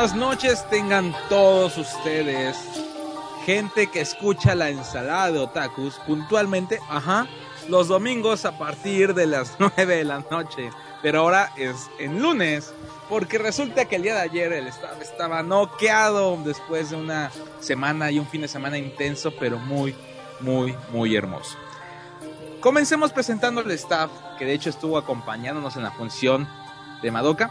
noches tengan todos ustedes. Gente que escucha la ensalada de otakus puntualmente, ajá, los domingos a partir de las 9 de la noche. Pero ahora es en lunes, porque resulta que el día de ayer el staff estaba noqueado después de una semana y un fin de semana intenso, pero muy, muy, muy hermoso. Comencemos presentando al staff, que de hecho estuvo acompañándonos en la función de Madoka.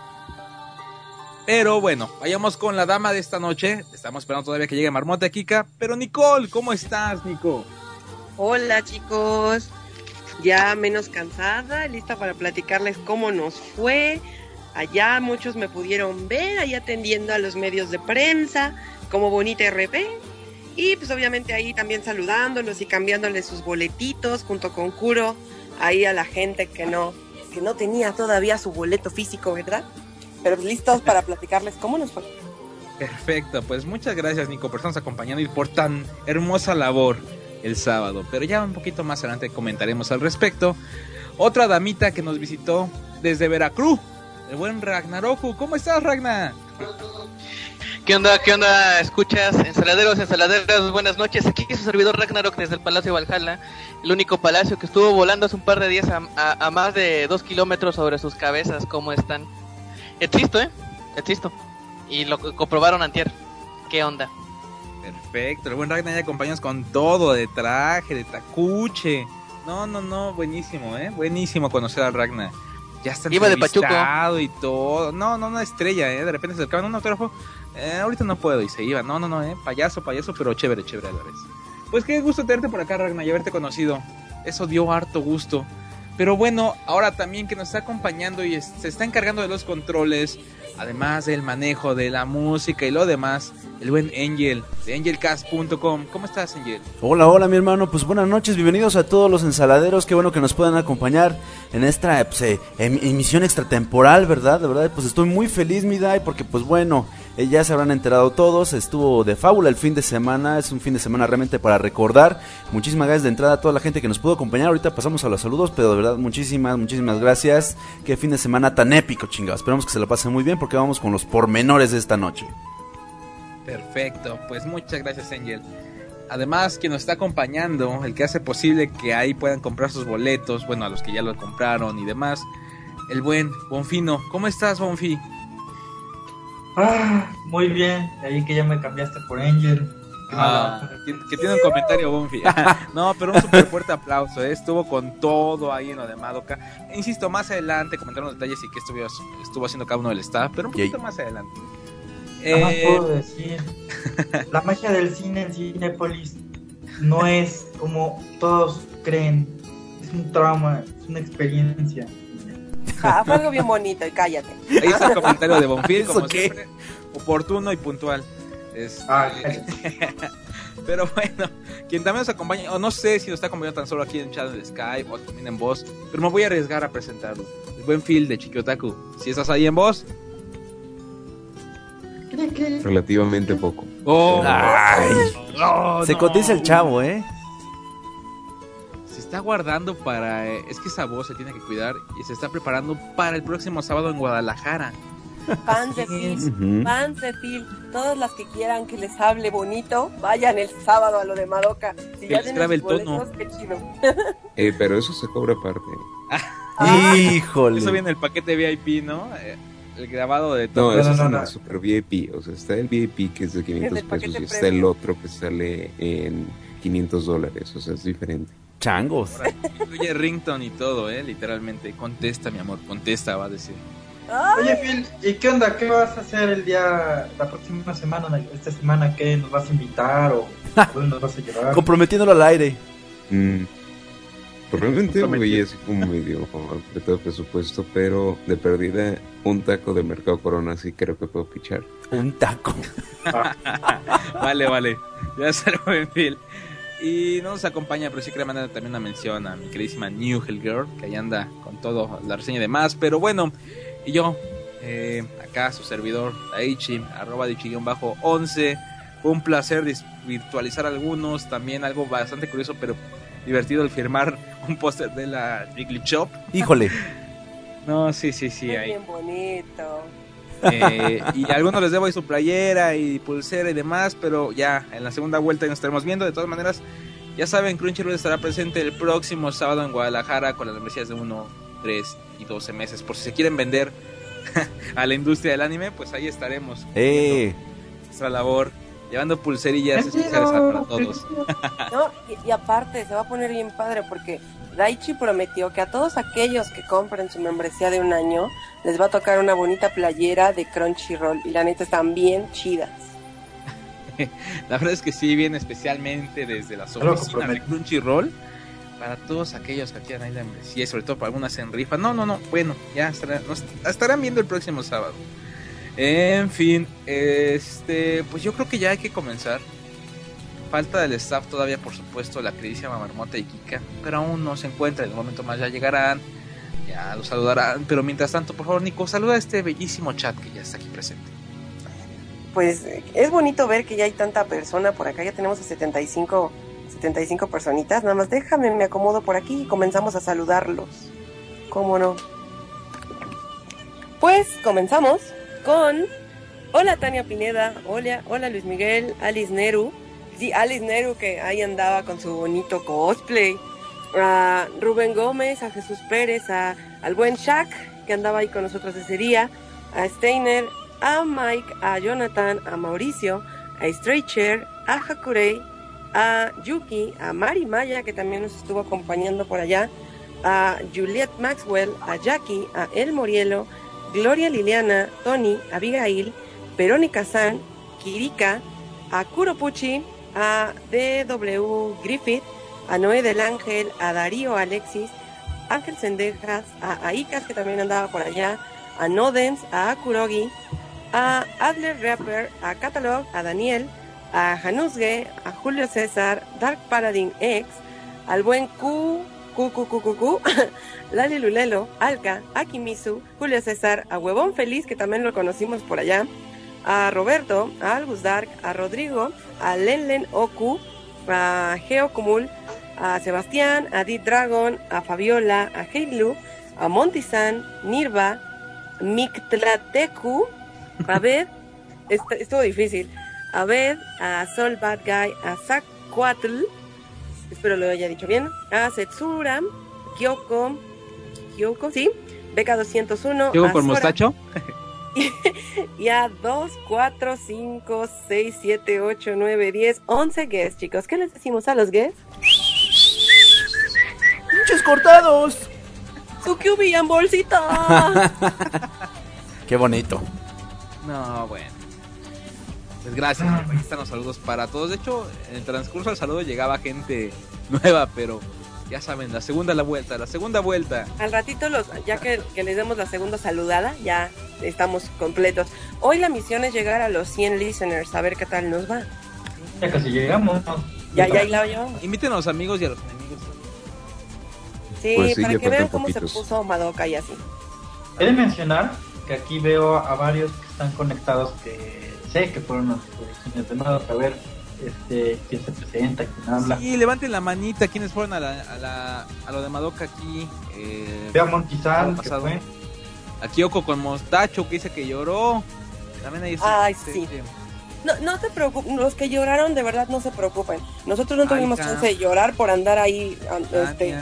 Pero bueno, vayamos con la dama de esta noche. Estamos esperando todavía que llegue Marmota Kika. Pero Nicole, ¿cómo estás, Nico? Hola, chicos. Ya menos cansada, lista para platicarles cómo nos fue. Allá muchos me pudieron ver, ahí atendiendo a los medios de prensa, como Bonita RP. Y pues obviamente ahí también saludándolos y cambiándoles sus boletitos junto con Kuro, ahí a la gente que no, que no tenía todavía su boleto físico, ¿verdad? Pero listos para platicarles cómo nos fue. Perfecto, pues muchas gracias Nico por estarnos acompañando y por tan hermosa labor el sábado. Pero ya un poquito más adelante comentaremos al respecto. Otra damita que nos visitó desde Veracruz, el buen Ragnaroku. ¿Cómo estás, Ragnar? ¿Qué onda? ¿Qué onda? Escuchas, ensaladeros, ensaladeras, buenas noches. Aquí su servidor Ragnarok desde el Palacio Valhalla, el único palacio que estuvo volando hace un par de días a, más de dos kilómetros sobre sus cabezas. ¿Cómo están? Existo, ¿eh? Existo. Y lo comprobaron antier. ¿Qué onda? Perfecto, el buen Ragnar ya acompañas con todo, de traje, de tacuche. No, no, no, buenísimo, ¿eh? Buenísimo conocer al Ragnar. Ya está Iba de Pachuco. y todo. No, no, una estrella, ¿eh? De repente se acercaban un autógrafo. Eh, ahorita no puedo y se iba. No, no, no, ¿eh? Payaso, payaso, pero chévere, chévere a la vez. Pues qué gusto tenerte por acá, Ragnar, y haberte conocido. Eso dio harto gusto. Pero bueno, ahora también que nos está acompañando y se está encargando de los controles, además del manejo de la música y lo demás, el buen Angel de angelcast.com. ¿Cómo estás, Angel? Hola, hola, mi hermano. Pues buenas noches, bienvenidos a todos los ensaladeros. Qué bueno que nos puedan acompañar en esta pues, eh, em, emisión extratemporal, ¿verdad? De verdad, pues estoy muy feliz, mi Dai, porque pues bueno, eh, ya se habrán enterado todos. Estuvo de fábula el fin de semana. Es un fin de semana realmente para recordar. Muchísimas gracias de entrada a toda la gente que nos pudo acompañar. Ahorita pasamos a los saludos, pero de verdad, muchísimas, muchísimas gracias. Qué fin de semana tan épico, chingados. Esperamos que se lo pasen muy bien porque vamos con los pormenores de esta noche. Perfecto, pues muchas gracias, Angel. Además, quien nos está acompañando, el que hace posible que ahí puedan comprar sus boletos, bueno, a los que ya lo compraron y demás, el buen Bonfino. ¿Cómo estás, Bonfi? Ah, muy bien. Ahí que ya me cambiaste por Angel. Ah, que, tiene un comentario, Bonfi. no, pero un súper fuerte aplauso. ¿eh? Estuvo con todo ahí en lo de Madoka. Insisto, más adelante comentar los detalles y qué estuvo, estuvo haciendo cada uno del staff, pero un poquito más adelante. Eh... puedo decir. La magia del cine en Cinepolis no es como todos creen. Es un trauma, es una experiencia. Ah, fue algo bien bonito y cállate. Ahí está el comentario de Bonfil, como siempre, oportuno y puntual. Ah, pero bueno, quien también nos acompaña, o no sé si nos está acompañando tan solo aquí en chat de Skype o también en voz, pero me voy a arriesgar a presentarlo. El buen Phil de Chikiotaku. Si estás ahí en voz. Relativamente poco. Oh, se cotiza el chavo, ¿eh? está guardando para... Eh, es que esa voz se tiene que cuidar y se está preparando para el próximo sábado en Guadalajara. Fans de Phil, fans de Phil, todas las que quieran que les hable bonito, vayan el sábado a lo de Madoka. Si ya les grabe el tono. eh, pero eso se cobra aparte. Ah. Híjole. Eso viene el paquete VIP, ¿no? Eh, el grabado de todo. No, eso es una super VIP. O sea, está el VIP que es de 500 pesos y está el otro que sale en 500 dólares. O sea, es diferente. Changos. incluye rington y todo, ¿eh? Literalmente. Contesta, mi amor, contesta, va a decir. Oye, Phil, ¿y qué onda? ¿Qué vas a hacer el día, la próxima semana, esta semana? ¿Qué nos vas a invitar o dónde nos vas a llevar? Comprometiéndolo al aire. Mm. Probablemente voy así como medio de todo presupuesto, pero de perdida un taco de Mercado Corona sí creo que puedo pichar. Un taco. vale, vale. Ya salgo en Phil. Y no nos acompaña, pero sí quería mandar también una mención a mi queridísima New Hell Girl, que ahí anda con todo, la reseña y demás. Pero bueno, y yo, eh, acá su servidor, Aichi, arroba bajo 11 Fue un placer virtualizar algunos, también algo bastante curioso, pero divertido el firmar un póster de la Jiggly Shop. Híjole. no, sí, sí, sí. Bien bonito. Eh, y a algunos les debo ahí su playera y pulsera y demás, pero ya en la segunda vuelta nos estaremos viendo. De todas maneras, ya saben, Crunchyroll estará presente el próximo sábado en Guadalajara con las membresías de 1, 3 y 12 meses. Por si se quieren vender a la industria del anime, pues ahí estaremos. ¡Eh! Nuestra labor, llevando pulserillas especiales para todos. No, y, y aparte se va a poner bien padre porque Daichi prometió que a todos aquellos que compren su membresía de un año les va a tocar una bonita playera de Crunchyroll y la neta están bien chidas. La verdad es que sí, viene especialmente desde las oficinas de. Crunchyroll para todos aquellos que quieran ir de membresía y sobre todo para algunas en rifa. No, no, no, bueno, ya estarán, estarán viendo el próximo sábado. En fin, este, pues yo creo que ya hay que comenzar. Falta del staff todavía, por supuesto, la queridísima Marmota y Kika, pero aún no se encuentra. En un momento más ya llegarán, ya los saludarán. Pero mientras tanto, por favor, Nico, saluda a este bellísimo chat que ya está aquí presente. Pues eh, es bonito ver que ya hay tanta persona por acá, ya tenemos a 75, 75 personitas, nada más déjame, me acomodo por aquí y comenzamos a saludarlos. ¿Cómo no? Pues comenzamos con Hola Tania Pineda, hola, hola Luis Miguel, Alice Neru, sí, Alice Neru que ahí andaba con su bonito cosplay, a Rubén Gómez, a Jesús Pérez, a, al buen Shaq que andaba ahí con nosotros ese día, a Steiner, a Mike, a Jonathan, a Mauricio, a Streicher, a Hakurei, a Yuki, a Mari Maya que también nos estuvo acompañando por allá, a Juliet Maxwell, a Jackie, a El Morielo, Gloria Liliana, Tony, Abigail, Verónica San, Kirika, a Kuropuchi, a DW Griffith, a Noé del Ángel, a Darío Alexis, Ángel Sendejas, a Aikas que también andaba por allá, a Nodens, a Kurogi, a Adler Rapper, a Catalog, a Daniel, a Januzge, a Julio César, Dark Paladin X, al buen Q, Q, Q, Q, Q, Q, Lali Lulelo, Alka, a Kimizu, Julio César, a Huevón Feliz, que también lo conocimos por allá, a Roberto, a Albus Dark, a Rodrigo, a Lenlen Oku, a Geo Kumul, a Sebastián, a Deep Dragon, a Fabiola, a Heilu, a Montisan, Nirva, Mictlatecu, a est- estuvo difícil, a Bed, a Sol Bad Guy, a Zacuatl, espero lo haya dicho bien, a Setsura, Kyoko, Kyoko, sí, Beca 201, Llego a por Sora, mostacho. y a 2, 4, 5, 6, 7, 8, 9, 10, 11 guests, chicos. ¿Qué les decimos a los guests? ¡Pinches cortados! ¡Sukyubi en bolsita! ¡Qué bonito! No, bueno. Pues gracias, ahí están los saludos para todos. De hecho, en el transcurso del saludo llegaba gente nueva, pero ya saben, la segunda la vuelta, la segunda vuelta. Al ratito, los, ya que, que les demos la segunda saludada, ya estamos completos. Hoy la misión es llegar a los 100 listeners, a ver qué tal nos va. Ya casi llegamos. Ya, ya, la llevamos. Inviten a los amigos y a los enemigos. Sí, Pues sí, para ya que vean cómo se puso Madoka y así. He de mencionar que aquí veo a varios que están conectados que sé que fueron los quienes de nuevo a ver este, quién se presenta, quién habla. Sí, levanten la manita quienes fueron a, la, a, la, a lo de Madoka aquí. Eh, Veo a Montizan, que pasado. fue. a Kyoko con Mostacho que dice que lloró. También ahí está. Ay, sí. No, no se preocupen, los que lloraron de verdad no se preocupen. Nosotros no Ay, tuvimos Cam. chance de llorar por andar ahí an- este,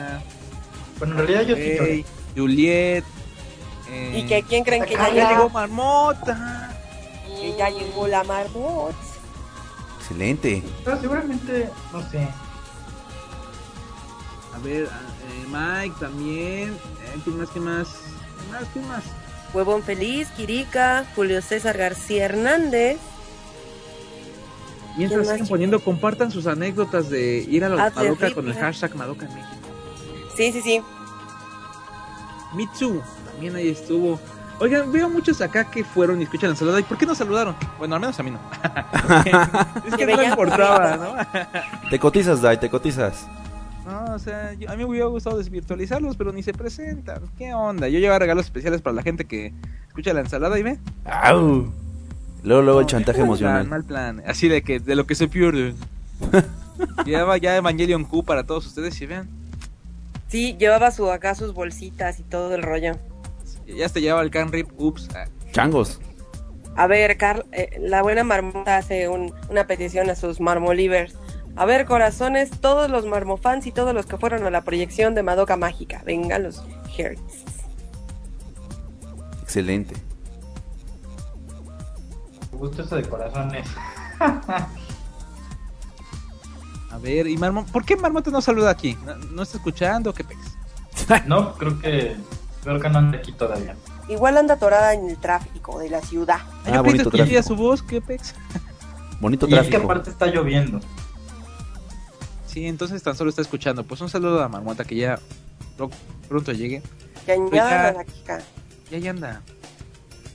Bueno, en realidad yo sí lloré. Juliet. eh, y que quién creen que ya, llegó, Marmota. Que ya llegó la Marmot. Excelente. Pero seguramente, no sé. A ver, eh, Mike también. Eh, ¿Quién más? ¿Quién más? ¿Quién más? ¿Quién más? Huevón Feliz, Kirika, Julio César García Hernández, Mientras ¿Quién más, siguen poniendo, compartan sus anécdotas de ir a los Adler Madoka con el hashtag Madoka en México. sí, sí, sí. Mitsu también ahí estuvo. Oigan, veo muchos acá que fueron y escuchan la saludada. ¿Y por qué no saludaron? Bueno, al menos a mí no. es que no me importaba, ¿no? Te cotizas, Dai, te cotizas. No, o sea, yo- a mí me hubiera gustado desvirtualizarlos, pero ni se presentan. ¿Qué onda? Yo llevo regalos especiales para la gente que escucha la ensalada y ve. ¡Au! Luego, luego el chantaje Mal plan, emocional. mal plan. Así de que de lo que se pierde. Lleva ya Evangelion Q para todos ustedes y vean. Sí, llevaba su acá sus bolsitas y todo el rollo. Ya hasta llevaba el can rip. Ups. Changos. A ver, Carl, eh, la buena marmota hace un- una petición a sus marmolivers. A ver, corazones, todos los marmofans y todos los que fueron a la proyección de Madoka Mágica. Venga, los hearts. Excelente. Me gusta eso de corazones. A ver, y Marmota, ¿por qué Marmota no saluda aquí? ¿No, no está escuchando? ¿Qué pex? No, creo que creo que no anda aquí todavía. Igual anda atorada en el tráfico de la ciudad. Ah, yo que bonito escuchaba tráfico. su voz, ¿qué pex? Bonito Y es que tráfico. aparte está lloviendo. Sí, entonces tan solo está escuchando. Pues un saludo a Marmota que ya pro- pronto llegue. Que añada ya. Kika. Ya, ya anda.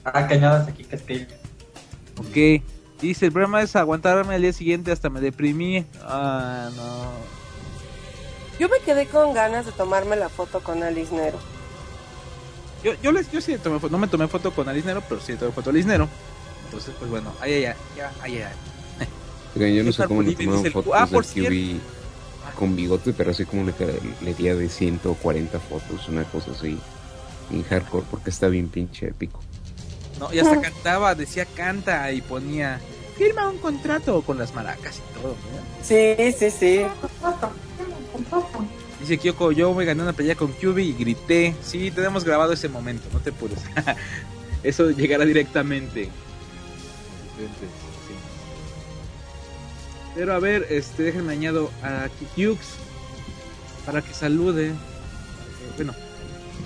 Ah, cañadas aquí que es que Ok. Dice, el problema es aguantarme al día siguiente hasta me deprimí. Ah, no. Yo me quedé con ganas de tomarme la foto con Alice Nero. Yo, yo, les, yo sí tomé foto, no me tomé foto con Alisnero, pero sí tomé foto a Alisnero. Entonces, pues bueno, ay, ay, ay, ya, ay, ay, ay. Oigan, yo no sé cómo le tomaron fotos ah, por QB con bigote, pero así como le, le di de 140 fotos, una cosa así. En hardcore, porque está bien pinche épico. No, y hasta cantaba, decía canta y ponía, firma un contrato con las maracas y todo. ¿no? Sí, sí, sí. Dice Kyoko, yo me gané una pelea con QB y grité. Sí, tenemos grabado ese momento, no te apures. Eso llegará directamente. Sí. Pero a ver, este, déjenme añado a Kikyux para que salude. Eh, bueno,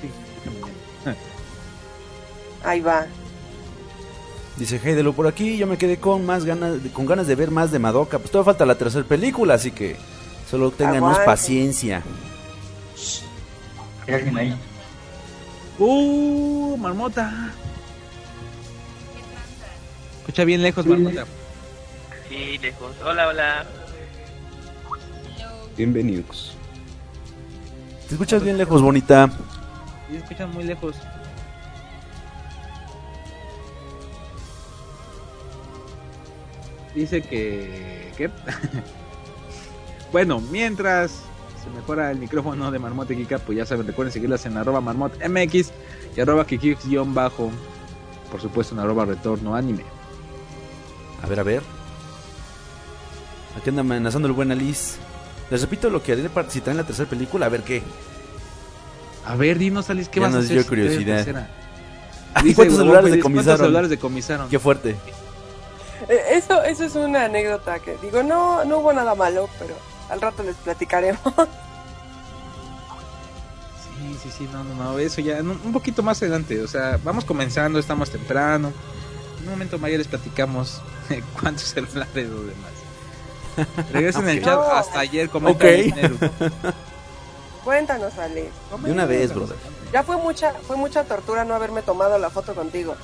sí, déjenme añado. Ahí va. Dice Heidelo por aquí, yo me quedé con más ganas, con ganas de ver más de Madoka. Pues todavía falta la tercera película, así que solo Aguante. paciencia. hay alguien ahí. ¡Uh! Marmota. Escucha bien lejos, Marmota. Sí, lejos. Hola, hola. Bienvenidos. Te escuchas bien lejos, bonita. Y escuchan muy lejos. Dice que... ¿Qué? bueno, mientras se mejora el micrófono de Marmota y Kika, pues ya saben, recuerden seguirlas en arroba marmotmx y arroba kikix-bajo. Por supuesto en arroba retorno anime. A ver, a ver. Aquí anda amenazando el buen Alice. Les repito lo que haré participar en la tercera película, a ver qué. A ver, dinos, Alice, ¿qué Ya vas a nos hacer? dio curiosidad. Dice ¿Cuántos celulares ¿Cuántos decomisaron? celulares decomisaron? Qué fuerte. Eh, Eso, eso es una anécdota que digo, no, no hubo nada malo, pero al rato les platicaremos. Sí, sí, sí, no, no, no, eso ya, un un poquito más adelante, o sea, vamos comenzando, estamos temprano. En un momento más ya les platicamos cuántos celulares o demás. Regresen en el chat, No. hasta ayer comenta Ok. Disney. Cuéntanos, Alice. De una vez, brother. Ya fue mucha, fue mucha tortura no haberme tomado la foto contigo.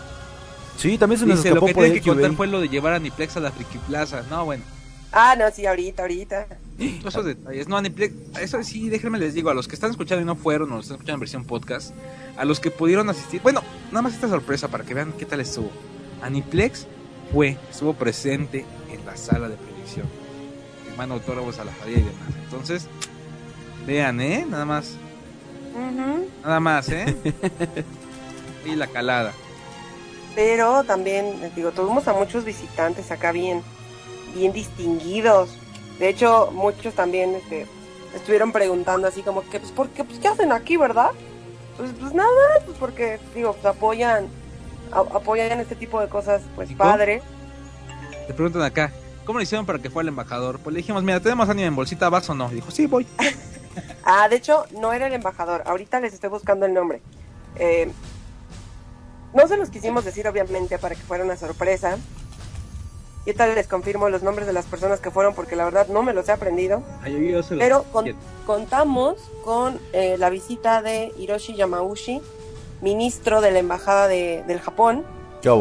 Sí, también se nos Dice, lo que por tiene que contar fue lo de llevar a Aniplex a la Friki Plaza. No, bueno, Ah, no, sí, ahorita, ahorita. esos detalles. No, Aniplex, eso sí, déjenme les digo, a los que están escuchando y no fueron, o los están escuchando en versión podcast, a los que pudieron asistir, bueno, nada más esta sorpresa para que vean qué tal estuvo. Aniplex fue, estuvo presente en la sala de proyección. Firmando autógrafos a la y demás. Entonces, vean, ¿eh? Nada más, nada más, ¿eh? y la calada. Pero también, les digo, tuvimos a muchos visitantes acá bien, bien distinguidos. De hecho, muchos también este, estuvieron preguntando así como que, pues, ¿por qué, pues, ¿qué hacen aquí, verdad? Pues, pues nada, pues porque, digo, pues, apoyan, a- apoyan este tipo de cosas, pues padre. Te preguntan acá, ¿cómo le hicieron para que fuera el embajador? Pues le dijimos, mira, ¿tenemos anime en bolsita, vas o no? Y dijo, sí, voy. Ah, de hecho, no era el embajador. Ahorita les estoy buscando el nombre. Eh, no se los quisimos decir, obviamente, para que fuera una sorpresa. Y tal les confirmo los nombres de las personas que fueron, porque la verdad no me los he aprendido. Ay, yo- yo se los- Pero con- contamos con eh, la visita de Hiroshi Yamauchi, ministro de la Embajada de- del Japón,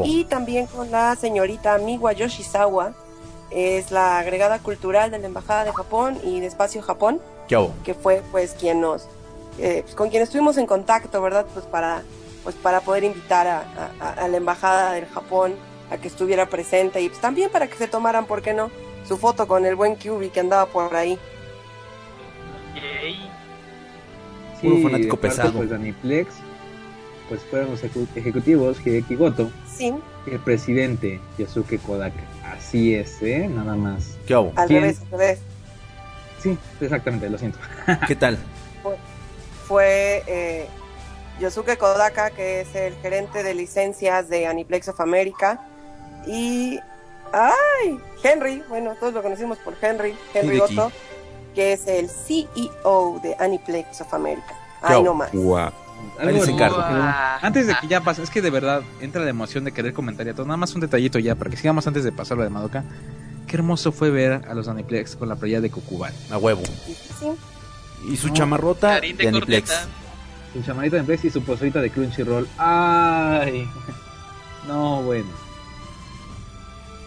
y también con la señorita Miwa Yoshizawa, es la agregada cultural de la Embajada de Japón y de Espacio Japón que fue pues quien nos eh, pues, con quien estuvimos en contacto verdad pues para pues para poder invitar a, a- a- a la embajada del Japón a que estuviera presente y pues también para que se tomaran por qué no su foto con el buen Kyubi que andaba por ahí Yay. Puro fanático de parte, pesado. Pues, de Aniplex, pues fueron los ejecu- ejecutivos, Hideki Goto, sí el presidente Yosuke Kodaka. Así es, ¿eh? Nada más. ¿Qué hago? Al ¿Quién? revés, al revés. Sí, exactamente, lo siento. ¿Qué tal? Fue eh, Yosuke Kodaka, que es el gerente de licencias de Aniplex of America. Y. ¡Ay! Henry, bueno, todos lo conocimos por Henry, Henry Hideki. Otto, que es el CEO de Aniplex of America. ¿Qué Ay, no más. Encargo. Antes de que ya pase, es que de verdad entra la emoción de querer comentar y todo. Nada más un detallito ya, para que sigamos antes de pasar lo de Madoka. Qué hermoso fue ver a los Aniplex con la playa de Kokuban. A huevo. Sí. Y su No. chamarrota de Aniplex. Su chamarita de Aniplex y su pozorita de Crunchyroll. ¡Ay! No, bueno.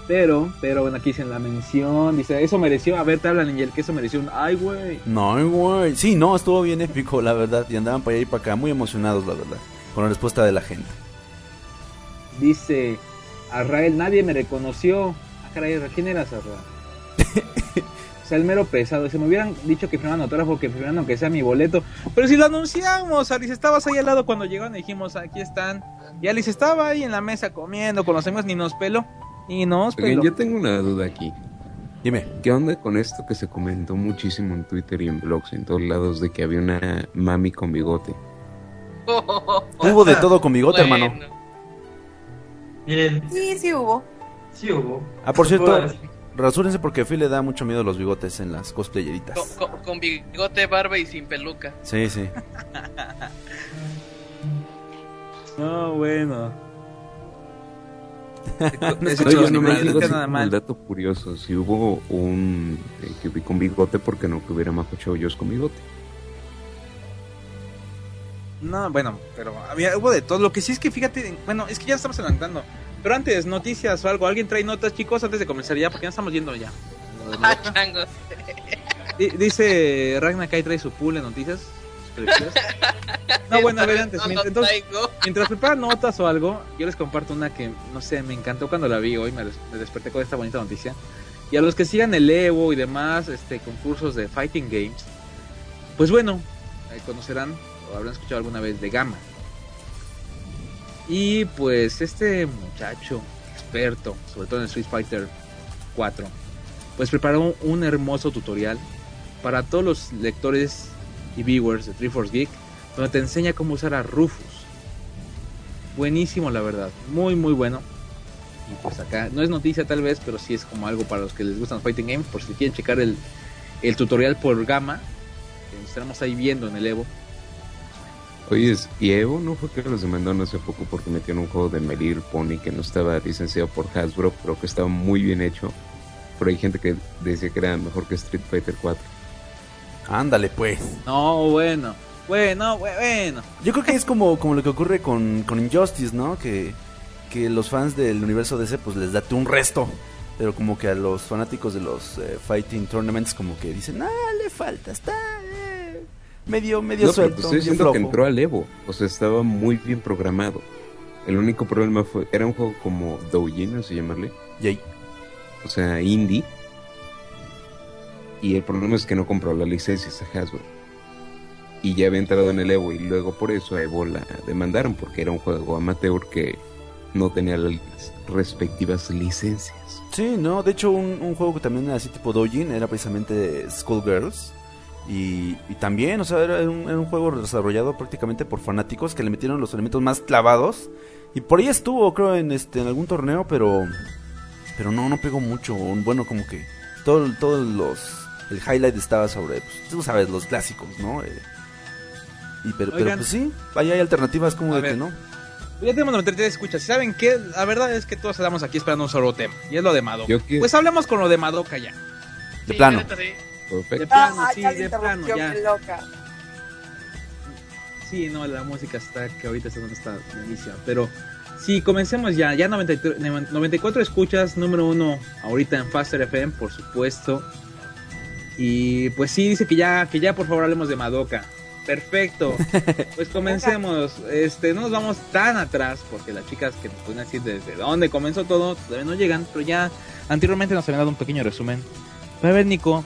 Pero, pero bueno, aquí dicen la mención. Dice, eso mereció. A ver, te hablan, Angel, que eso mereció un. ¡Ay, güey! No, güey. Sí, no, estuvo bien épico, la verdad. Y andaban para allá y para acá, muy emocionados, la verdad. Con la respuesta de la gente. Dice, Arrael, nadie me reconoció. Ah, caray, ¿quién eras, Arrael? o sea, el mero pesado. Si me hubieran dicho que firmaran autógrafo, que firmaran aunque sea mi boleto. Pero si lo anunciamos, Alice, estabas ahí al lado cuando llegaron y dijimos, aquí están. Y Alice estaba ahí en la mesa comiendo con los amigos, ni nos peló. Nos Oigan, peló. yo tengo una duda aquí. Dime. ¿Qué onda con esto que se comentó muchísimo en Twitter y en blogs en todos lados de que había una mami con bigote? Hubo de todo con bigote, hermano. Miren, Sí, sí hubo. sí hubo. Ah, por cierto, rasúrense porque a Phil le da mucho miedo los bigotes en las cosplayeritas. Con, con- con bigote, barba y sin peluca. Sí, sí. No, bueno. Ese No, yo no me digo nada mal. dato curioso. Si hubo un eh, que vi con bigote, porque no que hubiera Mako Chouyos con bigote? No, bueno, pero había, hubo de todo. Lo que sí es que fíjate, bueno, es que ya estamos adelantando. Pero antes, noticias o algo. ¿Alguien trae notas, chicos, antes de comenzar ya? Porque ya estamos yendo ya. Ah, changos. Dice Ragnar que ahí trae su pool de noticias. No, bueno, a ver, antes. Mientras, entonces, mientras preparan notas o algo, yo les comparto una que, no sé, me encantó cuando la vi hoy. Me, me desperté con esta bonita noticia. Y a los que sigan el Evo y demás este, concursos de Fighting Games, pues bueno, eh, conocerán o habrán escuchado alguna vez de Gama. Y pues este muchacho experto, sobre todo en Street Fighter 4, pues preparó un hermoso tutorial para todos los lectores y viewers de Triforce Geek, donde te enseña cómo usar a Rufus. Buenísimo, la verdad, muy muy bueno. Y pues acá no es noticia tal vez, pero sí es como algo para los que les gustan los fighting games, por si quieren checar el, el tutorial por Gama, que estaremos ahí viendo en el Evo. Oye, ¿y Evo no fue que los demandaron hace poco porque metieron un juego de Melir Pony que no estaba licenciado por Hasbro, pero que estaba muy bien hecho? Pero hay gente que decía que era mejor que Street Fighter 4. Ándale, pues. No, bueno, bueno, bueno. Yo creo que es como, como lo que ocurre con, con Injustice, ¿no? Que, que los fans del universo DC pues les date un resto. Pero como que a los fanáticos de los eh, Fighting Tournaments como que dicen, ah, le falta, está eh, medio, medio No, suelto, te estoy diciendo que flojo". entró al Evo. O sea, estaba muy bien programado. El único problema fue, era un juego como Doujin, así llamarle. Y ahí, O sea, indie. Y el problema es que no compró las licencias a Hasbro. Y ya había entrado en el Evo y luego por eso a Evo la demandaron porque era un juego amateur que no tenía las respectivas licencias. Sí, no, de hecho un, juego que también era así tipo Dojin era precisamente Skullgirls. Y, y también, o sea, era un, era un juego desarrollado prácticamente por fanáticos que le metieron los elementos más clavados. Y por ahí estuvo, creo, en este en algún torneo, pero pero no, no pegó mucho. Bueno, como que todo, todos los... El highlight estaba sobre, pues, tú sabes, los clásicos, ¿no? Eh, y pero, pero pues sí, ahí hay alternativas como de ver. que no. Ya tenemos 93 escuchas. ¿Y saben qué? La verdad es que todos estamos aquí esperando un solo tema. Y es lo de Madoka. Pues hablemos con lo de Madoka ya. De Sí, plano. sí. De Perfecto. plano, Ah, sí, ya de plano, ya. loca. Sí, no, la música está, que ahorita está donde está buenísima. Pero sí, comencemos ya. Ya 93 94 escuchas, número uno ahorita en Faster FM, por supuesto. Y pues sí, dice que ya, que ya por favor hablemos de Madoka. Perfecto. Pues comencemos. Este, no nos vamos tan atrás, porque las chicas que nos pueden decir desde dónde comenzó todo, todavía no llegan, pero ya anteriormente nos habían dado un pequeño resumen. Pero a ver, Nico,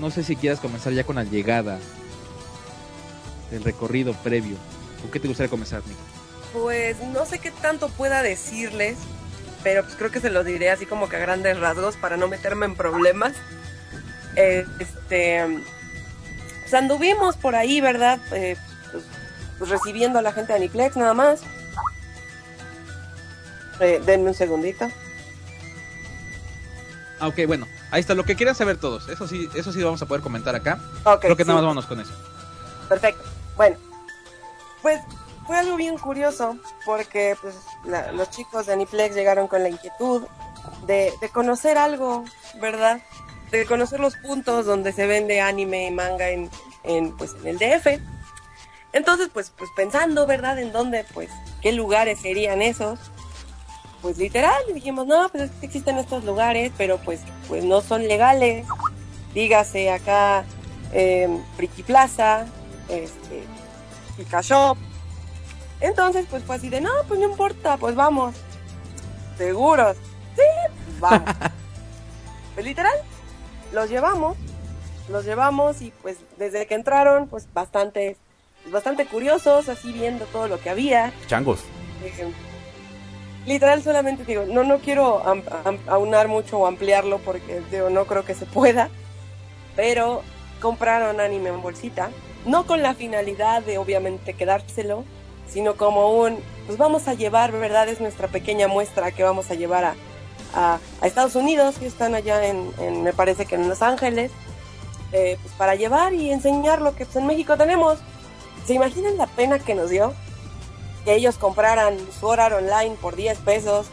no sé si quieras comenzar ya con la llegada del recorrido previo. ¿Con qué te gustaría comenzar, Nico? Pues no sé qué tanto pueda decirles, pero pues creo que se lo diré así como que a grandes rasgos para no meterme en problemas. Este, pues anduvimos por ahí, ¿verdad? Eh, pues, pues, recibiendo a la gente de Aniplex nada más. Eh, denme un segundito. Ah, ok, bueno, ahí está lo que quieran saber todos. Eso sí, eso sí vamos a poder comentar acá. Ok, Creo que sí. nada más vámonos con eso. Perfecto. Bueno, pues fue algo bien curioso porque pues, la- los chicos de Aniplex llegaron con la inquietud de, de conocer algo, ¿verdad? De conocer los puntos donde se vende anime y manga en, en, pues, en el DF. Entonces, pues, pues pensando, ¿verdad? En dónde, pues, qué lugares serían esos. Pues literal, dijimos, no, pues es que existen estos lugares, pero pues, pues no son legales. Dígase acá, eh, Friki Plaza, este, Pika Shop. Entonces, pues fue así de, no, pues no importa, pues vamos. ¿Seguros? Sí, pues vamos. pues literal, los llevamos, los llevamos y pues desde que entraron, pues bastante, bastante curiosos, así viendo todo lo que había. Changos. Eh, literal solamente digo, no, no quiero aunar mucho o ampliarlo porque digo, no creo que se pueda, pero compraron anime en bolsita, no con la finalidad de obviamente quedárselo, sino como un, pues vamos a llevar, ¿verdad? Es nuestra pequeña muestra que vamos a llevar a, a, a Estados Unidos, que están allá en, me parece que en Los Ángeles, eh, pues para llevar y enseñar lo que pues, en México tenemos. ¿Se imaginan la pena que nos dio? que ellos compraran Sword Art Online por 10 pesos,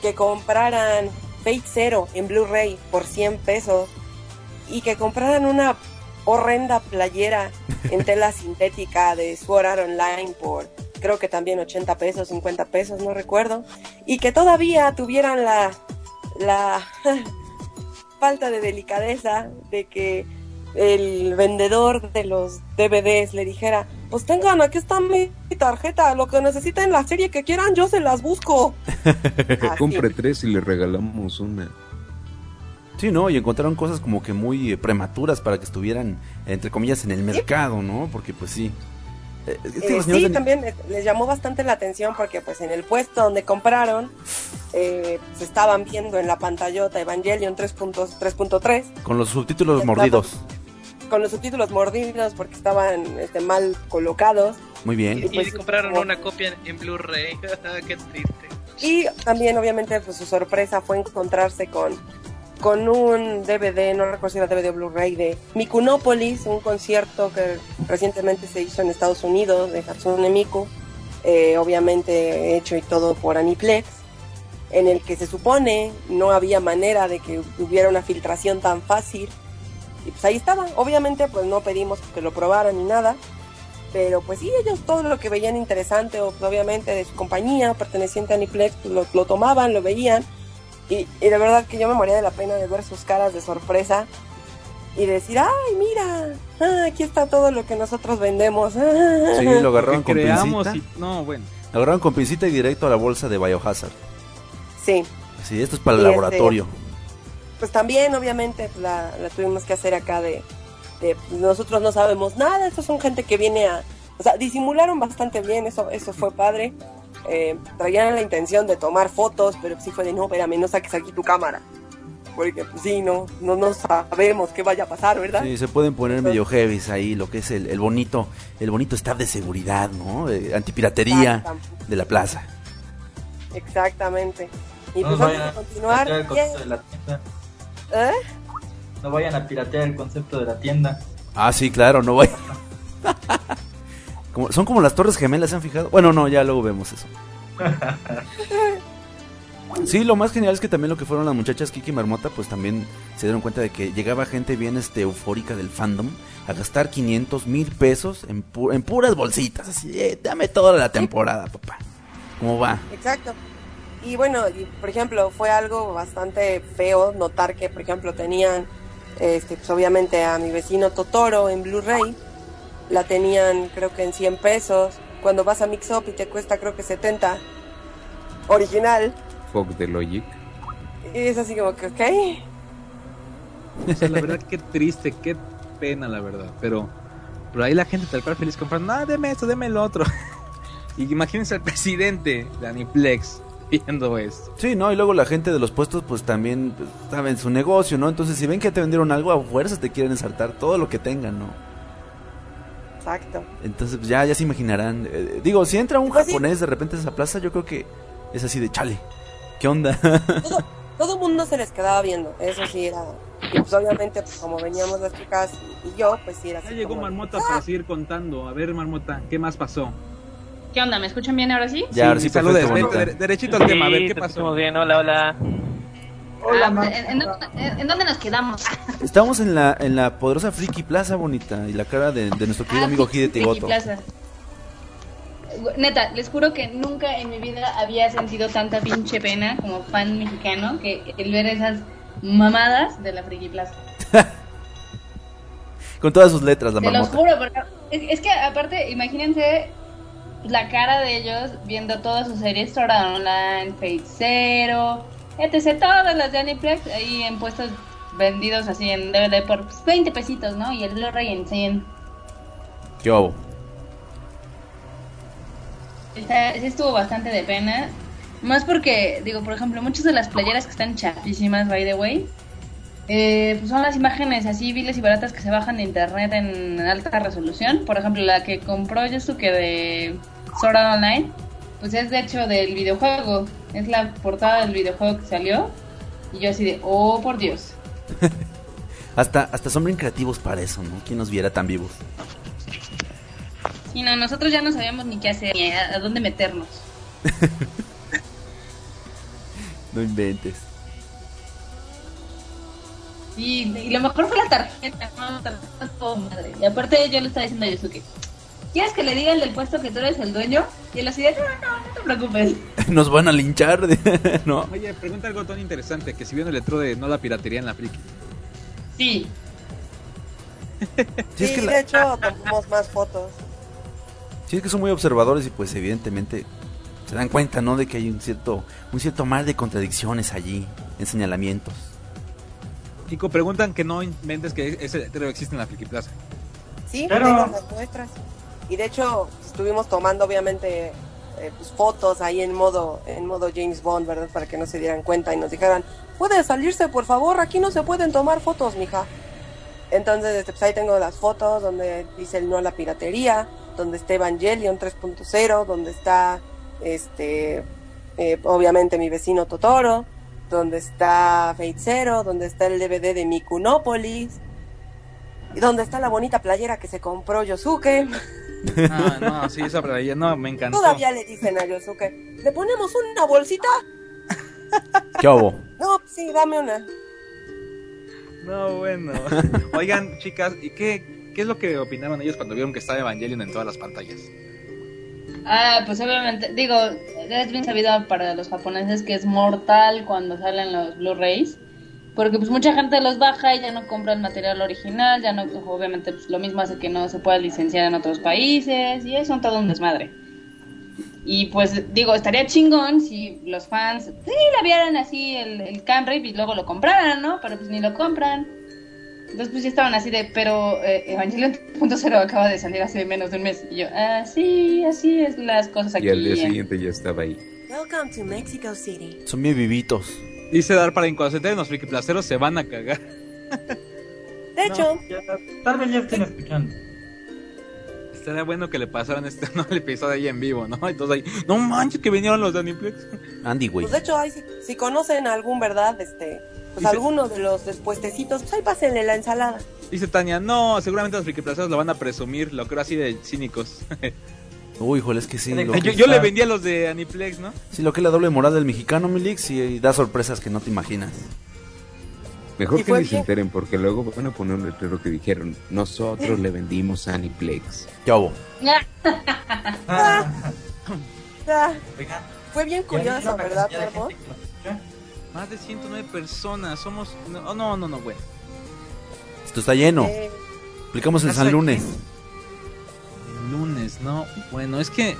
que compraran Fate Zero en Blu-ray por 100 pesos y que compraran una horrenda playera en tela sintética de Sword Art Online por creo que también 80 pesos, 50 pesos, no recuerdo, y que todavía tuvieran la la falta de delicadeza de que el vendedor de los DVDs le dijera, pues tengan, aquí está mi tarjeta, lo que necesiten la serie que quieran, yo se las busco. Compre tres y le regalamos una. Sí, ¿no? Y encontraron cosas como que muy prematuras para que estuvieran, entre comillas, en el mercado, ¿no? Porque pues sí. Eh, Eh, sí, de- también eh, les llamó bastante la atención porque pues en el puesto donde compraron eh, se estaban viendo en la pantallota Evangelion 3.- 3.3 Con los subtítulos mordidos. con los subtítulos mordidos porque estaban este, mal colocados Muy bien. Y, pues, y compraron como- una copia en- en Blu-ray. Qué triste. Y también, obviamente, pues su sorpresa fue encontrarse con, con un DVD, no recuerdo si era DVD o Blu-ray, de Mikunópolis, un concierto que recientemente se hizo en Estados Unidos, de Hatsune Miku, eh, obviamente hecho y todo por Aniplex, en el que se supone no había manera de que hubiera una filtración tan fácil. Y pues ahí estaba. Obviamente, pues no pedimos que lo probaran ni nada. Pero pues sí, ellos todo lo que veían interesante, obviamente de su compañía perteneciente a Aniplex, pues, lo, lo tomaban, lo veían. Y, y de verdad que yo me moría de la pena de ver sus caras de sorpresa y decir, ay, mira, ah, aquí está todo lo que nosotros vendemos. Sí, lo agarraron con pincita. y... No, bueno. Lo agarraron con pincita y directo a la bolsa de Biohazard. Sí, Sí, esto es para el este- laboratorio. pues también obviamente pues, la, la tuvimos que hacer acá de, de, pues, nosotros no sabemos nada, estos son gente que viene a, o sea, disimularon bastante bien, eso, eso fue padre. Eh, traían la intención de tomar fotos, pero sí fue de no, espérame, no saques aquí tu cámara. Porque pues sí, no, no, no sabemos qué vaya a pasar, ¿verdad? Sí, se pueden poner medio heavy ahí, lo que es el, el bonito, el bonito staff de seguridad, ¿no? Eh, antipiratería de la plaza. Exactamente. Y No pues antes vayan de a continuar, piratear el ¿quién- concepto de la tienda. ¿Eh? No vayan a piratear el concepto de la tienda. Ah, sí, claro, no voy. Como- son como las torres gemelas, ¿se han fijado? Bueno, no, ya luego vemos eso. Sí, lo más genial es que también lo que fueron las muchachas Kiki y Marmota, pues también se dieron cuenta de que llegaba gente bien este, eufórica del fandom a gastar 500 mil pesos en, pu- en puras bolsitas. Así, eh, dame toda la temporada, papá. ¿Cómo va? Exacto. Y bueno, y, por ejemplo, fue algo bastante feo notar que, por ejemplo, tenían, este, pues obviamente a mi vecino Totoro en Blu-ray, la tenían creo que en 100 pesos. Cuando vas a Mix Up y te cuesta creo que 70, original. Fox de Logic. Y es así como que, ok. O sea, la verdad, qué triste, qué pena, la verdad. Pero, pero ahí la gente tal cual feliz comprando, no, deme esto, deme el otro. Y imagínense al presidente de Aniplex viendo esto. Sí, ¿no? Y luego la gente de los puestos, pues también pues, saben su negocio, ¿no? Entonces, si ven que te vendieron algo, a fuerzas te quieren ensartar todo lo que tengan, ¿no? Exacto. Entonces, pues, ya, ya se imaginarán. Eh, digo, si entra un Pues sí. japonés de repente a esa plaza, yo creo que es así de chale. ¿Qué onda? Todo, todo el mundo se les quedaba viendo, eso sí era. Y pues obviamente, pues como veníamos las chicas y, y yo, pues sí era así. Ya llegó como, Marmota para seguir contando. A ver, Marmota, ¿qué más pasó? ¿Qué onda? ¿Me escuchan bien ahora sí? ya, ahora sí, saludes, perfecto, derechito al tema, a ver, ¿qué te pasó? bien, hola, hola. Hola, Ah, ¿en, en dónde- en- en dónde nos quedamos? Estamos en la, en la poderosa Friki Plaza, bonita. Y la cara de, de nuestro querido Ah, amigo Hide Tigoto. Neta, les juro que nunca en mi vida había sentido tanta pinche pena como fan mexicano que el ver esas mamadas de la Friki Plaza. Con todas sus letras, la Te los marmota. juro, porque es, es que aparte, imagínense la cara de ellos viendo todas sus series, Sword Online, Fate Zero, etc. Todas las de Aniplex ahí en puestos vendidos así en DVD por pues, 20 pesitos, ¿no? Y el Blu-ray en 100. ¿Qué? Está- sí estuvo bastante de pena. Más porque, digo, por ejemplo, muchas de las playeras que están chapísimas, by the way, eh, pues son las imágenes así viles y baratas que se bajan de internet en alta resolución. Por ejemplo, la que compró Yosuke de Sword Online, pues es de hecho del videojuego. Es la portada del videojuego que salió. Y yo así de, oh, por Dios. Hasta, hasta son bien creativos para eso, ¿no? ¿Quién nos viera tan vivos? Y no, nosotros ya no sabíamos ni qué hacer, ni a, a dónde meternos. No inventes. Y, y lo mejor fue la tarjeta, ¿no? La tarjeta todo madre. Y aparte yo le estaba diciendo a Yosuke, ¿quieres que le diga el del puesto que tú eres el dueño? Y él así de, no, no, no te preocupes. Nos van a linchar, ¿no? Oye, pregunta algo tan interesante que si vieron el letro de no la piratería en la friki. Sí, Sí, es que la- de hecho tomamos más fotos. Sí, es que son muy observadores y pues evidentemente se dan cuenta, ¿no? De que hay un cierto, un cierto mar de contradicciones allí, en señalamientos. Chico, preguntan que no inventes que ese letrero existe en la friki plaza. Sí, Pero- tengo las muestras. Y de hecho estuvimos tomando obviamente eh, pues, fotos ahí en modo en modo James Bond, ¿verdad? Para que no se dieran cuenta y nos dijeran, puede salirse por favor, aquí no se pueden tomar fotos, mija. Entonces, este, pues ahí tengo las fotos donde dice el no a la piratería, donde está Evangelion 3.0, donde está este eh, obviamente mi vecino Totoro, donde está Fate Zero, donde está el DVD de Mikunópolis, y donde está la bonita playera que se compró Yosuke. Ah, no, sí, esa playera, no, me encantó. Todavía le dicen a Yosuke, ¿le ponemos una bolsita? ¿Qué hubo? No, pues sí, dame una. No, bueno. Oigan, chicas, ¿y qué, qué es lo que opinaron ellos cuando vieron que estaba Evangelion en todas las pantallas? Ah, pues obviamente, digo, es bien sabido para los japoneses que es mortal cuando salen los Blu-rays, porque pues mucha gente los baja y ya no compra el material original, ya no, obviamente pues lo mismo hace que no se pueda licenciar en otros países y es un todo un desmadre. Y pues digo, estaría chingón si los fans sí la vieran así el, el Camry y luego lo compraran, ¿no? Pero pues ni lo compran. Entonces pues ya estaban así de, pero eh, Evangelion 3.0 acaba de salir hace menos de un mes. Y yo, ah, sí, así es las cosas aquí. Y al día en- siguiente ya estaba ahí. Welcome to Mexico City. Son bien vivitos. Dice Dar para enteren los friki placeros se van a cagar. De hecho, Ya, tal vez ya estén escuchando. Estaría bueno que le pasaran este no, el episodio ahí en vivo, ¿no? Entonces ahí, no manches que vinieron los de Aniplex. Andy, güey. pues de hecho, ahí, si, si conocen algún, ¿verdad? Este, pues Dice- alguno de los despuestecitos, pues ahí pásenle la ensalada. Dice Tania, no, seguramente los friki placeros lo van a presumir, lo creo así de cínicos. Uy, híjole, es que sí. Lo yo, que, yo le vendí a los de Aniplex, ¿no? sí, lo que es la doble moral del mexicano, Milix, y da sorpresas que no te imaginas. Mejor que ni se enteren porque luego van a poner un letrero que dijeron, nosotros le vendimos a Aniplex. ¿Qué hubo? Ah, ah, fue bien ¿ya curioso, ¿verdad, escucha? Más de 109 personas, somos... No, no, no, no, bueno. Esto está lleno. Eh, Explicamos el ¿Casa San? Lunes. Lunes, no, bueno, es que...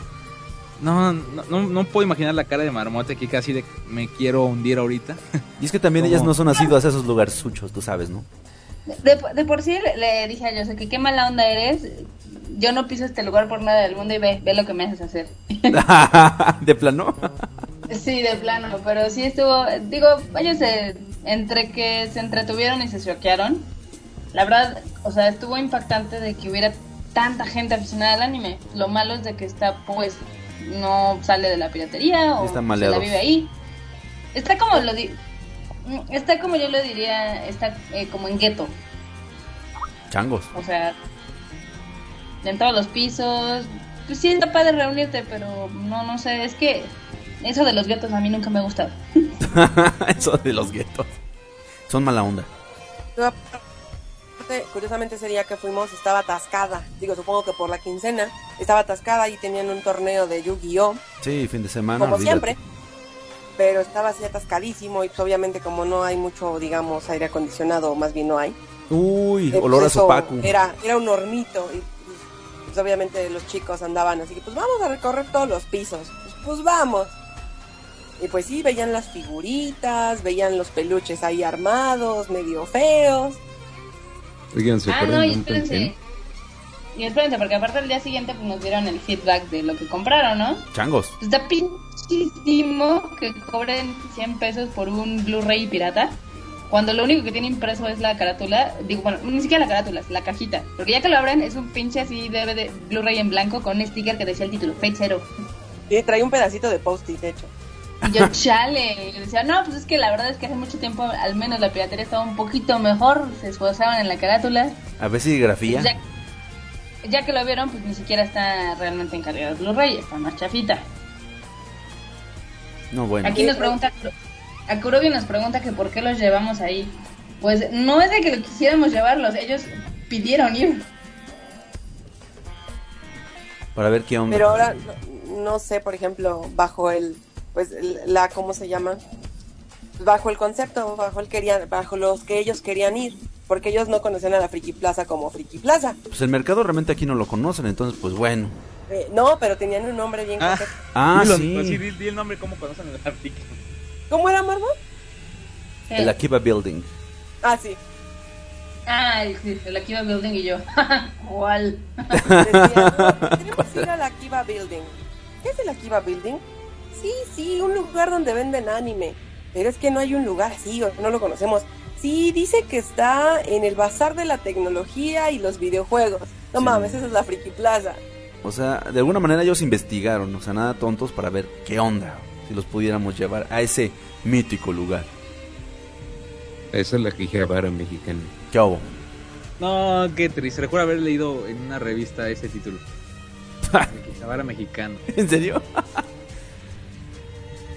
No, no, no, no puedo imaginar la cara de Marmote aquí casi de me quiero hundir ahorita. Y es que también ¿Cómo? ellas no son nacidas a esos lugares suchos, tú sabes, ¿no? De, de por sí le, le dije a Jose que qué mala onda eres yo no piso este lugar por nada del mundo y ve, ve lo que me haces hacer. ¿De plano? Sí, de plano, pero sí estuvo, digo, ellos se, entre que se entretuvieron y se choquearon, la verdad, o sea, estuvo impactante de que hubiera tanta gente aficionada al anime. Lo malo es de que está, pues, no sale de la piratería o Está se la vive ahí. Está como lo di está como yo lo diría, está eh, como en gueto, Changos. o sea, en todos los pisos. Pues sí, está padre reunirte, pero no, no sé, es que eso de los guetos a mí nunca me ha gustado. Eso de los guetos. Son mala onda. Yo, aparte, Curiosamente ese día que fuimos estaba atascada. Digo, supongo que por la quincena estaba atascada y tenían un torneo de Yu-Gi-Oh! Sí, fin de semana. como olvídate. siempre. Pero estaba así atascadísimo y pues obviamente como no hay mucho, digamos, aire acondicionado, más bien no hay. Uy, eh, olor a pues sopaco. Era, era un hornito y pues obviamente los chicos andaban así que pues vamos a recorrer todos los pisos. Pues, pues vamos. Y pues sí, veían las figuritas, veían los peluches ahí armados, medio feos. Oigan, ¿se Ah, no, y espérense. Y espérense, porque aparte el día siguiente pues, nos dieron el feedback de lo que compraron, ¿no? Changos. Pues Está pinchísimo que cobren 100 pesos por un Blu-ray pirata. Cuando lo único que tiene impreso es la carátula. Digo, bueno, ni siquiera la carátula, es la cajita. Porque ya que lo abren, es un pinche así DVD Blu-ray en blanco con un sticker que decía el título, Fechero. Y trae un pedacito de post-it, de hecho. Y yo, chale. Y yo decía, no, pues es que la verdad es que hace mucho tiempo, al menos la piratería estaba un poquito mejor. Se esforzaban en la carátula. A ver si grafía. Ya, ya que lo vieron, pues ni siquiera está realmente en calidad de Blu-ray, está más chafita. No, bueno. Aquí nos pregunta, a Kurobi nos pregunta que por qué los llevamos ahí. Pues no es de que lo quisiéramos llevarlos, ellos pidieron ir. Para ver qué onda. Pero ahora no, no sé, por ejemplo, bajo el, pues la, ¿cómo se llama? Bajo el concepto, bajo el querían, bajo los que ellos querían ir, porque ellos no conocían a la Friki Plaza como Friki Plaza. Pues el mercado realmente aquí no lo conocen, entonces pues bueno. Eh, no, pero tenían un nombre bien Ah. Ah, Dilo, sí. pues sí, di, di el nombre, ¿cómo conocen el artículo? ¿Cómo era, Marvel? El Akiba Building. Ah, sí. Ah, el, sí, el Akiba Building y yo. ¿Cuál? Decían, "No, queremos ir al Akiba Building. ¿Qué es el Akiba Building? Sí, sí, un lugar donde venden anime. Pero es que no hay un lugar así, o no lo conocemos. Sí, dice que está en el bazar de la tecnología y los videojuegos. No Sí. mames, esa es la Friki Plaza. O sea, de alguna manera ellos investigaron, o sea, nada tontos para ver qué onda, si los pudiéramos llevar a ese mítico lugar. Esa es la Quijabara mexicana. ¿Qué hago? No, qué triste. Recuerdo haber leído en una revista ese título. Quijabara mexicano. ¿En serio?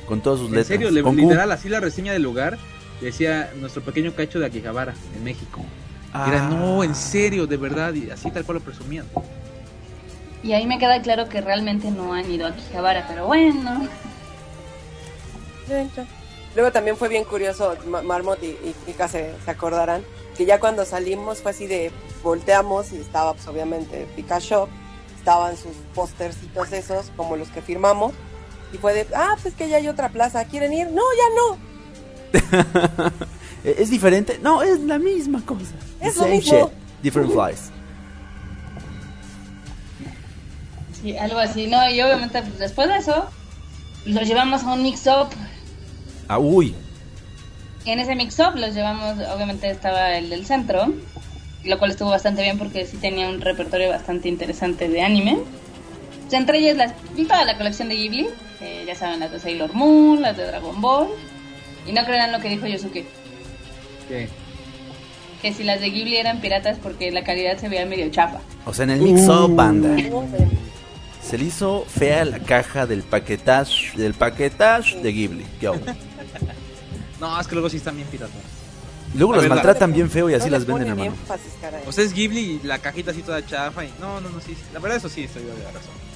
Con todas sus En letras. serio, le- literal, así la reseña del lugar decía nuestro pequeño cacho de Akihabara en México. Y era, Ah. no, en serio, de verdad, y así tal cual lo presumían. Y ahí me queda claro que realmente no han ido a Quijabara, pero bueno. Luego también fue bien curioso, Ma- Marmot y, y Kika se, se acordarán, que ya cuando salimos fue así de volteamos y estaba pues obviamente Pikachu, estaban sus postercitos esos, como los que firmamos, y fue de, ah, pues que ya hay otra plaza, ¿quieren ir? No, ya no. ¿E- ¿Es diferente? No, es la misma cosa. Es The lo same mismo. shit, different flies. Sí, algo así, ¿no? Y obviamente pues, después de eso, los llevamos a un mix-up. Ah, uy. En ese mix-up los llevamos, obviamente estaba el del centro, lo cual estuvo bastante bien porque sí tenía un repertorio bastante interesante de anime. Pues, entre ellas las, toda la colección de Ghibli, eh, ya saben, las de Sailor Moon, las de Dragon Ball. Y no crean lo que dijo Yosuke, ¿Qué? que si las de Ghibli eran piratas porque la calidad se veía medio chafa. O sea, en el mix-up, banda. No, ven. Se le hizo fea la caja del paquetage, del paquetage de Ghibli. ¿Qué hago? No, es que luego sí están bien piratas. Luego las maltratan bien feo y así No las venden, hermano. énfasis. O sea, es Ghibli y la cajita así toda chafa y... No, no, no, sí. sí. La verdad, eso sí, estoy de la razón.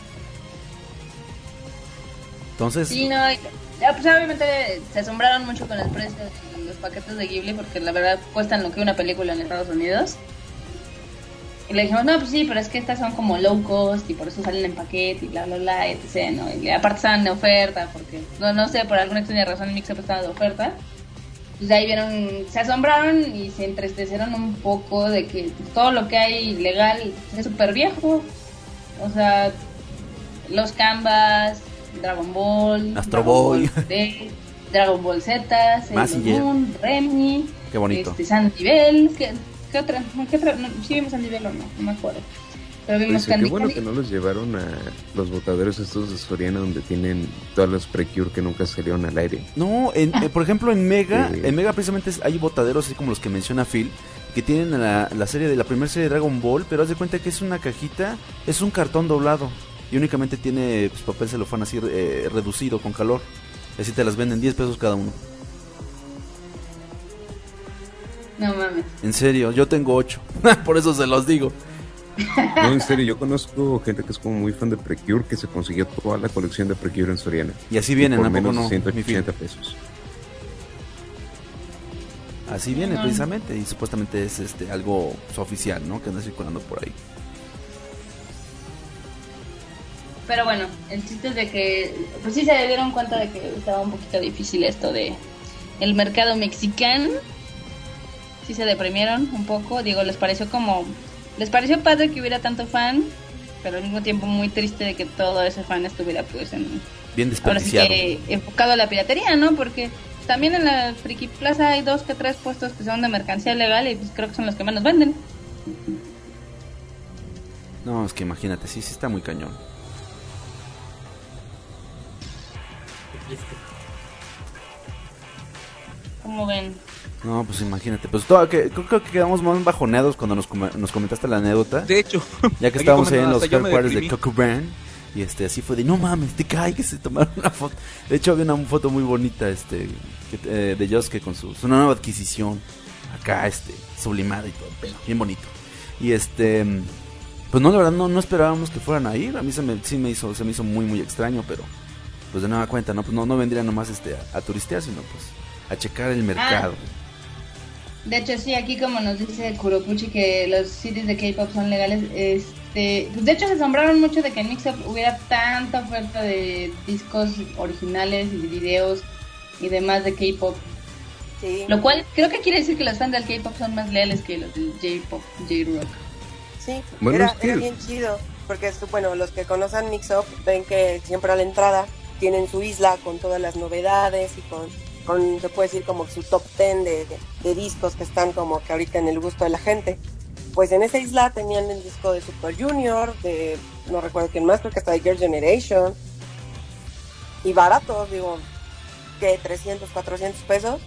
Entonces, Sí, no, ya, pues obviamente se asombraron mucho con los precios de los paquetes de Ghibli porque la verdad cuestan lo que una película en Estados Unidos. Y le dijimos, no, pues sí, pero es que estas son como low cost y por eso salen en paquete y bla, bla, bla, etc. ¿no? Y aparte estaban de oferta porque, no, no sé, por alguna extraña razón el Mixup estaba de oferta. Pues ahí vieron, se asombraron y se entristecieron un poco de que todo lo que hay legal es súper viejo. O sea, los Canvas, Dragon Ball, Astro Dragon Boy. Ball Z, Dragon Ball Z, Sailor. Moon, Remy, Qué bonito. este, Sandivel, ¿qué, qué otra? ¿Qué otra? No, ¿Sí vimos Sandivel o no? No me acuerdo. Pero vimos Pues, qué Candy bueno Candy. que no los llevaron a los botaderos estos de Soriana donde tienen todas las Precure que nunca salieron al aire. No, en- eh, por ejemplo en Mega, Sí. en Mega precisamente hay botaderos así como los que menciona Phil, que tienen la, la serie de la primera serie de Dragon Ball, pero haz de cuenta que es una cajita, es un cartón doblado y únicamente tiene pues, papel celofán así eh, reducido con calor. Y así te las venden 10 pesos cada uno. No mames. En serio, yo tengo 8. por eso se los digo. No, en serio, yo conozco gente que es como muy fan de Precure que se consiguió toda la colección de Precure en Soriana. Y así vienen, por ¿a poco menos no? mi Phil? 180 pesos. Así viene precisamente y supuestamente es este algo pues, oficial, ¿no? Que anda circulando por ahí. Pero bueno, el chiste es de que, pues sí se dieron cuenta de que estaba un poquito difícil esto de el mercado mexicano. Sí se deprimieron un poco, digo, les pareció como, les pareció padre que hubiera tanto fan, pero al mismo tiempo muy triste de que todo ese fan estuviera pues en, Bien ahora sí desperdiciado. que enfocado a la piratería, ¿no? Porque también en la Friki Plaza hay dos que tres puestos que son de mercancía legal y pues creo que son los que menos venden. No, es que imagínate, sí, sí está muy cañón. Como ven? No, pues imagínate. Pues todo, que, creo, creo que quedamos más bajoneados cuando nos, com- nos comentaste la anécdota. De hecho, Ya que estábamos ahí en los headquarters de deprimí. Cocoban. Y este, así fue de, no mames, te cae que se tomaron una foto. De hecho, había una foto muy bonita este, que, eh, de Josuke con su, su nueva adquisición. Acá, este, sublimada y todo, pero bien bonito. Y este, pues no, la verdad, no, no esperábamos que fueran a ir. A mí se me, sí me hizo, se me hizo muy, muy extraño, pero pues de nueva cuenta, ¿no? Pues no, no vendría nomás este, a, a turistear, sino pues a checar el mercado. De hecho, sí, aquí como nos dice Kuropuchi que los CDs de K-pop son legales, este, pues de hecho se asombraron mucho de que en Mixup hubiera tanta oferta de discos originales y videos y demás de K-pop. Sí, Lo cual creo que quiere decir que los fans del K-pop son más leales que los del J-pop, J-rock. sí. Bueno, era, bien chido. Porque, es- bueno, los que conocen Mix Up ven que siempre a la entrada tienen su isla con todas las novedades y con, con se puede decir, como su top 10 de, de- discos que están como que ahorita en el gusto de la gente. Pues en esa isla tenían el disco de Super Junior, de no recuerdo quién más, creo que hasta de Girl Generation. Y baratos, digo, que 300, 400 pesos.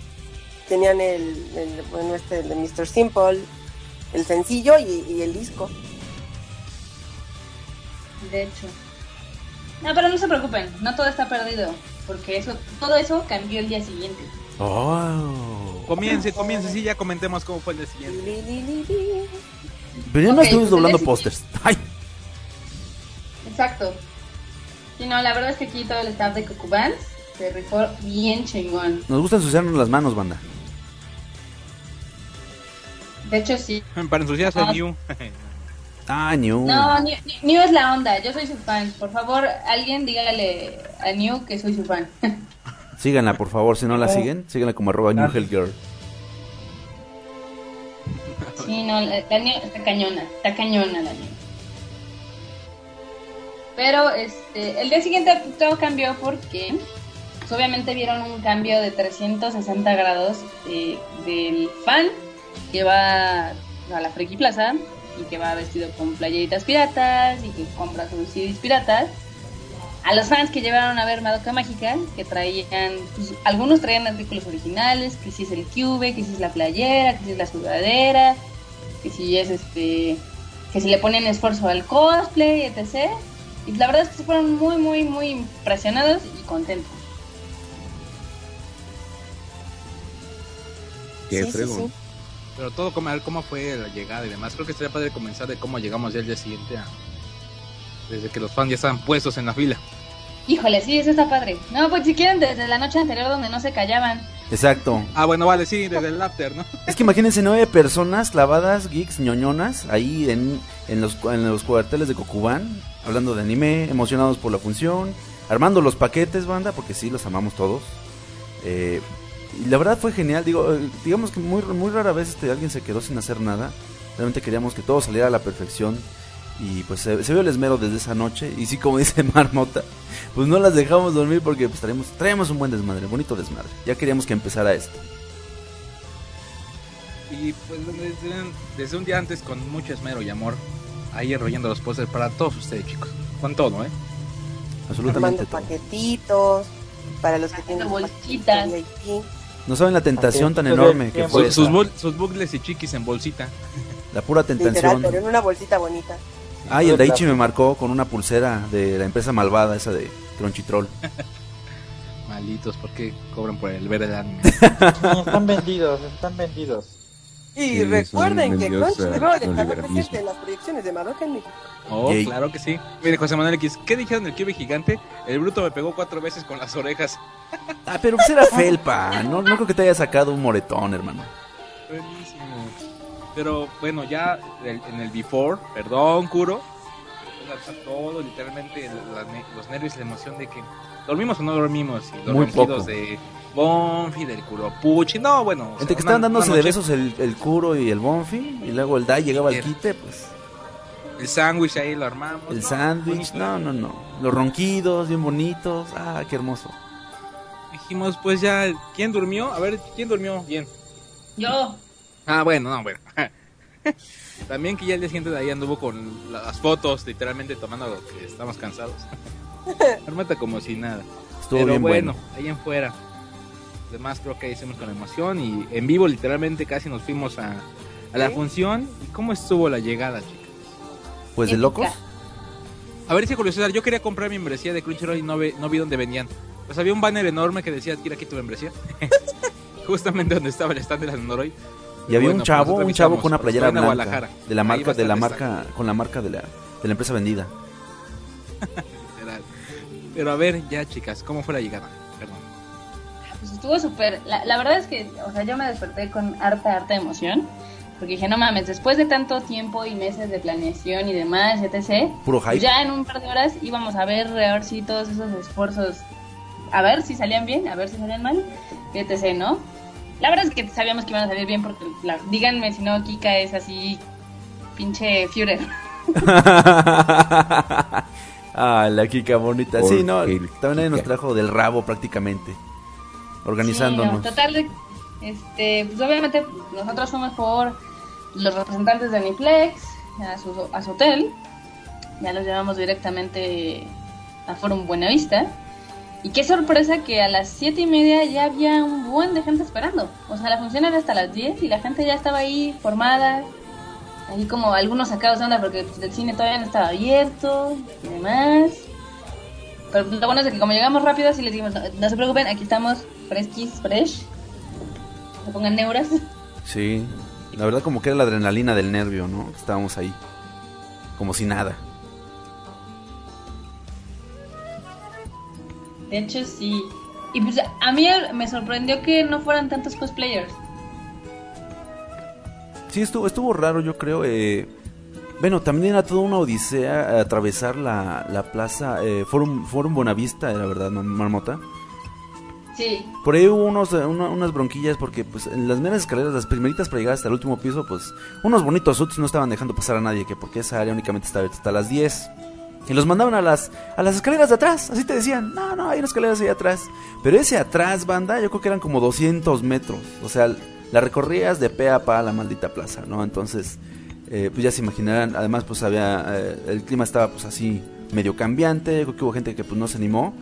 Tenían el, el, bueno, este, de Mr. Simple, el sencillo y el disco. De hecho. No, pero no se preocupen, no todo está perdido, porque eso, todo eso cambió el día siguiente. Oh. Comience, comience, sí, ya comentemos cómo fue el día siguiente. Li, li, li, li. Pero ya no estuvimos doblando pósters. Ay. Exacto. Y no, la verdad es que aquí todo el staff de Cocubans se rifó bien chingón. Nos gusta ensuciarnos las manos, banda. De hecho, sí. Para ensuciarse Ah. New. Ah, New. No, New, New es la onda. Yo soy su fan. Por favor, alguien dígale a New que soy su fan. Síganla, por favor. Si no la Oh. siguen, síganla como arroba New Hell Girl. Sí, no, la, la New está cañona. Está cañona la New. Pero este, el día siguiente todo cambió porque pues, obviamente vieron un cambio de 360 grados eh, del fan que va a la Friki Plaza y que va vestido con playeritas piratas y que compra sus CDs piratas. A los fans que llevaron a ver Madoka Mágica, que traían, pues, algunos traían artículos originales, que si es el cube, que si es la playera, que si es la sudadera, que si es este, que si le ponen esfuerzo al cosplay, etc. Y la verdad es que se fueron muy, muy, muy impresionados y contentos. Qué Sí, sí, fregón. sí. Pero todo, como, a ver cómo fue la llegada y demás. Creo que sería padre comenzar de cómo llegamos ya el día siguiente a... Desde que los fans ya estaban puestos en la fila. Híjole, sí, eso está padre. No, pues si quieren desde la noche anterior donde no se callaban. Exacto. Ah, bueno, vale, sí, desde el after, ¿no? Es que imagínense nueve personas clavadas, geeks, ñoñonas, ahí en, en, los, en los cuarteles de Cocubán, hablando de anime, emocionados por la función, armando los paquetes, banda, porque sí, los amamos todos. Eh, y la verdad fue genial, digo, eh, digamos que muy, muy rara vez este, alguien se quedó sin hacer nada. Realmente queríamos que todo saliera a la perfección. Y pues se, se vio el esmero desde esa noche. Y sí, como dice Marmota, pues no las dejamos dormir porque pues traemos, traemos un buen desmadre, bonito desmadre. Ya queríamos que empezara esto. Y pues desde, desde un día antes, con mucho esmero y amor, ahí enrollando los pósters para todos ustedes, chicos. Con todo, ¿eh? Absolutamente Armando todo. paquetitos para los que tienen bolsitas. No saben la tentación tan enorme que fue Sus, bucles y chiquis en bolsita. la pura Literal, tentación. pero en una bolsita bonita. Ah, y el Daichi me marcó con una pulsera de la empresa malvada, esa de Crunchyroll. Malitos, ¿por qué cobran por el ver el anime? Están vendidos, están vendidos. Y Sí, recuerden que Crunchyroll liberalismo. presente en las proyecciones de Madoka en México. Oh, Yay. claro que sí. Mire, José Manuel X, ¿qué dijeron del Cube gigante? El bruto me pegó cuatro veces con las orejas. Ah, pero pues era felpa. No, no creo que te haya sacado un moretón, hermano. Buenísimo. Pero bueno, ya el- en el before, perdón, está Todo, literalmente, los nervios y la emoción de que dormimos o no dormimos. Y los Muy poco. de Bonfi, del Kuropuchi. No, bueno. o Entre sea, que estaban dándose de besos el, el Kuro y el Bonfi, y luego el Dai llegaba al quite, pues El sándwich ahí lo armamos. el ¿no? sándwich, no, no, no. Los ronquidos, bien bonitos, ah, qué hermoso. Dijimos, pues ya, ¿quién durmió? A ver, ¿quién durmió bien? Yo. Ah, bueno, no, bueno. También que ya el día siguiente de ahí anduvo con las fotos, literalmente tomando lo que estamos cansados. Armata como si nada. Estuvo Pero bien bueno, bueno. ahí en fuera. Los demás creo que hicimos con emoción y en vivo literalmente casi nos fuimos a, a la función. ¿Y cómo estuvo la llegada, chicas? Pues de locos. A ver si curiosidad, yo quería comprar mi membresía de Crunchyroll y no, ve- no vi dónde vendían. Pues había un banner enorme que decía adquiere aquí tu membresía. Justamente donde estaba el stand de la Noroy. Y había Bueno, un chavo, un chavo con una playera blanca Guadalajara. de la marca de la marca con la marca de la de la empresa vendida. literal. Pero a ver, ya chicas, ¿cómo fue la llegada? Perdón. Pues estuvo súper. La, la verdad es que, o sea, yo me desperté con harta, harta emoción. Porque dije, no mames, después de tanto tiempo y meses de planeación y demás, etc., Puro pues hype. ya en un par de horas íbamos a ver, a ver si todos esos esfuerzos, a ver si salían bien, a ver si salían mal, etc., ¿no? La verdad es que sabíamos que iban a salir bien porque, la- díganme si no, Kika es así, pinche Führer. ah, la Kika bonita. Sí, no, también ahí nos Kika. trajo del rabo prácticamente. Sí, Organizándonos. no, total, de- este, pues obviamente nosotros fuimos por los representantes de Niplex a su, hotel. Ya los llevamos directamente a Forum Buenavista. Y qué sorpresa que a las siete y media ya había un buen de gente esperando. O sea, la función era hasta las 10 y la gente ya estaba ahí formada. Ahí como algunos sacados de onda porque pues, el cine todavía no estaba abierto y demás. Pero pues, lo bueno es que como llegamos rápido, así les dijimos, no, no se preocupen, aquí estamos fresquis, fresh. Se pongan neuras. Sí. La verdad como que era la adrenalina del nervio, ¿no? Estábamos ahí. Como si nada. De hecho, sí. Y pues a mí me sorprendió que no fueran tantos cosplayers. Sí, estuvo, estuvo raro, yo creo. eh, bueno, también era toda una odisea atravesar la, la plaza eh, Forum, Forum Bonavista, era verdad, ¿no, Marmota. Por ahí hubo unos, eh, una- unas bronquillas porque pues en las meras escaleras, las primeritas para llegar hasta el último piso, pues unos bonitos suits no estaban dejando pasar a nadie, que porque esa área únicamente estaba hasta las 10. Y los mandaban a las, a las escaleras de atrás, así te decían, no, no, hay unas escaleras ahí atrás. Pero ese atrás, banda, yo creo que eran como 200 metros. O sea, la recorrías de pe a pa a la maldita plaza, ¿no? Entonces, eh, pues ya se imaginarán, además pues había, eh, el clima estaba pues así medio cambiante, creo que hubo gente que pues no se animó.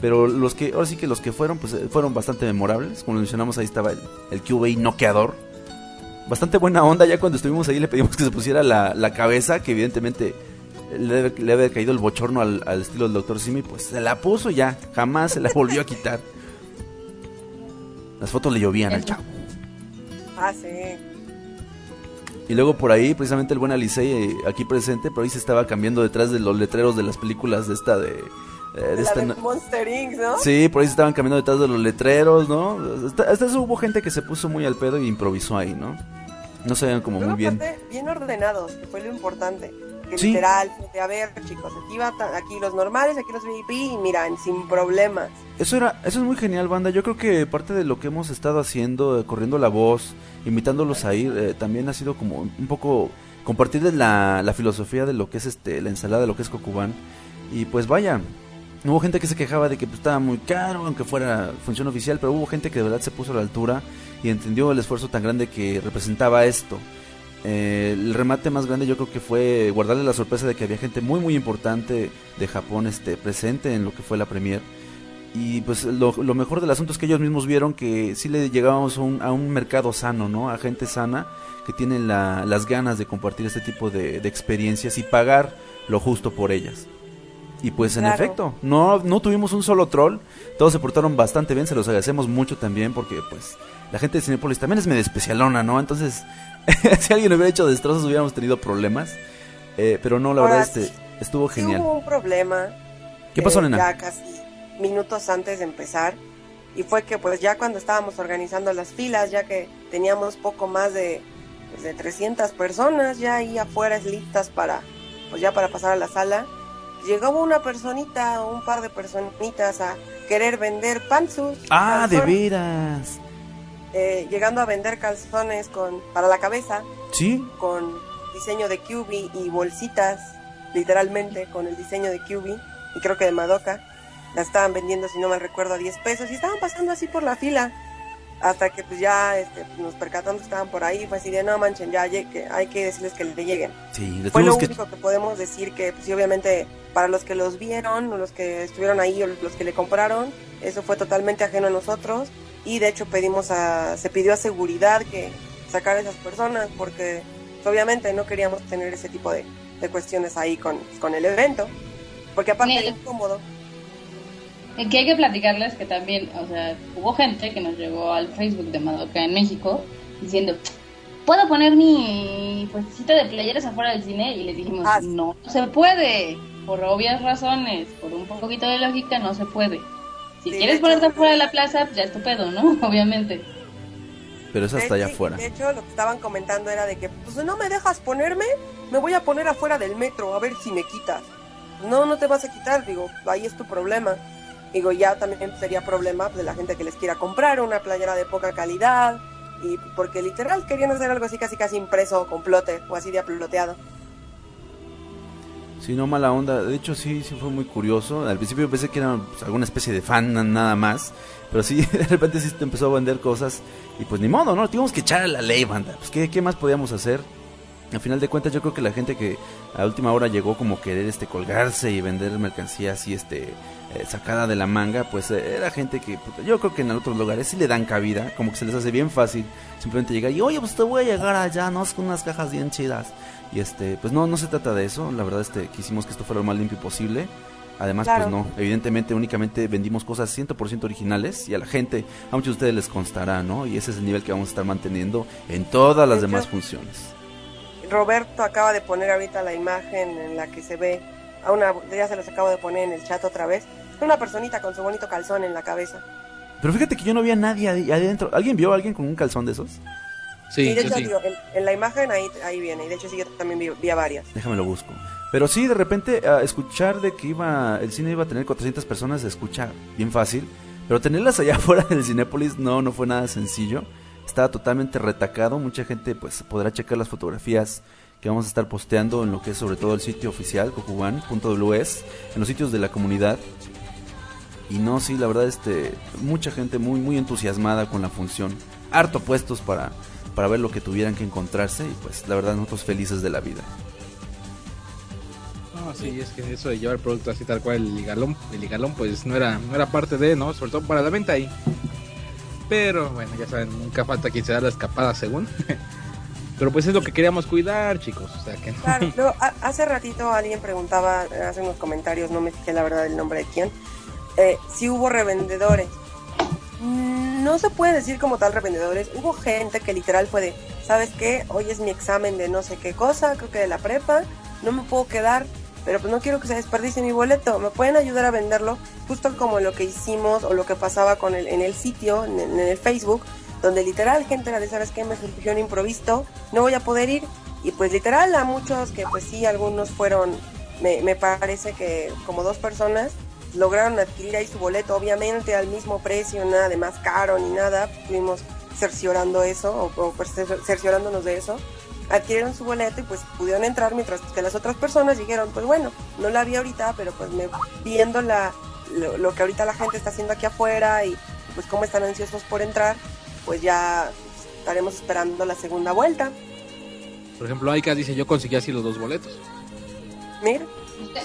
Pero los que, ahora sí que los que fueron, pues eh, fueron bastante memorables. Como mencionamos, ahí estaba el, el noqueador. Bastante buena onda, ya cuando estuvimos ahí le pedimos que se pusiera la, la cabeza, que evidentemente le, debe- le había caído el bochorno al, al estilo del Dr. Simi, pues se la puso ya, jamás se la volvió a quitar. Las fotos le llovían al chavo. Ah, sí. Y luego por ahí, precisamente el buen Alicey, eh, aquí presente, por ahí se estaba cambiando detrás de los letreros de las películas de esta de... eh, de esta de Monster Inc., ¿no? Sí, por ahí se estaban caminando detrás de los letreros, ¿no? Hasta, hasta eso hubo gente que se puso muy al pedo y improvisó ahí, ¿no? No se veían como muy bien. bien ordenados, que fue lo importante. Que Sí. literal, de, a ver, chicos, aquí va aquí los normales, aquí los VIP, y miran, sin problemas. Eso era, eso es muy genial, banda. Yo creo que parte de lo que hemos estado haciendo, eh, corriendo la voz, invitándolos a ir, eh, también ha sido como un poco compartirles la, la filosofía de lo que es este la ensalada, de lo que es Cocuban. Y pues vaya, hubo gente que se quejaba de que pues, estaba muy caro, aunque fuera función oficial, pero hubo gente que de verdad se puso a la altura y entendió el esfuerzo tan grande que representaba esto. Eh, el remate más grande yo creo que fue guardarle la sorpresa de que había gente muy muy importante de Japón este presente en lo que fue la premier y pues lo, mejor del asunto es que ellos mismos vieron que sí le llegábamos a un, a un mercado sano, ¿no? A gente sana que tienen la, las ganas de compartir este tipo de experiencias y pagar lo justo por ellas. Y pues en Claro. efecto, no, no tuvimos un solo troll, todos se portaron bastante bien, se los agradecemos mucho también porque pues la gente de Cinepolis también es medio especialona, ¿no? Entonces, si alguien hubiera hecho destrozos hubiéramos tenido problemas, Eh, pero no, la Ahora, verdad este, estuvo genial. hubo un problema. ¿Qué pasó, eh, nena? Ya casi minutos antes de empezar. Y fue que pues ya cuando estábamos organizando las filas, ya que teníamos poco más de, pues, de 300 personas ya ahí afuera listas para, pues ya para pasar a la sala, llegó una personita o un par de personitas a querer vender panzus. Ah, de veras. eh, llegando a vender calzones con, para la cabeza Sí, con diseño de QB y bolsitas, literalmente, con el diseño de QB y creo que de Madoka. La estaban vendiendo, si no mal recuerdo, a 10 pesos y estaban pasando así por la fila. Hasta que pues ya este, nos percatamos que estaban por ahí, fue así de no manchen, ya lle- que hay que decirles que le lleguen. sí, Fue lo tuvimos que único que podemos decir que, pues sí, obviamente, para los que los vieron, los que estuvieron ahí, o los que le compraron, eso fue totalmente ajeno a nosotros. Y de hecho pedimos a, se pidió a seguridad que sacara a esas personas, porque pues, obviamente no queríamos tener ese tipo de, de cuestiones ahí con, con el evento. Porque aparte es incómodo. Y que hay que platicarles que también, o sea, hubo gente que nos llegó al Facebook de Madoka en México diciendo, ¿puedo poner mi puestecito de playeras afuera del cine? Y les dijimos, Ah. no, no se puede, por obvias razones, por un poquito de lógica, no se puede. Si Sí, quieres ponerte afuera de la plaza, pues ya es tu pedo, ¿no? Obviamente. Pero es hasta allá afuera. De hecho, lo que estaban comentando era de que, pues no me dejas ponerme, me voy a poner afuera del metro, a ver si me quitas. No, no te vas a quitar, digo, ahí es tu problema. Digo, ya también sería problema de la gente que les quiera comprar una playera de poca calidad, y porque literal querían hacer algo así casi casi impreso con plote, o así de aploteado. Sí, no mala onda. De hecho, sí, sí fue muy curioso. Al principio pensé que era pues, alguna especie de fan na- nada más. Pero sí, de repente sí empezó a vender cosas. Y pues ni modo, ¿no? Tuvimos que echar a la ley, banda. Pues ¿qué, qué más podíamos hacer? Al final de cuentas, yo creo que la gente que a última hora llegó como querer este colgarse y vender mercancía así este eh, sacada de la manga, pues eh, era gente que puta, yo creo que en otros lugares sí le dan cabida, como que se les hace bien fácil simplemente llegar y oye, pues te voy a llegar allá, ¿no? Con unas cajas bien chidas. Y este, pues no, no se trata de eso. La verdad, este, quisimos que esto fuera lo más limpio posible. Además, Claro. pues no, evidentemente únicamente vendimos cosas 100% originales y a la gente, a muchos de ustedes les constará, ¿no? Y ese es el nivel que vamos a estar manteniendo en todas las De demás hecho- funciones. Roberto acaba de poner ahorita la imagen en la que se ve a una, ya se los acabo de poner en el chat otra vez, una personita con su bonito calzón en la cabeza. Pero fíjate que yo no vi a nadie ahí adentro. ¿Alguien vio a alguien con un calzón de esos? Sí, y de sí, hecho, sí. digo, en, en la imagen ahí, ahí viene, y de hecho sí, yo también vi, vi a varias. Déjame lo busco. Pero sí, de repente, a escuchar de que iba el cine iba a tener 400 personas se escucha bien fácil. Pero tenerlas allá afuera del Cinépolis no, no fue nada sencillo. Estaba totalmente retacado. Mucha gente pues podrá checar las fotografías que vamos a estar posteando en lo que es sobre todo el sitio oficial, cocuban.ws, en los sitios de la comunidad. Y no, sí, la verdad, este, mucha gente muy, muy entusiasmada con la función. Harto puestos para, para ver lo que tuvieran que encontrarse. Y pues, la verdad, nosotros felices de la vida. No, sí, es que eso de llevar producto así tal cual, el ligalón, el ligalón pues no era, no era parte de, ¿no? Sobre todo para la venta ahí. Pero bueno, ya saben, nunca falta quien se da la escapada según. Pero pues es lo que queríamos cuidar, chicos. O sea que no. Claro, hace ratito alguien preguntaba, hace unos comentarios, no me fijé la verdad el nombre de quién, eh, si hubo revendedores. Mm, No se puede decir como tal revendedores, hubo gente que literal fue de, ¿sabes qué? Hoy es mi examen de no sé qué cosa, creo que de la prepa, no me puedo quedar, pero pues no quiero que se desperdicie mi boleto, ¿me pueden ayudar a venderlo? Justo como lo que hicimos o lo que pasaba con el, en el sitio, en, el Facebook, donde literal gente era de, ¿sabes qué? Me surgió un improviso, no voy a poder ir. Y pues literal a muchos que pues sí, algunos fueron, me, me parece que como dos personas lograron adquirir ahí su boleto, obviamente al mismo precio, nada de más caro ni nada, estuvimos cerciorando eso o, o pues, cer- cerciorándonos de eso. adquirieron su boleto y pues pudieron entrar mientras que las otras personas dijeron, pues bueno, no la vi ahorita, pero pues me viendo la, lo, lo que ahorita la gente está haciendo aquí afuera y pues cómo están ansiosos por entrar, pues ya estaremos esperando la segunda vuelta. Por ejemplo, Aika dice, yo conseguí así los dos boletos. Mira,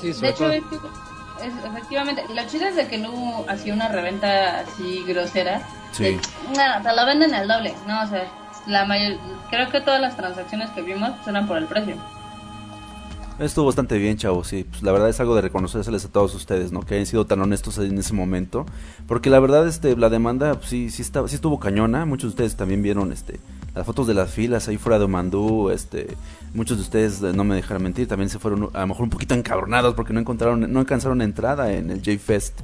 Sí, de hecho, todo. Es efectivamente, lo chido es de que no hubo así una reventa así grosera. Sí. No, te lo venden al doble. No, o sea, la mayor, creo que todas las transacciones que vimos eran por el precio. Estuvo bastante bien, chavos, sí. Pues la verdad es algo de reconocérseles a todos ustedes, ¿no? Que hayan sido tan honestos en ese momento. Porque la verdad, este, la demanda, pues, sí, sí, estaba, sí estuvo cañona. Muchos de ustedes también vieron, este, las fotos de las filas ahí fuera de Omandú, este... Muchos de ustedes, eh, no me dejarán mentir, también se fueron a lo mejor un poquito encabronados porque no encontraron, no alcanzaron entrada en el J-Fest.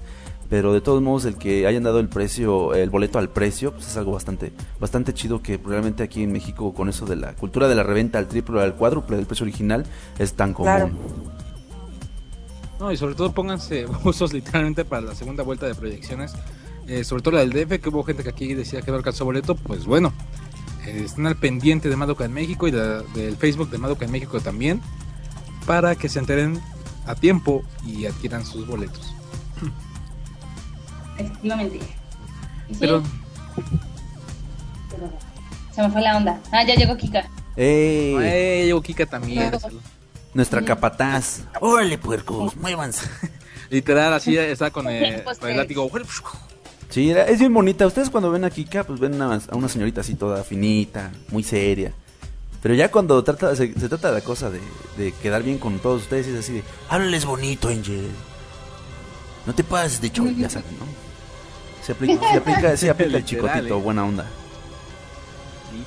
Pero de todos modos, el que hayan dado el precio, el boleto al precio, pues es algo bastante, bastante chido que realmente aquí en México con eso de la cultura de la reventa al triple o al cuádruple del precio original es tan común. Claro. No, y sobre todo pónganse usos literalmente para la segunda vuelta de proyecciones. Eh, sobre todo la del DF, que hubo gente que aquí decía que no alcanzó boleto. Pues bueno, eh, están al pendiente de Madoka en México y de- del Facebook de Madoka en México también. Para que se enteren a tiempo y adquieran sus boletos. Efectivamente. Sí, Pero Se me fue la onda. Ah, ya llegó Kika. ¡Ey! eh, llegó Kika también. Nuestra capataz. ¡Órale, puercos! ¡Muévanse! Literal, así está con, eh, Pues con el látigo. Sí, era- es bien bonita. Ustedes cuando ven a Kika, pues ven a, a una señorita así toda finita, muy seria. Pero ya cuando trata, se, se trata de la cosa de, de quedar bien con todos ustedes, es así de, háblales bonito, Angel. No te pases de choy, ya saben, ¿no? Se aplica, se aplica, se aplica el chicotito, eh. buena onda.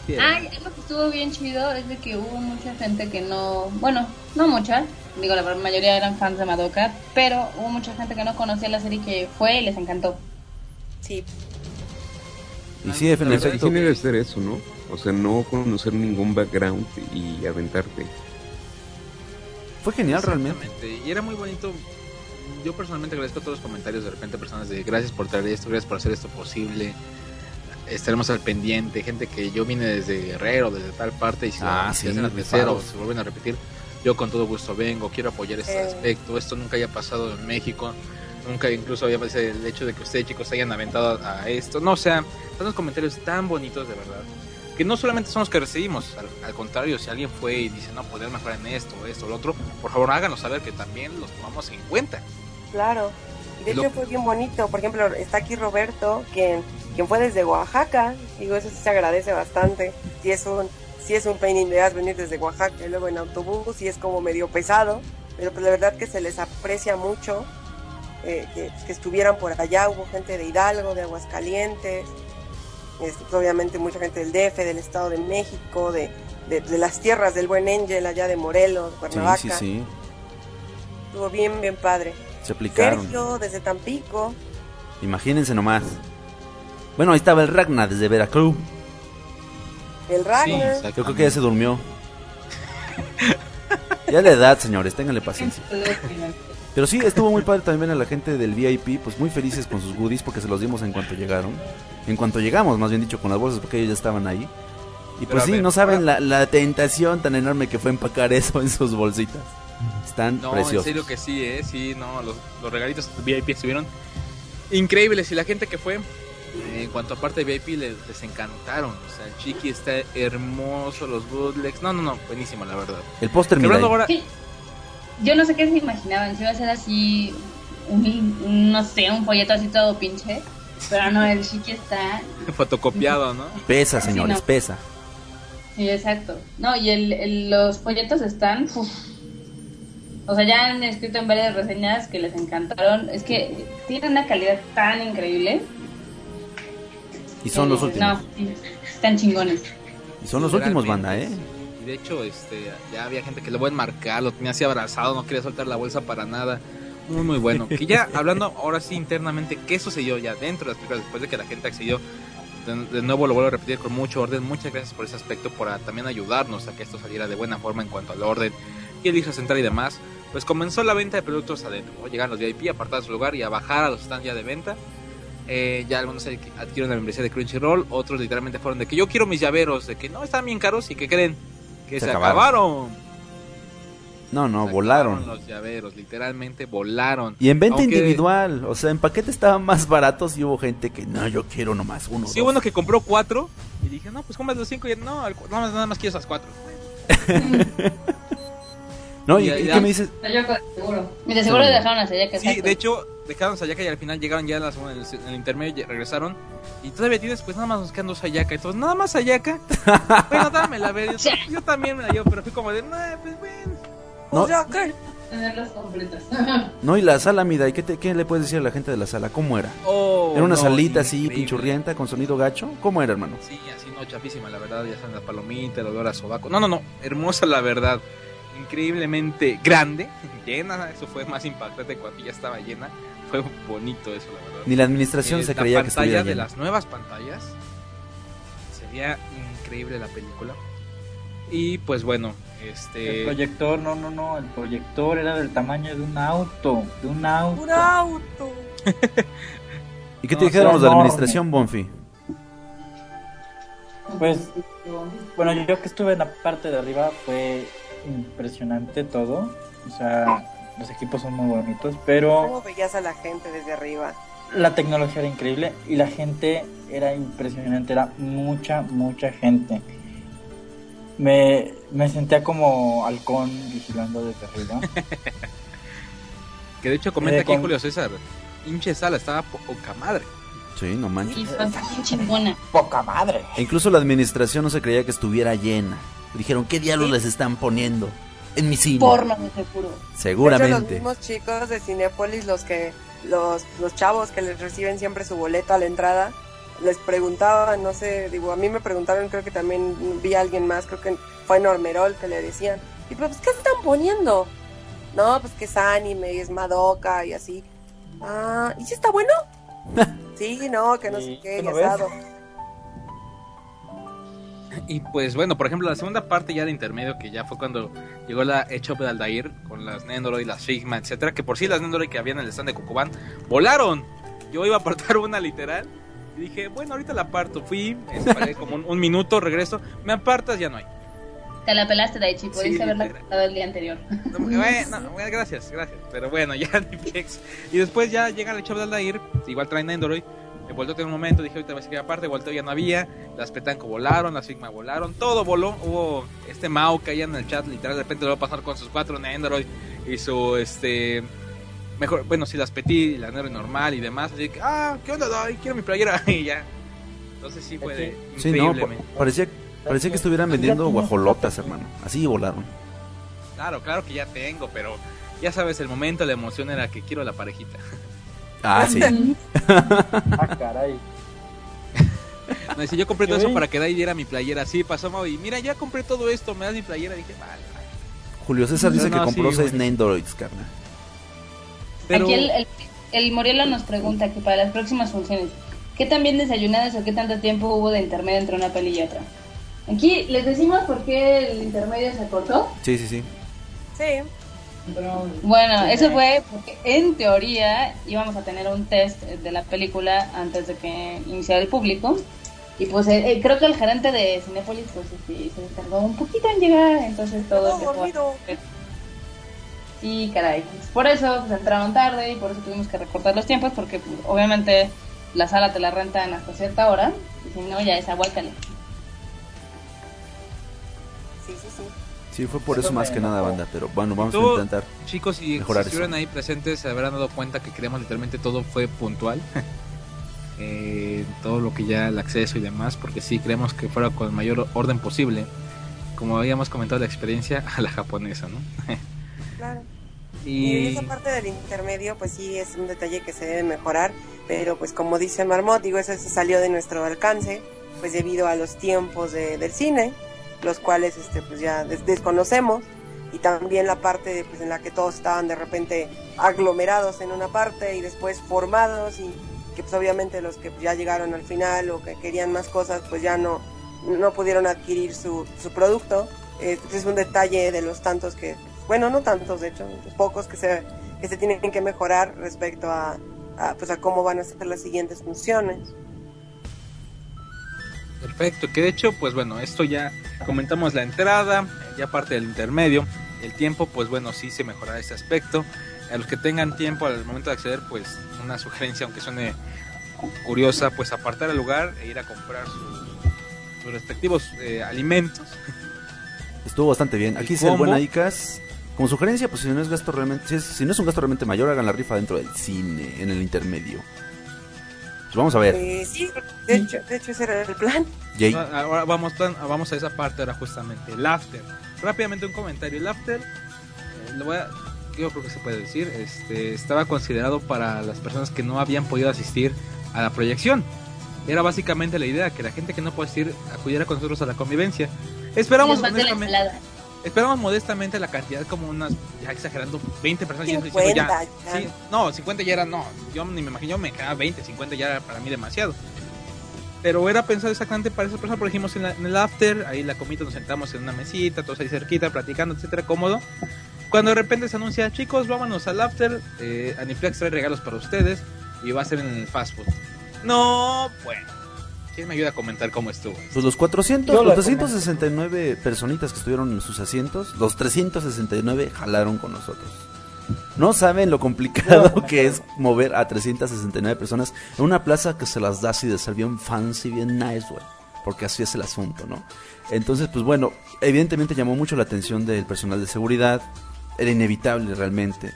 Ay, algo que estuvo bien chido es de que hubo mucha gente que no, bueno, no mucha, digo la mayoría eran fans de Madoka, pero hubo mucha gente que no conocía la serie que fue y les encantó. Sí, Y sí, en efecto. sí debe ser eso, ¿no? O sea, no conocer ningún background y aventarte. Fue genial realmente. Y era muy bonito. Yo personalmente agradezco todos los comentarios de repente personas de gracias por traer esto, gracias por hacer esto posible. Estaremos al pendiente, gente que yo vine desde Guerrero, desde tal parte y si, Ah, si sí, hacen se vuelven a repetir, yo con todo gusto vengo, quiero apoyar este Eh. aspecto. Esto nunca haya pasado en México, nunca incluso había pasado el hecho de que ustedes chicos se hayan aventado a esto. No, o sea, son los comentarios tan bonitos de verdad. Que no solamente son los que recibimos, al, al contrario, si alguien fue y dice, no, poder mejorar en esto, esto, lo otro, por favor háganos saber que también los tomamos en cuenta. claro. Y de Lo- hecho fue bien bonito. Por ejemplo, está aquí Roberto, quien, quien fue desde Oaxaca. Digo, eso sí se agradece bastante. Si es un, si es un pain in the ass venir desde Oaxaca y luego en autobús, y es como medio pesado. Pero pues la verdad que se les aprecia mucho eh, que, que estuvieran por allá. Hubo gente de Hidalgo, de Aguascalientes. este, obviamente mucha gente del DF, del Estado de México, de, de, de las tierras del buen Ángel, allá de Morelos, Sí, Cuernavaca. sí, sí. Estuvo bien, bien padre. Se aplicaron. Sergio, desde Tampico. Imagínense nomás. Bueno, ahí estaba el Ragna desde Veracruz. El Ragnar. Sí, Yo creo que ya se durmió. ya la edad, señores, ténganle paciencia. Pero sí, estuvo muy padre también a la gente del VIP, pues muy felices con sus goodies porque se los dimos en cuanto llegaron. En cuanto llegamos, más bien dicho, con las bolsas porque ellos ya estaban ahí. Y pues sí, ver, no saben ahora- la, la tentación tan enorme que fue empacar eso en sus bolsitas. Están No, preciosos. en serio que sí, eh, sí, no, los, los regalitos VIP estuvieron increíbles y la gente que fue, eh, en cuanto a parte de VIP, les, les encantaron. O sea, el Chiqui está hermoso, los bootlegs, no, no, no, buenísimo, la verdad. El póster, mira. ahí. ahora, Sí. Yo no sé qué se imaginaban, si iba a ser así, un, un, no sé, un folleto así todo pinche, pero no, el chiqui está fotocopiado, ¿no? Pesa, Sí, señores, no. pesa. Sí, exacto. No, y el, el- los folletos están. uf. O sea, ya han escrito en varias reseñas que les encantaron. Es que tienen una calidad tan increíble. Y son los que, últimos. No, sí, están chingones. Y son los últimos, banda, ¿eh? Y de hecho, este, ya había gente que lo voy a enmarcar, lo tenía así abrazado, no quería soltar la bolsa para nada. Muy, muy bueno. Que ya hablando ahora sí internamente, ¿qué sucedió ya dentro de las películas después de que la gente accedió? De, de nuevo lo vuelvo a repetir con mucho orden. Muchas gracias por ese aspecto, por a- también ayudarnos a que esto saliera de buena forma en cuanto al orden y el hija central y demás. Pues comenzó la venta de productos adentro. ¿no? Llegaron los VIP, apartar su lugar y a bajar a los stands ya de venta. Eh, ya algunos adqu- adquirieron la membresía de Crunchyroll, otros literalmente fueron de que yo quiero mis llaveros, de que no están bien caros y que creen, que Se se, acabaron. acabaron. No, no, Se volaron. Los llaveros, literalmente volaron. Y en venta Aunque- individual, o sea, en paquete estaban más baratos y hubo gente que no, yo quiero nomás uno. Sí, dos". bueno que compró cuatro y dije, no, pues compras los cinco y no, nada más, nada más quiero esas cuatro. No, ¿y, y qué me dices? Sayaka seguro. Y de seguro dejaron a Sayaka Sí, exacto. de hecho, dejaron Sayaka y al final llegaron ya en, las- en el, en el intermedio, regresaron. Y todavía tienes, pues nada más nos quedan dos Sayaka. Entonces, nada más Sayaka. bueno, dámela, a ver. Yo, yo también me la llevo, pero fui como de, no, pues bueno. No, Tenerlas completas. no, y la sala, mira, ¿y qué, te- qué le puedes decir a la gente de la sala? ¿Cómo era? Oh, ¿Era una no, salita así, increíble. pinchurrienta, con sonido gacho? ¿Cómo era, hermano? Sí, así no, chapísima, la verdad. Ya saben, las palomitas, el olor a sobaco. No, no, no, hermosa la verdad. Increíblemente grande, llena. Eso fue más impactante cuando ya estaba llena. Fue bonito eso, la verdad. Ni la administración Eh, se la creía que pantalla estuviera de llena. las nuevas pantallas sería increíble la película y pues bueno El este proyector, no, no, no, el proyector era del tamaño de un auto, de un auto. Un auto. ¿Y qué te No, dijeron los de la administración, Bonfi? Pues, bueno, yo que estuve en la parte de arriba fue impresionante todo. O sea, los equipos son muy bonitos, pero ¿Cómo veías a la gente desde arriba? la tecnología era increíble y la gente era impresionante, era mucha, mucha gente. Me, me sentía como halcón vigilando desde arriba. que de hecho comenta Eh, aquí con- Julio César hinche sala estaba poca madre Sí, no manches. Y fue bien chingona. ¡Poca madre! E incluso la administración no se creía que estuviera llena. Dijeron, ¿qué diablos les están poniendo? En mi cine. Porno, de seguro. De hecho, los Seguramente. mismos chicos de Cinépolis, los que los, los chavos que les reciben siempre su boleto a la entrada, les preguntaban, no sé, digo, a mí me preguntaron, creo que también vi a alguien más, creo que fue Normerol que le decían, y pues, ¿qué están poniendo? No, pues que es anime y es Madoka y así. Ah, ¿y si está bueno? sí, no, que no sé ¿Y qué, y ves? Y pues bueno por ejemplo la segunda parte ya de intermedio que ya fue cuando llegó la Age de Aldair con las Nendoroid las Figma etcétera que por sí las Nendoroid que había en el stand de Cucubán volaron yo iba a apartar una literal y dije bueno ahorita la aparto fui como un, un minuto regreso me apartas ya no hay Te la pelaste, Daichi. Pudiste Sí, haberla cortado el día anterior. No, bueno, bueno, gracias, gracias. Pero bueno, ya. Y después ya llega el chavo de Aldair, igual traen Android. Me volteó en un momento, dije ahorita me que aparte, volteó ya no había. Las Petanco volaron, las Sigma volaron, todo voló. Hubo este Mao que en el chat, literal, de repente lo va a pasar con sus cuatro Android y su este. Mejor, bueno, si las Petit y la Android normal y demás. Así que, ah, ¿qué onda, Dai? Quiero mi playera. y ya. Entonces sí fue de- Sí, no, pa- increíblemente. parecía, parecía que estuvieran vendiendo guajolotas, hermano. Así volaron. Claro, claro que ya tengo, pero ya sabes, el momento, la emoción era que quiero la parejita. Ah, sí. Ah, caray. Me dice, yo compré todo eso para que Dai diera mi playera. Así pasó Mau y mira, ya compré todo esto, me das mi playera. dije, vale. vale". Julio César dice No, que compró sí, seis bueno. Nendoroids, carnal. Pero Aquí el, el, el Morielo nos pregunta que para las próximas funciones, ¿qué tan bien desayunadas o qué tanto tiempo hubo de intermedio entre una peli y otra? Aquí les decimos por qué el intermedio se cortó. Sí, sí, sí. Sí, Bueno, eso fue porque en teoría íbamos a tener un test de la película antes de que iniciara el público. Y pues eh, eh, creo que el gerente de Cinepolis pues este, se tardó un poquito en llegar, entonces todo a- dormido. Sí, caray. Pues, por eso pues, entraron tarde y por eso tuvimos que recortar los tiempos porque pues, obviamente la sala te la rentan hasta cierta hora y si no ya es aguácale. Sí, sí, sí. Sí, fue por eso más que nada, banda. Pero bueno, vamos a intentar. chicos, si, si Mejorar eso. estuvieran ahí presentes, se habrán dado cuenta que creemos literalmente todo fue puntual. Eh, todo lo que ya el acceso y demás, porque sí creemos que fuera con el mayor orden posible. Como habíamos comentado la experiencia a la japonesa, ¿no? Claro. Y Y esa parte del intermedio, pues sí es un detalle que se debe mejorar, pero pues como dice Marmot, digo, eso se salió de nuestro alcance, pues debido a los tiempos de- del cine, los cuales este pues ya des- desconocemos, y también la parte de, pues, en la que todos estaban de repente aglomerados en una parte y después formados y que pues obviamente los que ya llegaron al final o que querían más cosas pues ya no, no pudieron adquirir su, su producto. Eh, es un detalle de los tantos que, bueno, no tantos de hecho, pocos que se, que se tienen que mejorar respecto a, a, pues a cómo van a ser las siguientes funciones. Perfecto, que de hecho, pues bueno, esto ya comentamos la entrada, ya parte del intermedio, el tiempo, pues bueno, sí se mejorará ese aspecto. A los que tengan tiempo al momento de acceder, pues una sugerencia, aunque suene curiosa, pues apartar el lugar e ir a comprar sus, sus respectivos eh, alimentos. Estuvo bastante bien. Aquí dice el buen. Aicas. Como sugerencia, pues si no es gasto realmente, si, es- si no es un gasto realmente mayor, hagan la rifa dentro del cine, en el intermedio. Pues vamos a ver. Eh, sí, de hecho, de hecho ese era el plan. Jay, Ah, Ahora vamos, tan- vamos a esa parte ahora justamente, el after. Rápidamente un comentario, el after, eh, lo voy a, yo creo que se puede decir, este, estaba considerado para las personas que no habían podido asistir a la proyección. Era básicamente la idea que la gente que no puede asistir acudiera con nosotros a la convivencia. Esperamos honestamente. Esperamos modestamente la cantidad como unas, ya exagerando, 20 personas. ya estoy diciendo 50. ya, ya. Sí, no, 50 ya era, no, yo ni me imagino, yo me quedaba 20, 50 ya era para mí demasiado. Pero era pensado exactamente para esa persona, por dijimos en, la- en el after, ahí la comida nos sentamos en una mesita, todos ahí cerquita, platicando, etcétera, cómodo. Cuando de repente se anuncia, chicos, vámonos al after, eh, Aniplex trae regalos para ustedes y va a ser en el fast food. No, bueno. ¿Quién me ayuda a comentar cómo estuvo? pues los 400, Yo los la 369 personitas que estuvieron en sus asientos, los 369 jalaron con nosotros. No saben lo complicado que es mover a 369 personas en una plaza que se las da así de ser bien fancy, bien nice, güey. Porque así es el asunto, ¿no? Entonces, pues bueno, evidentemente llamó mucho la atención del personal de seguridad. Era inevitable realmente.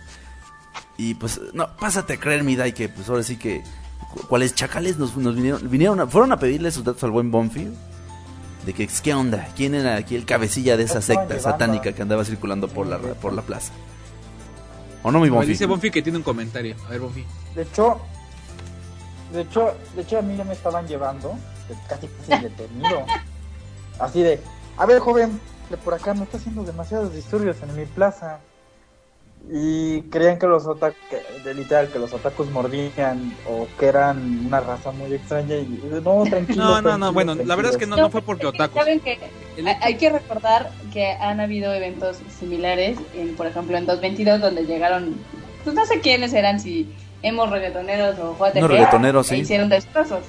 Y pues, no, pásate a creer, mi Dai, que pues ahora sí que. Cu- ¿Cuáles chacales nos, nos vinieron? vinieron a- fueron a pedirle sus datos al buen Bonfi. De que, ¿qué onda? ¿Quién era aquí el cabecilla de esa secta satánica que andaba circulando por la, por la plaza? ¿O no, mi Me Bonfi? dice Bonfi que tiene un comentario. A ver, Bonfi. De hecho, de hecho, de hecho a mí ya me estaban llevando, casi casi detenido. Así de, a ver joven, de por acá me está haciendo demasiados disturbios en mi plaza. Y creían que los otakus, literal, que los otakus mordían o que eran una raza muy extraña y no, tranquilo. No, no, no, tranquilo, bueno, la verdad es que no, no fue porque otakus. Saben que hay- que recordar que han habido eventos similares, en, por ejemplo en 222 donde llegaron, pues no sé quiénes eran, si hemos reggaetoneros o JTG, Unos reggaetoneros, e sí. hicieron destrozos.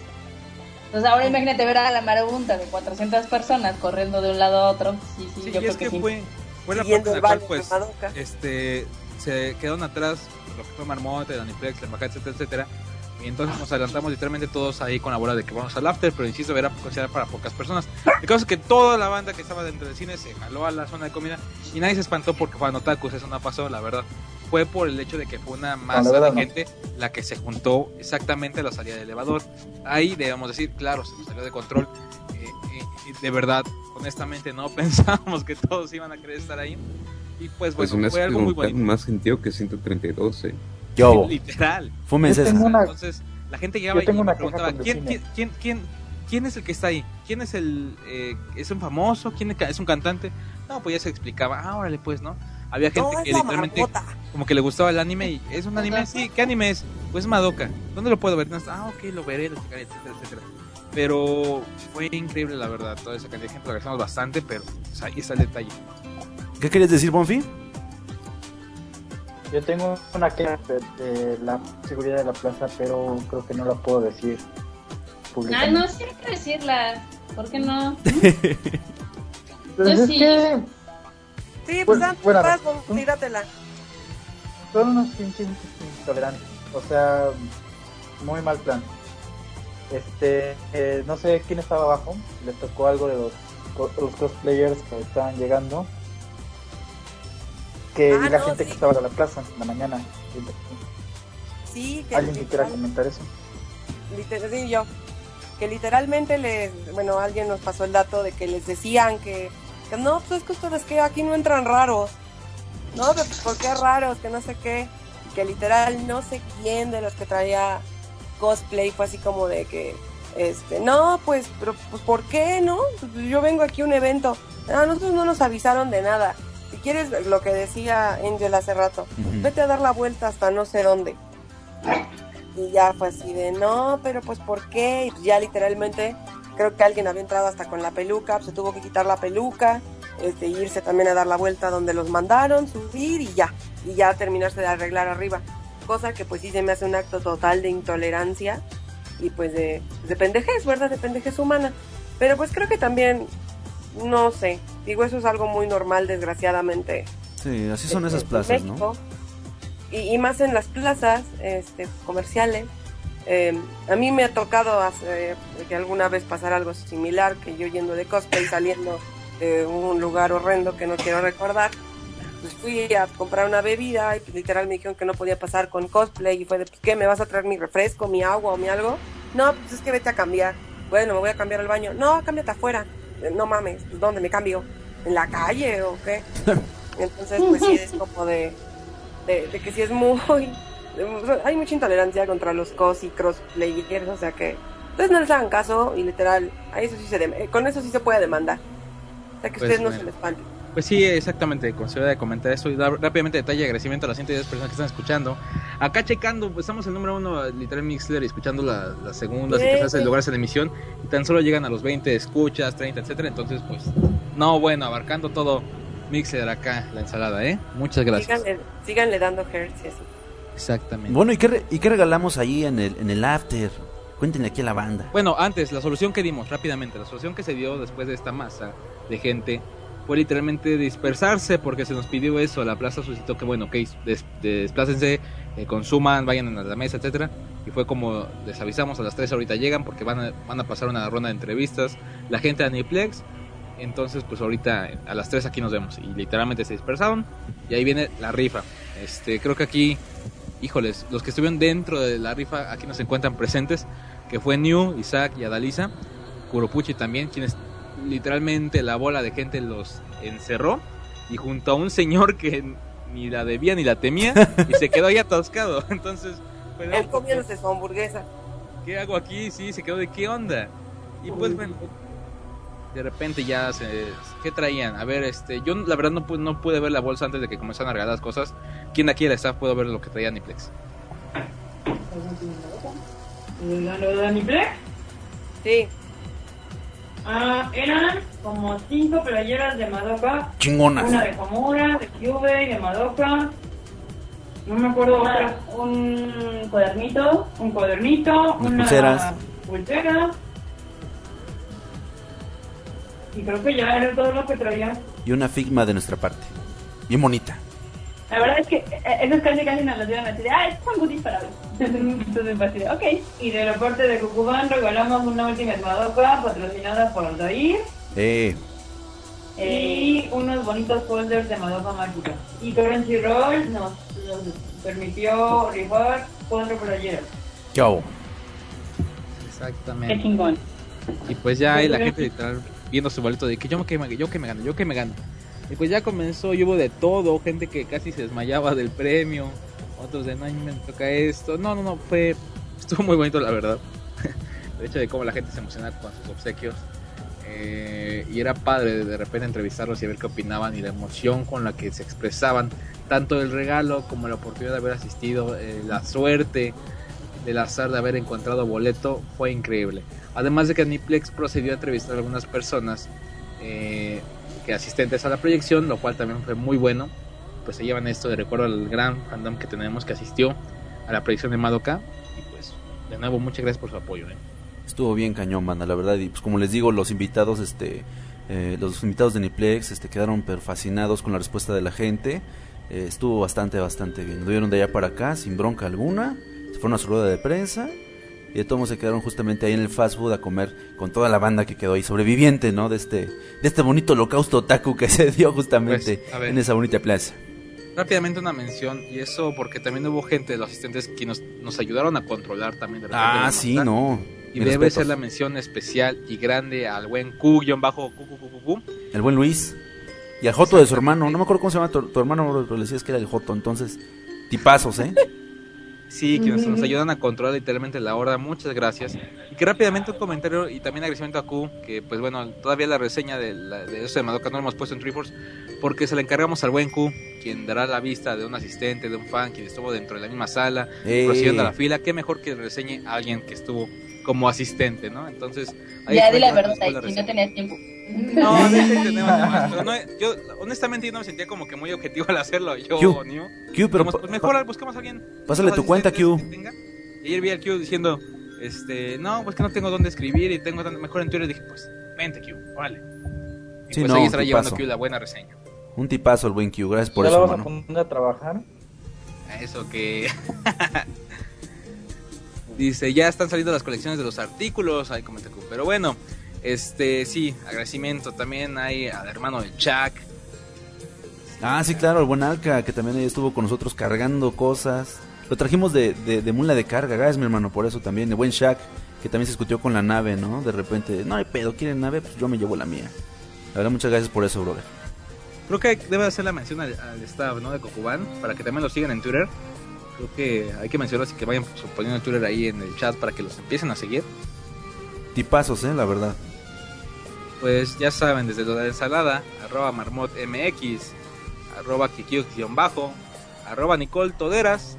Entonces ahora imagínate ver a la marabunta de 400 personas corriendo de un lado a otro. Sí, sí, Sí, yo y creo es que, que sí. fue, fue la parte en el la cual, pues, este, se quedaron atrás lo que fue Marmota, Daniplex, la embajada, etcétera, etcétera. Y entonces nos adelantamos literalmente todos ahí con la bola de que vamos al after, pero insisto, era considerado para pocas personas. El caso es que toda la banda que estaba dentro del cine se jaló a la zona de comida y nadie se espantó porque fueron otakus, eso no pasó, la verdad. Fue por el hecho de que fue una masa verdad de no. gente la que se juntó exactamente a la salida del elevador. Ahí debemos decir, claro, se nos salió de control. eh, y de verdad, honestamente, no pensábamos que todos iban a querer estar ahí. Y pues Pues bueno, me fue algo muy bonito. más sentido que 132, eh. ¿Qué hubo? Literal. Fumen Yo una- Entonces, la gente llegaba Yo y me preguntaba, ¿quién, quién, quién, quién, quién es el que está ahí? ¿Quién es el... eh, ¿Es un famoso? ¿Quién es un cantante? No, pues ya se explicaba. Ah, órale, pues, ¿no? Había gente No, que literalmente marmota. como que le gustaba el anime y ¿es un anime? Sí, ¿qué anime es? Pues Madoka. ¿Dónde lo puedo ver? No, ah, ok, lo veré, lo checaré, etcétera, etcétera. Pero fue increíble, la verdad, toda esa cantidad de gente, lo agradecemos bastante, pero pues, ahí está el detalle. ¿Qué querías decir, Bonfi? Yo tengo una queja de, de la seguridad de la plaza, pero creo que no la puedo decir Ah, públicamente. no, sí hay que decirla. ¿Por qué no? Pues Yo es sí. que Sí, pues Bueno, dan bueno, vas, ¿tú? tíratela. son unos pinches intolerantes. O sea, muy mal plan. Este, eh, no sé quién estaba abajo. Les tocó algo de los, los cosplayers que estaban llegando. Que Ah, la no, gente sí. que estaba en la plaza en la mañana. Sí, que ¿Alguien que quiera comentar eso? sí, yo. Que literalmente les, bueno, alguien nos pasó el dato de que les decían que, que no, pues es que ustedes que aquí no entran raros. No, que pues, ¿por qué raros? Que no sé qué. Y que literal no sé quién de los que traía cosplay fue así como de que, este, no, pues, pero, pues, ¿por qué, no? Pues, yo vengo aquí a un evento. A nosotros no nos avisaron de nada. Si quieres lo que decía Angel hace rato, vete a dar la vuelta hasta no sé dónde. Y ya fue así de, no, pero pues ¿por qué? Y ya literalmente creo que alguien había entrado hasta con la peluca, pues, se tuvo que quitar la peluca, este, irse también a dar la vuelta donde los mandaron, subir y ya, y ya terminarse de arreglar arriba. Cosa que pues sí se me hace un acto total de intolerancia y pues de, de pendejez, ¿verdad? De pendejez humana. Pero pues creo que también, no sé, digo, eso es algo muy normal, desgraciadamente. Sí, así son en- esas plazas, México. ¿no? Y, y más en las plazas este, comerciales. Eh, a mí me ha tocado hacer, que alguna vez pasar algo similar, que yo yendo de cosplay saliendo de un lugar horrendo que no quiero recordar, pues fui a comprar una bebida y pues, literal me dijeron que no podía pasar con cosplay y fue de, pues, ¿qué? ¿Me vas a traer mi refresco, mi agua o mi algo? No, pues es que vete a cambiar. Bueno, me voy a cambiar al baño. No, cámbiate afuera. Eh, No mames, pues, ¿dónde me cambio? ¿En la calle o qué? Entonces, pues sí, es como de, de, de que sí es muy... Hay mucha intolerancia contra los cos y crossplayers, o sea que... Entonces no les hagan caso y literal, a eso sí se dem- eh, con eso sí se puede demandar. O sea que Pues, ustedes no se les espanten. Pues sí, exactamente, considero de comentar eso y dar rápidamente detalle y agradecimiento a las 110 personas que están escuchando. Acá checando, pues estamos en número uno, literal Mixler, y escuchando la- las segundas y terceras lugares en emisión, y tan solo llegan a los 20 escuchas, 30, etcétera. Entonces, pues, no, bueno, abarcando todo Mixler acá, la ensalada, ¿eh? Muchas gracias. Síganle, síganle dando hertz y así. Exactamente. Bueno, ¿y qué, re- ¿y qué regalamos ahí en el, en el after? Cuéntenle aquí a la banda. Bueno, antes, la solución que dimos, rápidamente, la solución que se dio después de esta masa de gente fue literalmente dispersarse porque se nos pidió eso. La plaza solicitó que, bueno, ok, des- desplácense, eh, consuman, vayan a la mesa, etcétera. Y fue como les avisamos a las 3 ahorita llegan porque van a, van a pasar una ronda de entrevistas. La gente de Aniplex. Entonces, pues ahorita a las 3 aquí nos vemos. Y literalmente se dispersaron. Y ahí viene la rifa. Este, creo que aquí, híjoles, los que estuvieron dentro de la rifa aquí nos encuentran presentes que fue New, Isaac y Adalisa, Kuropuchi también, quienes literalmente la bola de gente los encerró y junto a un señor que ni la debía ni la temía y se quedó ahí atascado. Entonces, de, Él comiéndose su hamburguesa. ¿qué hago aquí? Sí, se quedó de qué onda. Y pues bueno, de repente ya se ¿qué traían? A ver, este, yo la verdad no pude, no pude ver la bolsa antes de que comenzaran a regalar las cosas. ¿Quién de aquí de la staff puedo ver lo que traía Niplex? ¿Lo de Aniplex? Sí, Ah, eran como cinco playeras de Madoka. Una Chingonas. de Komura, de Kyubey, de Madoka. No me acuerdo otra. Un cuadernito. Un cuadernito. Unas una pulseras. pulsera. Y creo que ya era todo lo que traía. Y una figma de nuestra parte. Bien bonita. La verdad es que eh, esos casi casi nos los dieron así de, ah, estos son goodies para ver. Entonces fue así de, ok. Y de la parte de Kukuban regalamos una última Madoka patrocinada por Aldair. Eh, y unos bonitos folders de Madoka Mágica. Y Crunchyroll nos, nos permitió rifar cuatro playeras. ¿qué hago? Qué Exactamente. chingón. Y pues ya ahí la gente literal viendo su boleto de que yo que me, yo que me gano, yo que me gano. Y pues ya comenzó, y hubo de todo, gente que casi se desmayaba del premio, otros de no, ay, me toca esto. No, no, no, fue, estuvo muy bonito la verdad. El hecho de cómo la gente se emocionaba con sus obsequios. Eh, y era padre de repente entrevistarlos y ver qué opinaban y la emoción con la que se expresaban, tanto el regalo como la oportunidad de haber asistido, eh, la suerte del azar de haber encontrado boleto fue increíble. Además de que Aniplex procedió a entrevistar a algunas personas eh, que asistentes a la proyección, lo cual también fue muy bueno. Pues se llevan esto de recuerdo al gran fandom que tenemos que asistió a la proyección de Madoka. Y pues, de nuevo, muchas gracias por su apoyo. ¿eh? Estuvo bien cañón, banda, la verdad. Y pues como les digo, los invitados, este, eh, los invitados de Niplex, este, quedaron pero fascinados con la respuesta de la gente. Eh, estuvo bastante, bastante bien. Lo dieron de allá para acá, sin bronca alguna. Se fueron a su rueda de prensa. Y de todos se quedaron justamente ahí en el fast food a comer con toda la banda que quedó ahí, sobreviviente, ¿no? De este, de este bonito holocausto otaku que se dio justamente Pues, en esa bonita plaza. Rápidamente una mención, y eso porque también hubo gente de los asistentes que nos, nos ayudaron a controlar también. De Ah, sí, no. Y debe respetos. ser la mención especial y grande al buen Q-bajo. El buen Luis. Y al Joto de su hermano. No me acuerdo cómo se llama tu, tu hermano, pero le decías que era el Joto. Entonces, tipazos, ¿eh? Sí, que nos, nos ayudan a controlar literalmente la hora. Muchas gracias. Y que rápidamente un comentario y también agradecimiento a Q, que pues bueno, todavía la reseña de, la, de eso de Madoka no la hemos puesto en Triforce, porque se la encargamos al buen Q, quien dará la vista de un asistente, de un fan, quien estuvo dentro de la misma sala, Eh. procediendo a la fila. Qué mejor que reseñe a alguien que estuvo como asistente, ¿no? Entonces, ahí Ya di la verdad, si no tenías tiempo. No, de tenemos más, pero no, yo honestamente yo no me sentía como que muy objetivo al hacerlo. Yo, Q. Pero pues mejor buscamos a alguien. Pásale tu cuenta, Q. tenga. Y ayer vi al Q diciendo, este, no, pues que no tengo dónde escribir y tengo tan- mejor en Twitter. Dije, pues Vente, Q, vale. Y Sí, pues no, ahí estará llevando. Q la buena reseña. Un tipazo el buen Q, gracias por ¿Ya eso, vas a poner a trabajar? A Eso que. Dice, ya están saliendo las colecciones de los artículos. Ahí comenta Q. Pero bueno, este, sí, agradecimiento también hay al hermano del Chuck. Ah, sí, claro, el buen Alca, que también estuvo con nosotros cargando cosas. Lo trajimos de, de, de mula de carga, gracias, mi hermano, por eso también. El buen Shaq, que también se discutió con la nave, ¿no? De repente, no hay pedo, ¿quieren nave? Pues yo me llevo la mía. La verdad, muchas gracias por eso, brother. Creo que debe hacer la mención al, al staff, ¿no? De Cocuban, para que también lo sigan en Twitter. Creo que hay que mencionarlos y que vayan poniendo el Twitter ahí en el chat para que los empiecen a seguir. Tipazos, ¿eh? La verdad. Pues ya saben, desde la ensalada, arroba marmotmx, arroba bajo arroba Nicole Toderas.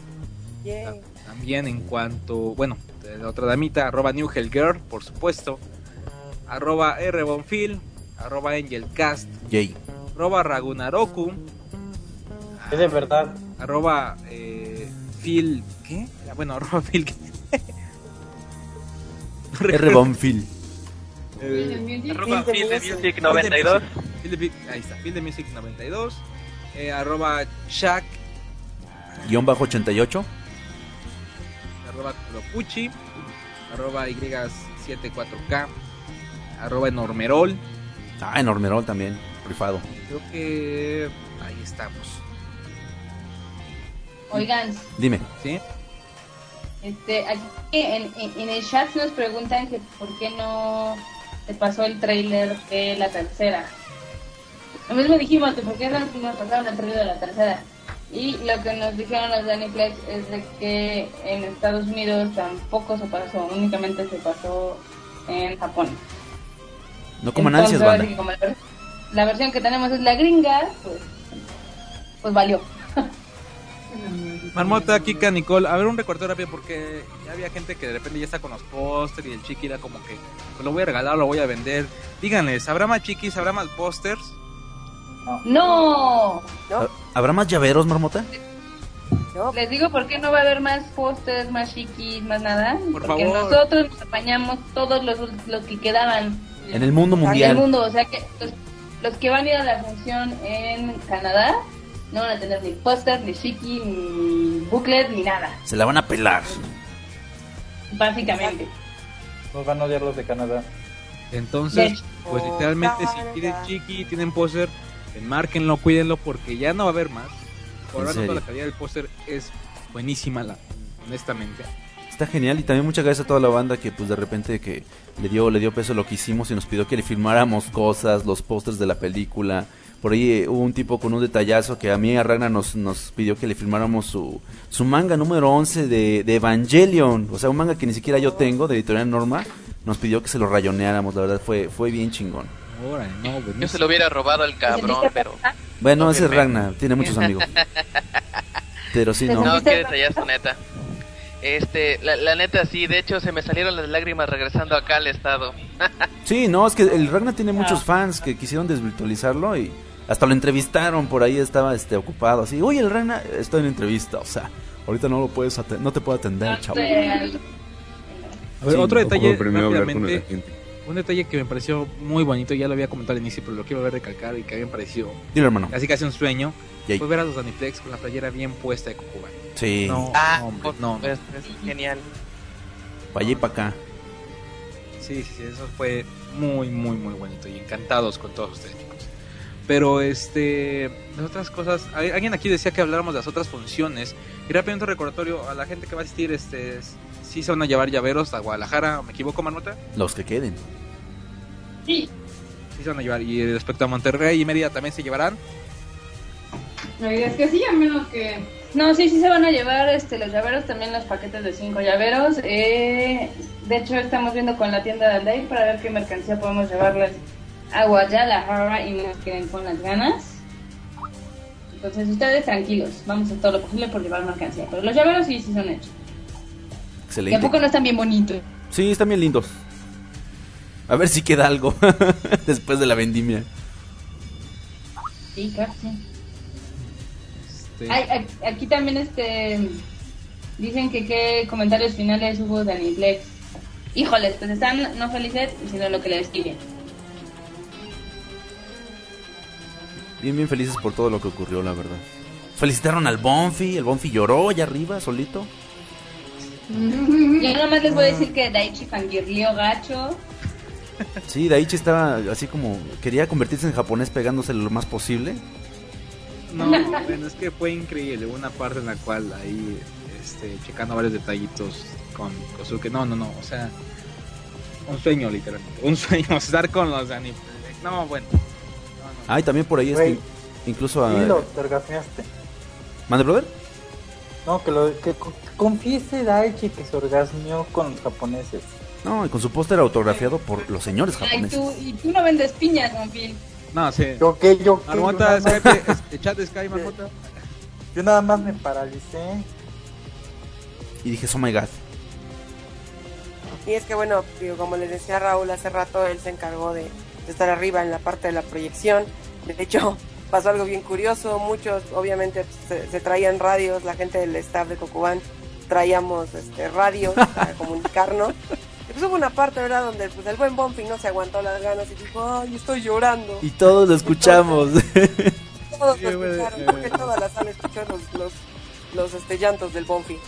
Yay. También en cuanto, bueno, de la otra damita, arroba New Hell Girl, por supuesto. Arroba R Bonfil, arroba Angelcast, Jay. arroba Ragunaroku, Es de verdad. arroba eh, Phil, ¿qué? Bueno, arroba Phil, ¿qué? Eh, Arroba Phil Phil de de Music. Music 92. Phil de Music- ahí está, de Music 92, eh, arroba Shaq, Guión bajo 88. arroba Kuropuchi, arroba Y74K, arroba Enormerol. Ah, enormerol también. Rifado. Creo que ahí estamos, Oigan, Dime. ¿sí? este, aquí en, en- en el chat nos preguntan que por qué no pasó el trailer de la tercera. Lo mismo dijimos por qué no nos pasaron el trailer de la tercera. Y lo que nos dijeron los de Aniplex es de que en Estados Unidos tampoco se pasó, únicamente se pasó en Japón. No coman Entonces, ansias, banda. como la versión que tenemos es la gringa, pues, pues valió. Marmota, Kika, Nicole, a ver un recorte rápido porque ya había gente que de repente ya está con los pósters y el chiqui era como que pues lo voy a regalar, lo voy a vender. Díganles, ¿habrá más chiquis, habrá más pósters? ¡No! ¿Habrá más llaveros, marmota? No, Les digo por qué no va a haber más pósters, más chiquis, más nada. Por Porque favor. nosotros nos apañamos todos los, los que quedaban En el mundo en el mundial. mundo. O sea que los, los que van a ir a la función en Canadá no van a tener ni póster, ni chiqui, ni booklet, ni nada. Se la van a pelar. Básicamente. Nos van a odiar los de Canadá. Entonces, pues literalmente si quieren chiqui, tienen póster, enmárquenlo, cuídenlo porque ya no va a haber más. Por ¿En ahora la calidad del póster es buenísima, la, honestamente. Está genial y también muchas gracias a toda la banda que pues de repente que le dio le dio peso a lo que hicimos y nos pidió que le filmáramos cosas, los pósters de la película. Por ahí eh, hubo un tipo con un detallazo que a mí a Ragnar nos, nos pidió que le filmáramos su, su manga número 11 de, de Evangelion. O sea, un manga que ni siquiera yo tengo, de Editorial Norma. Nos pidió que se lo rayoneáramos, la verdad fue, fue bien chingón. No, Yo se lo hubiera robado al cabrón, pero. Bueno, No, ese es. Ragnar, tiene muchos amigos. Pero sí, no. No, qué detallazo, neta. Este, la, la neta sí, de hecho se me salieron las lágrimas regresando acá al estado. Sí, no, es que el Ragnar tiene muchos Ah. fans que quisieron desvirtualizarlo y hasta lo entrevistaron, por ahí estaba este ocupado, así, oye, el Ragnar, estoy en entrevista, o sea, ahorita no lo puedes no te puedo atender, chavo. A ver, Sí, otro detalle rápidamente, un detalle que me pareció muy bonito, ya lo había comentado al inicio, pero lo quiero ver recalcar y que a mí me pareció Dile, hermano. casi casi un sueño, Yay. fue ver a los Daniflex con la playera bien puesta de Cucuban. Sí, No, Ah, no, hombre, no, no. es, es genial. pa' allá y pa' acá. Sí, sí, sí, eso fue muy, muy, muy bonito y encantados con todos ustedes. Pero, este, las otras cosas, al- alguien aquí decía que habláramos de las otras funciones. Y rápidamente un recordatorio a la gente que va a asistir, este, sí se van a llevar llaveros a Guadalajara, ¿me equivoco, Marmota? Los que queden. sí, Sí se van a llevar. Y respecto a Monterrey y Mérida también se llevarán. La idea es que sí, a menos que. No, sí, sí se van a llevar este, los llaveros, también los paquetes de cinco llaveros. Eh, de hecho, estamos viendo con la tienda de Alday para ver qué mercancía podemos llevarles a Guadalajara y nos queden con las ganas. Entonces, ustedes tranquilos, vamos a hacer todo lo posible por llevar mercancía. Pero los llaveros sí, sí son hechos. ¿Y a Excelente. poco no están bien bonitos? Sí, están bien lindos. A ver si queda algo después de la vendimia. Sí, claro, sí. Este, Ay, aquí- también este dicen que qué comentarios finales hubo de Aniplex. Híjoles, pues están no felices diciendo lo que les escriben. Bien, bien felices por todo lo que ocurrió, la verdad. Felicitaron al Bonfi, el Bonfi lloró allá arriba, solito. Yo nomás les voy a decir que Daichi fangirlió gacho. Sí, Daichi estaba así como, quería convertirse en japonés pegándose lo más posible. No, bueno, es que fue increíble. Hubo una parte en la cual ahí, este, checando varios detallitos con Kosuke. No, no, no, o sea, un sueño, literalmente. Un sueño, estar con los anime. No, bueno. No, no. Ah, y también por ahí, este, Güey. incluso a... Dilo, te orgasmeaste. ¿Mande, brother? No, que, lo, que co- confiese Daichi que se orgasmeó con los japoneses. No, y con su póster autografiado por los señores Ay, japoneses. tú, y tú no vendes piñas, Monfil. No, sí. Yo que yo que yo Marmota, nada, más, Skype, chat de Skype, Marmota. yo nada más me paralicé. Y dije, oh my god. Y es que bueno, digo, como les decía Raúl hace rato, él se encargó de estar arriba en la parte de la proyección. De hecho, pasó algo bien curioso. Muchos, obviamente, pues, se, se traían radios. La gente del staff de Cocuban traíamos este, radios para comunicarnos. Y pues hubo una parte, ¿verdad?, donde pues, el buen Bonfi no se aguantó las ganas y dijo, ay, estoy llorando. Y todos lo escuchamos. Todos Sí, lo escucharon, porque toda la sala escuchó los, los, los este, llantos del Bonfi.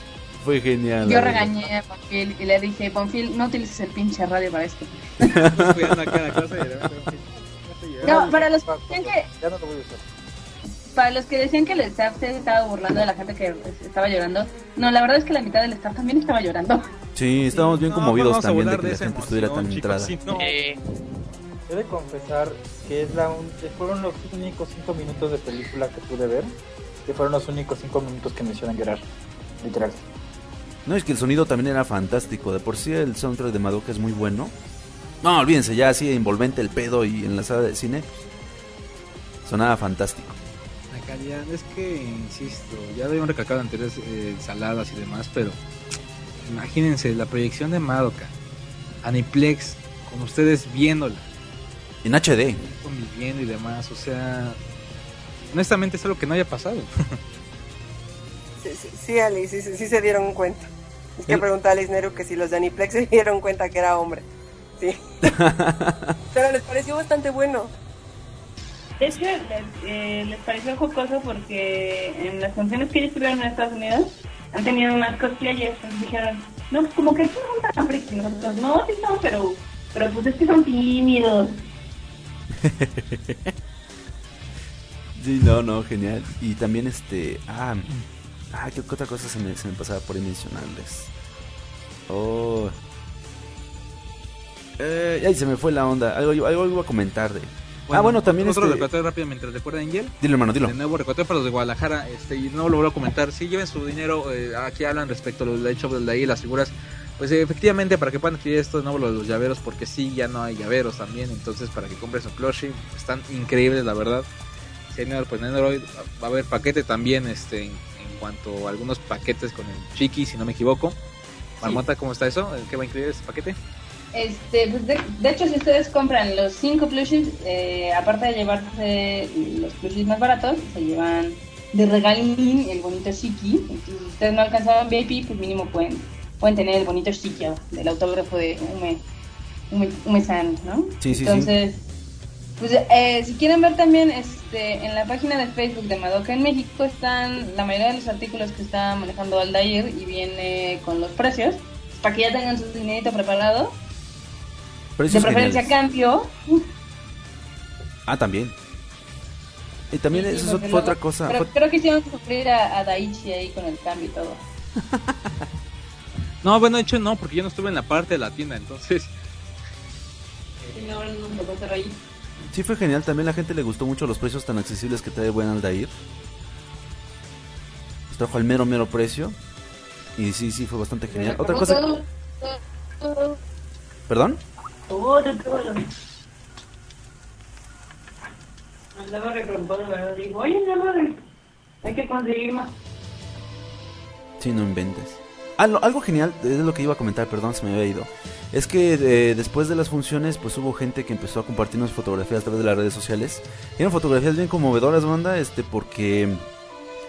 Fue genial. Yo regañé a Bonfil y le dije, Bonfil, no utilices el pinche radio para esto. No, para los que decían que, Ya no lo voy a usar. para los que decían que el staff se estaba burlando de la gente que estaba llorando, no, la verdad es que la mitad del staff también estaba llorando. Sí, estábamos bien No, conmovidos también de que la gente estuviera tan emoción, entrada. chicos, si no- Eh, He de confesar que es la un- que fueron los únicos cinco minutos de película que pude ver. Que fueron los únicos cinco minutos que me hicieron llorar. Literal. No, es que el sonido también era fantástico. De por sí el soundtrack de Madoka es muy bueno. No, olvídense, ya así envolvente el pedo y en la sala de cine. Sonaba fantástico. La calidad, es que, insisto, ya lo habíamos recalcado anteriores eh, ensaladas y demás, pero imagínense la proyección de Madoka, Aniplex, con ustedes viéndola, En HD. conviviendo y demás, o sea, honestamente es algo que no haya pasado. Sí, sí, sí, Ali, sí, sí, sí se dieron cuenta. Es que El- pregunté a Nero que si los de Aniplex se dieron cuenta que era hombre. Sí. Pero les pareció bastante bueno. De hecho, les, eh, les pareció jocoso porque en las funciones que ellos estuvieron en Estados Unidos han tenido unas cosplayers. Entonces dijeron, no, pues como que no son tan friki. Nosotros, no, sí son, pero, pero pues es que son tímidos. Sí, no, no, genial. Y también este. Ah, ah ¿qué, qué otra cosa se me, se me pasaba por ahí mencionarles? Oh. Eh, ay, se me fue la onda. Algo, algo iba a comentar de. ah, bueno, también Otro este. recordatorio rápido mientras recuerda Angel. Dilo, hermano, dilo. De nuevo, recordatorio para los de Guadalajara. Este, y no lo vuelvo a comentar. Si lleven su dinero, eh, aquí hablan respecto a los de hecho de ahí, las figuras. Pues eh, efectivamente, para que puedan adquirir esto de nuevo los llaveros, porque sí, ya no hay llaveros también. Entonces, para que compren su plushie, están increíbles, la verdad. Señor, pues en Android va a haber paquete también, este, cuanto a algunos paquetes con el Chiqui, si no me equivoco. Marmota, ¿cómo está eso? ¿Qué va a incluir ese paquete? Este, pues de, de hecho, si ustedes compran los 5 plushies, eh, aparte de llevarse los plushies más baratos, se llevan de regalín el bonito Shiki. Entonces, si ustedes no alcanzaban VIP, pues mínimo pueden, pueden tener el bonito Shiki del autógrafo de Ume, Ume, Ume-san, ¿no? Sí, sí, sí. Pues eh, si quieren ver también este en la página de Facebook de Madoka en México están la mayoría de los artículos que está manejando Aldair y viene con los precios para que ya tengan su dinerito preparado Precios de preferencia geniales. cambio. Ah, también. Y también Sí, eso fue luego- otra cosa. Pero fue- creo que hicieron sufrir a, a Daichi ahí con el cambio y todo. No, bueno, de hecho no, porque yo no estuve en la parte de la tienda, entonces... Y ahora no ahí. Sí fue genial, también la gente le gustó mucho los precios tan accesibles que trae buen Aldair. Trajo al mero mero precio. Y sí, sí, fue bastante genial. Otra cosa... ¿Perdón? Todo. Andaba. Digo, oye, mi madre, hay que conseguir más. Sí, no inventes. Ah, lo- algo genial, es lo que iba a comentar, perdón, se me había ido. Es que eh, después de las funciones, pues hubo gente que empezó a compartirnos fotografías a través de las redes sociales. Eran fotografías bien conmovedoras, banda, este, porque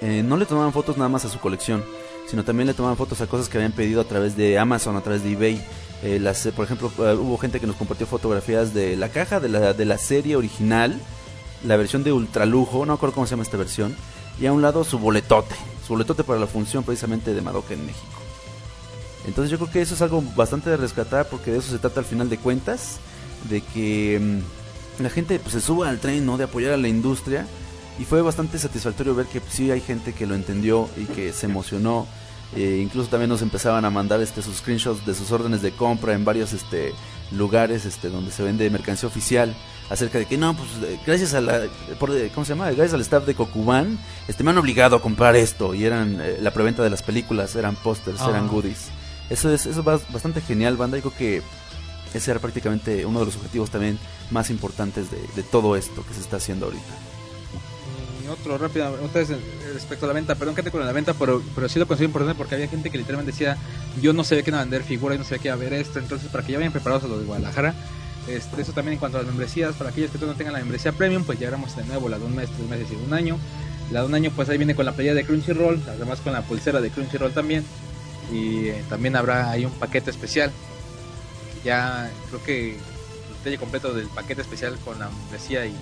eh, no le tomaban fotos nada más a su colección, sino también le tomaban fotos a cosas que habían pedido a través de Amazon, a través de eBay. Eh, las, por ejemplo, hubo gente que nos compartió fotografías de la caja de la, de la serie original la versión de ultralujo, no acuerdo cómo se llama esta versión, y a un lado su boletote, su boletote para la función precisamente de Madoka en México. Entonces yo creo que eso es algo bastante de rescatar porque de eso se trata al final de cuentas, de que mm, la gente pues, se suba al tren, ¿no? De apoyar a la industria y fue bastante satisfactorio ver que pues, sí hay gente que lo entendió y que se emocionó. Eh, incluso también nos empezaban a mandar este sus screenshots de sus órdenes de compra en varios este lugares este donde se vende mercancía oficial acerca de que no pues eh, gracias a la por, eh, cómo se llama gracias al staff de Kokuban este me han obligado a comprar esto y eran eh, la preventa de las películas eran pósters Ah. eran goodies eso es eso es bastante genial banda y creo que ese era prácticamente uno de los objetivos también más importantes de, de todo esto que se está haciendo ahorita Y otro rápido, ustedes eh, respecto a la venta, perdón que te con la venta, pero, pero sí lo considero importante porque había gente que literalmente decía, yo no sabía que iban a vender figuras, yo no sabía que iba a haber esto, entonces para que ya vayan preparados a los de Guadalajara. Este, eso también en cuanto a las membresías, para aquellos que no tengan la membresía premium, pues ya éramos de nuevo la de un mes, tres meses y un año. La de un año pues ahí viene con la playa de Crunchyroll, además con la pulsera de Crunchyroll también. Y eh, también habrá ahí un paquete especial. Ya creo que el detalle completo del paquete especial con la membresía y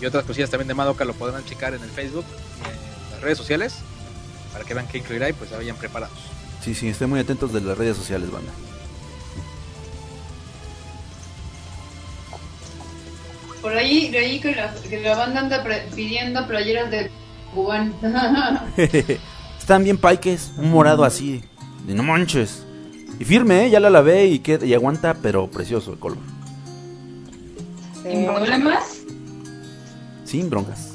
y otras cosillas también de Madoka lo podrán checar en el Facebook y en las redes sociales para que vean qué incluirá y pues ya vayan preparados. sí sí estén muy atentos de las redes sociales banda Por ahí leí que la, que la banda anda pre- pidiendo playeras de cubán. Están bien paiques, un morado así, de no manches. Y firme, ¿eh? ya la lavé y, queda, y aguanta, pero precioso el color. ¿Sin problemas? Sin broncas.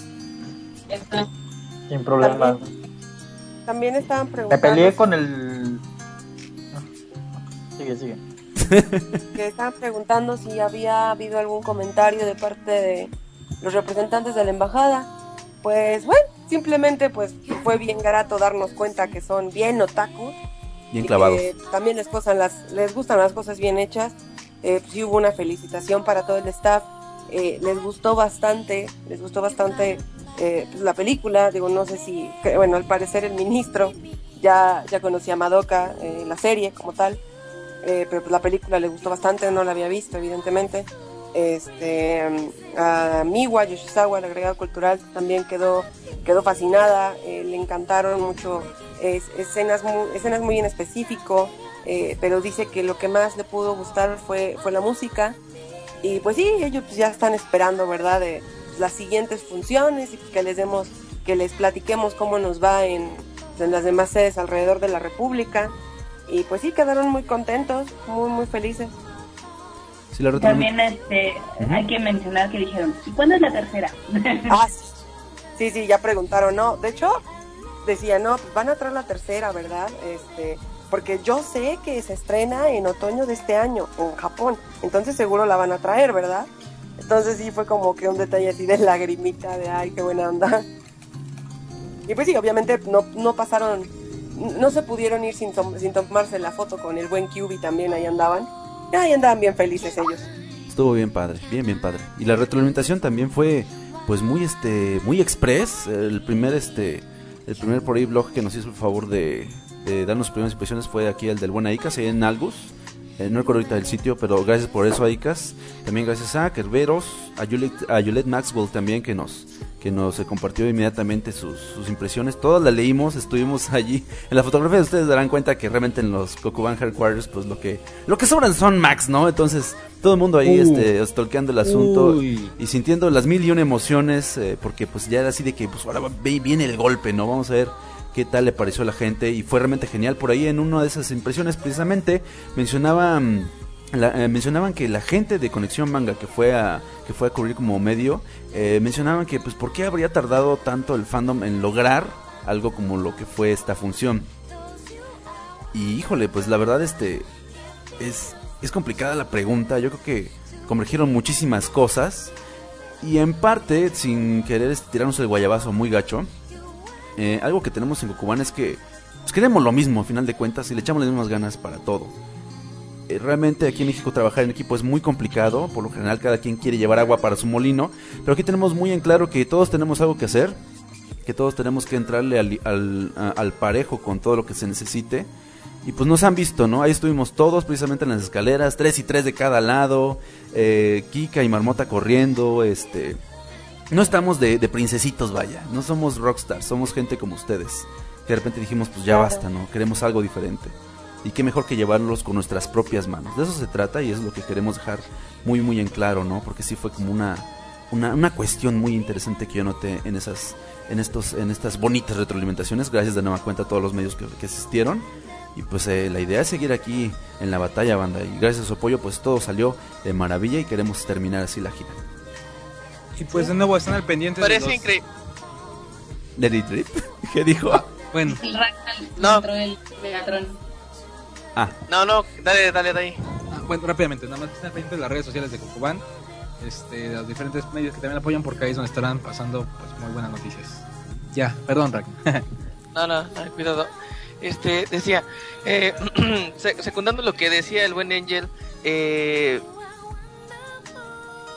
Ya está. Sin problema. También estaban Me preguntando peleé con el. Sigue, sigue. que estaban preguntando si había habido algún comentario de parte de los representantes de la embajada. Pues bueno, simplemente pues fue bien grato darnos cuenta que son bien otaku Bien y clavados. que también les, gustan las, les gustan las cosas bien hechas. Eh, pues sí hubo una felicitación para todo el staff. Eh, les gustó bastante, les gustó bastante eh, pues, la película. Digo, no sé si, bueno, al parecer el ministro ya, ya conocía a Madoka, eh, la serie como tal. Eh, pero pues la película le gustó bastante, no la había visto, evidentemente. Este, a Miwa Yoshizawa, el agregado cultural, también quedó, quedó fascinada, eh, le encantaron mucho es- escenas, muy, escenas muy en específico, eh, pero dice que lo que más le pudo gustar fue, fue la música. Y pues sí, ellos ya están esperando, ¿verdad? Las siguientes funciones y que les demos, que les platiquemos cómo nos va en, en las demás sedes alrededor de la República. Y pues sí, quedaron muy contentos, muy, muy felices. La También este, hay que mencionar que dijeron, ¿y cuándo es la tercera? Ah, sí. sí, ya preguntaron, ¿no? De hecho, decía, no, pues van a traer la tercera, ¿verdad? Este, porque yo sé que se estrena en otoño de este año en Japón, entonces seguro la van a traer, ¿verdad? Entonces sí fue como que un detalle así de lagrimita, de ay, qué buena onda. Y pues sí, obviamente no, no pasaron, no se pudieron ir sin, tom- sin tomarse la foto con el buen QB también, ahí andaban. Y ahí andaban bien felices ellos. estuvo bien padre, bien, bien padre. Y la retroalimentación también fue, pues, muy, este, muy express. El primer, este, el primer por ahí blog que nos hizo el favor de, de darnos primeras impresiones fue aquí el del buen Aicas, en Algus. Eh, no recuerdo ahorita el sitio, pero gracias por eso, Aicas. También gracias a Kerberos, a Juliet, a Juliet Maxwell también, que nos, que nos compartió inmediatamente sus, sus impresiones. Todas las leímos, estuvimos allí. En la fotografía ustedes darán cuenta que realmente en los Kokuban Headquarters, pues lo que, lo que sobran son Max, ¿no? Entonces, todo el mundo ahí, Uh. este, stalkeando el asunto Uy. y sintiendo las mil y una emociones, eh, porque pues ya era así de que, pues ahora viene el golpe, ¿no? Vamos a ver qué tal le pareció a la gente y fue realmente genial. Por ahí en una de esas impresiones precisamente mencionaba... la- eh, mencionaban que la gente de Conexión Manga que fue a que fue a cubrir como medio eh, mencionaban que pues por qué habría tardado tanto el fandom en lograr algo como lo que fue esta función y híjole pues la verdad este es es complicada la pregunta. Yo creo que convergieron muchísimas cosas. Y en parte sin querer este, tirarnos el guayabazo muy gacho eh, algo que tenemos en Gokuban es que pues, queremos lo mismo, a final de cuentas, y le echamos las mismas ganas para todo. Realmente aquí en México trabajar en equipo es muy complicado, por lo general cada quien quiere llevar agua para su molino, pero aquí tenemos muy en claro que todos tenemos algo que hacer, que todos tenemos que entrarle al, al parejo con todo lo que se necesite. Y pues nos han visto, ¿no? Ahí estuvimos todos precisamente en las escaleras, tres y tres de cada lado, eh, Kika y Marmota corriendo, este... no estamos de, de princesitos, vaya. No somos rockstars, somos gente como ustedes. Que de repente dijimos, pues ya basta, ¿no? Queremos algo diferente. Y qué mejor que llevarlos con nuestras propias manos. De eso se trata y es lo que queremos dejar muy, muy en claro, ¿no? Porque sí fue como una, una, una cuestión muy interesante que yo noté en esas, en estos, en estas bonitas retroalimentaciones. Gracias de nueva cuenta a todos los medios que, que asistieron. Y pues eh, la idea es seguir aquí en la batalla, banda. Y gracias a su apoyo, pues todo salió de maravilla y queremos terminar así la gira. Y pues de nuevo están al pendiente de Parece los... increíble. Lady Trip, ¿qué dijo? Bueno, El Ragnar No. el Megatron. Ah, No, no, dale, dale, dale. ah, bueno, rápidamente, nada más están al pendiente de las redes sociales de Cucubán, este, de los diferentes medios que también apoyan porque ahí es donde estarán pasando pues muy buenas noticias. Ya, perdón, Rack. No, no, no, cuidado. Este, decía, eh, se- secundando lo que decía el buen Angel, eh,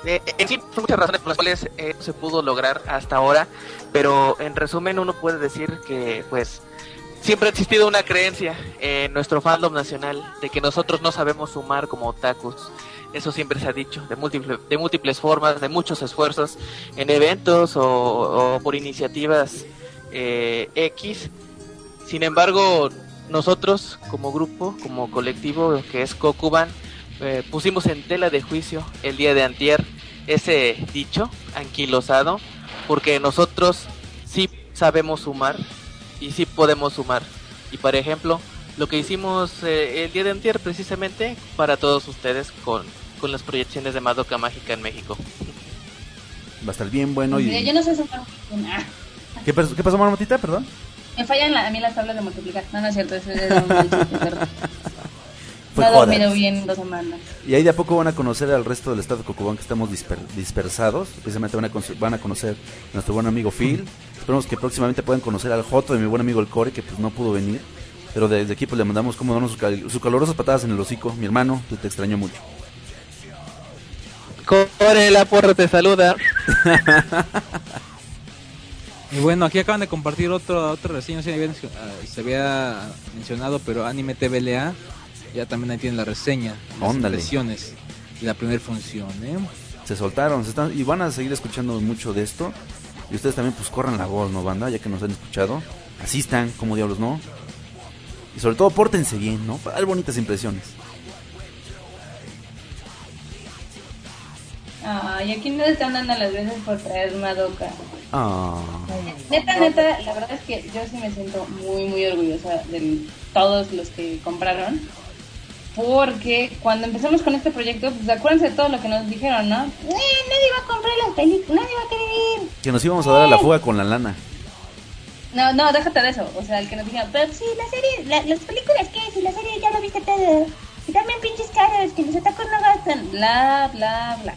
eh, en sí, son muchas razones por las cuales eh, se pudo lograr hasta ahora, pero en resumen uno puede decir que, pues, siempre ha existido una creencia en nuestro fandom nacional de que nosotros no sabemos sumar como otakus. Eso siempre se ha dicho, de, múltiple- de múltiples formas, de muchos esfuerzos en eventos o, o por iniciativas eh, X. Sin embargo, nosotros como grupo, como colectivo que es Kokuban, eh, pusimos en tela de juicio el día de antier ese dicho anquilosado, porque nosotros sí sabemos sumar y sí podemos sumar. Y por ejemplo, lo que hicimos eh, el día de antier precisamente para todos ustedes con, con las proyecciones de Madoka Mágica en México. va a estar bien bueno. Y... Yo no sé sumar. Ah, ¿Qué, ¿Qué pasó, Marmotita? Perdón. me fallan la- a mí las tablas de multiplicar. No, no es cierto. Eso es un chiste. Fue no joda. dormido bien dos semanas. Y ahí de a poco van a conocer al resto del estado de Cocobán que estamos disper- dispersados. Precisamente van a, van a conocer a nuestro buen amigo Phil. Esperemos que próximamente puedan conocer al Joto de mi buen amigo el Core, que pues no pudo venir. Pero desde aquí pues le mandamos como sus, cal- sus calurosas patadas en el hocico. Mi hermano, tú te extraño mucho. Core la porra te saluda. Y bueno, aquí acaban de compartir otro, otra reseña, no sé si había- ah, se había mencionado, pero Anime TVLA, ya también ahí tienen la reseña, las impresiones y la primera función, ¿eh? Se soltaron se están, y van a seguir escuchando mucho de esto. Y ustedes también pues corran la voz, ¿no, banda? Ya que nos han escuchado. Asistan, como diablos, ¿no? Y sobre todo pórtense bien, ¿no? Para dar bonitas impresiones. Ay, aquí no están dando las veces por traer Madoka. Ah. Neta, neta, la verdad es que yo sí me siento muy, muy orgullosa de todos los que compraron. Porque cuando empezamos con este proyecto, pues acuérdense de todo lo que nos dijeron, ¿no? Eh, nadie va a comprar las películas, nadie va a querer ir. Que nos íbamos a dar a la fuga con la lana. No, no, déjate de eso. O sea, el que nos dijeron, pero sí, la serie, la- las películas, ¿qué? Si la serie ya lo viste todo. Y también pinches caras, que los atacos no gastan. Bla, bla, bla.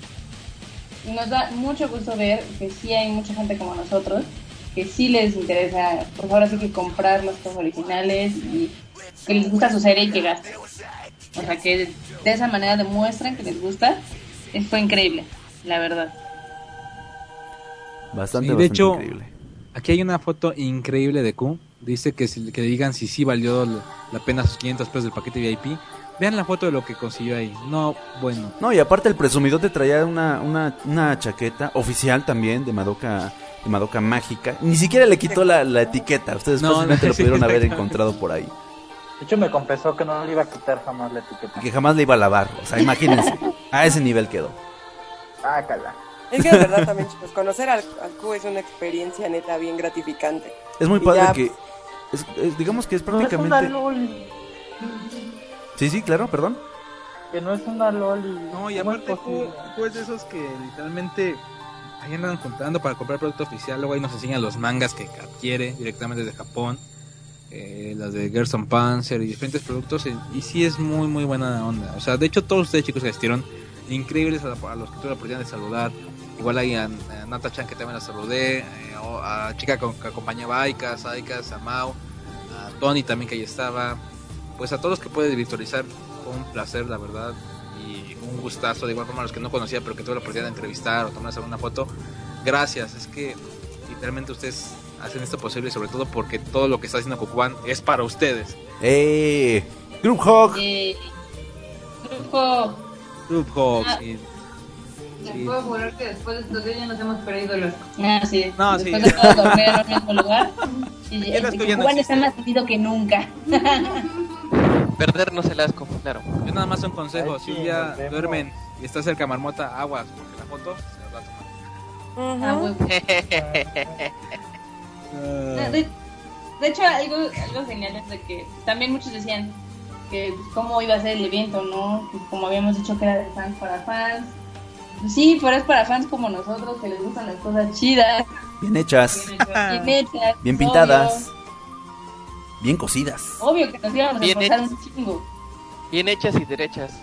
Y nos da mucho gusto ver que sí hay mucha gente como nosotros, que sí les interesa, pues ahora sí que comprar los juegos originales y que les gusta su serie y que gasten. O sea, que de esa manera demuestran que les gusta. Fue increíble, la verdad. Bastante, Sí, de bastante hecho, increíble. Aquí hay una foto increíble de Q. Dice que, si, que digan si sí valió la pena sus 500 pesos del paquete VIP. Vean la foto de lo que consiguió ahí. No, bueno. No, y aparte el presumido te traía una, una, una chaqueta oficial también de Madoka, de Madoka mágica. Ni siquiera le quitó la, la etiqueta. Ustedes No, fácilmente no, lo sí, pudieron haber encontrado por ahí. De hecho, me confesó que no le iba a quitar jamás la etiqueta. Y que jamás le iba a lavar. O sea, imagínense. A ese nivel quedó. Ah, cala. Es que de verdad también, chicos, conocer al, al Q es una experiencia neta bien gratificante. Es muy Y padre ya, que... es- es- digamos que es No es una prácticamente... LOL. Sí, sí, claro, perdón. Que no es una LOL y... No, y ¿cómo es aparte? Q es de esos que literalmente ahí andan juntando para comprar producto oficial. Luego ahí nos enseñan los mangas que adquiere directamente desde Japón. Eh, las de Gerson Panzer y diferentes productos. Y, y sí es muy, muy buena onda. O sea, de hecho, todos ustedes chicos que asistieron, increíbles a, a los que tuve la oportunidad de saludar. Igual ahí a, a Nata Chan que también la saludé. eh, a chica con- que acompañaba a Aikas, a Aikas, a Mao. A Tony también que ahí estaba. Pues a todos los que puedes virtualizar, fue un placer, la verdad. Y un gustazo, de igual forma a los que no conocía, pero que tuve la oportunidad de entrevistar o tomarse una foto. Gracias, es que literalmente ustedes hacen esto posible, sobre todo porque todo lo que está haciendo Cucubán es para ustedes. ¡Eh! Group Hog. Eh, grupo, Group Hogs Ah. y Les puedo jurar que después de estos días ya nos hemos perdido asco. Ah, sí. No, Después sí. de todo dormir en el mismo lugar. Y el está más sentido que nunca. Perdernos el asco, claro. Es nada más un consejo. Ay, Si un sí, día duermen y está cerca Marmota, aguas, porque la foto se las va a tomar. Ah, Ujú. Huevo. De, de hecho, algo, algo genial es de que también muchos decían que pues, cómo iba a ser el evento, ¿no? Que como habíamos dicho que era de fans para fans. Pues sí, pero es para fans como nosotros que les gustan las cosas chidas, Bien hechas, bien hechas, bien obvio. pintadas, bien cocidas. Obvio que nos íbamos a Bien hechas. un chingo. Bien hechas y derechas.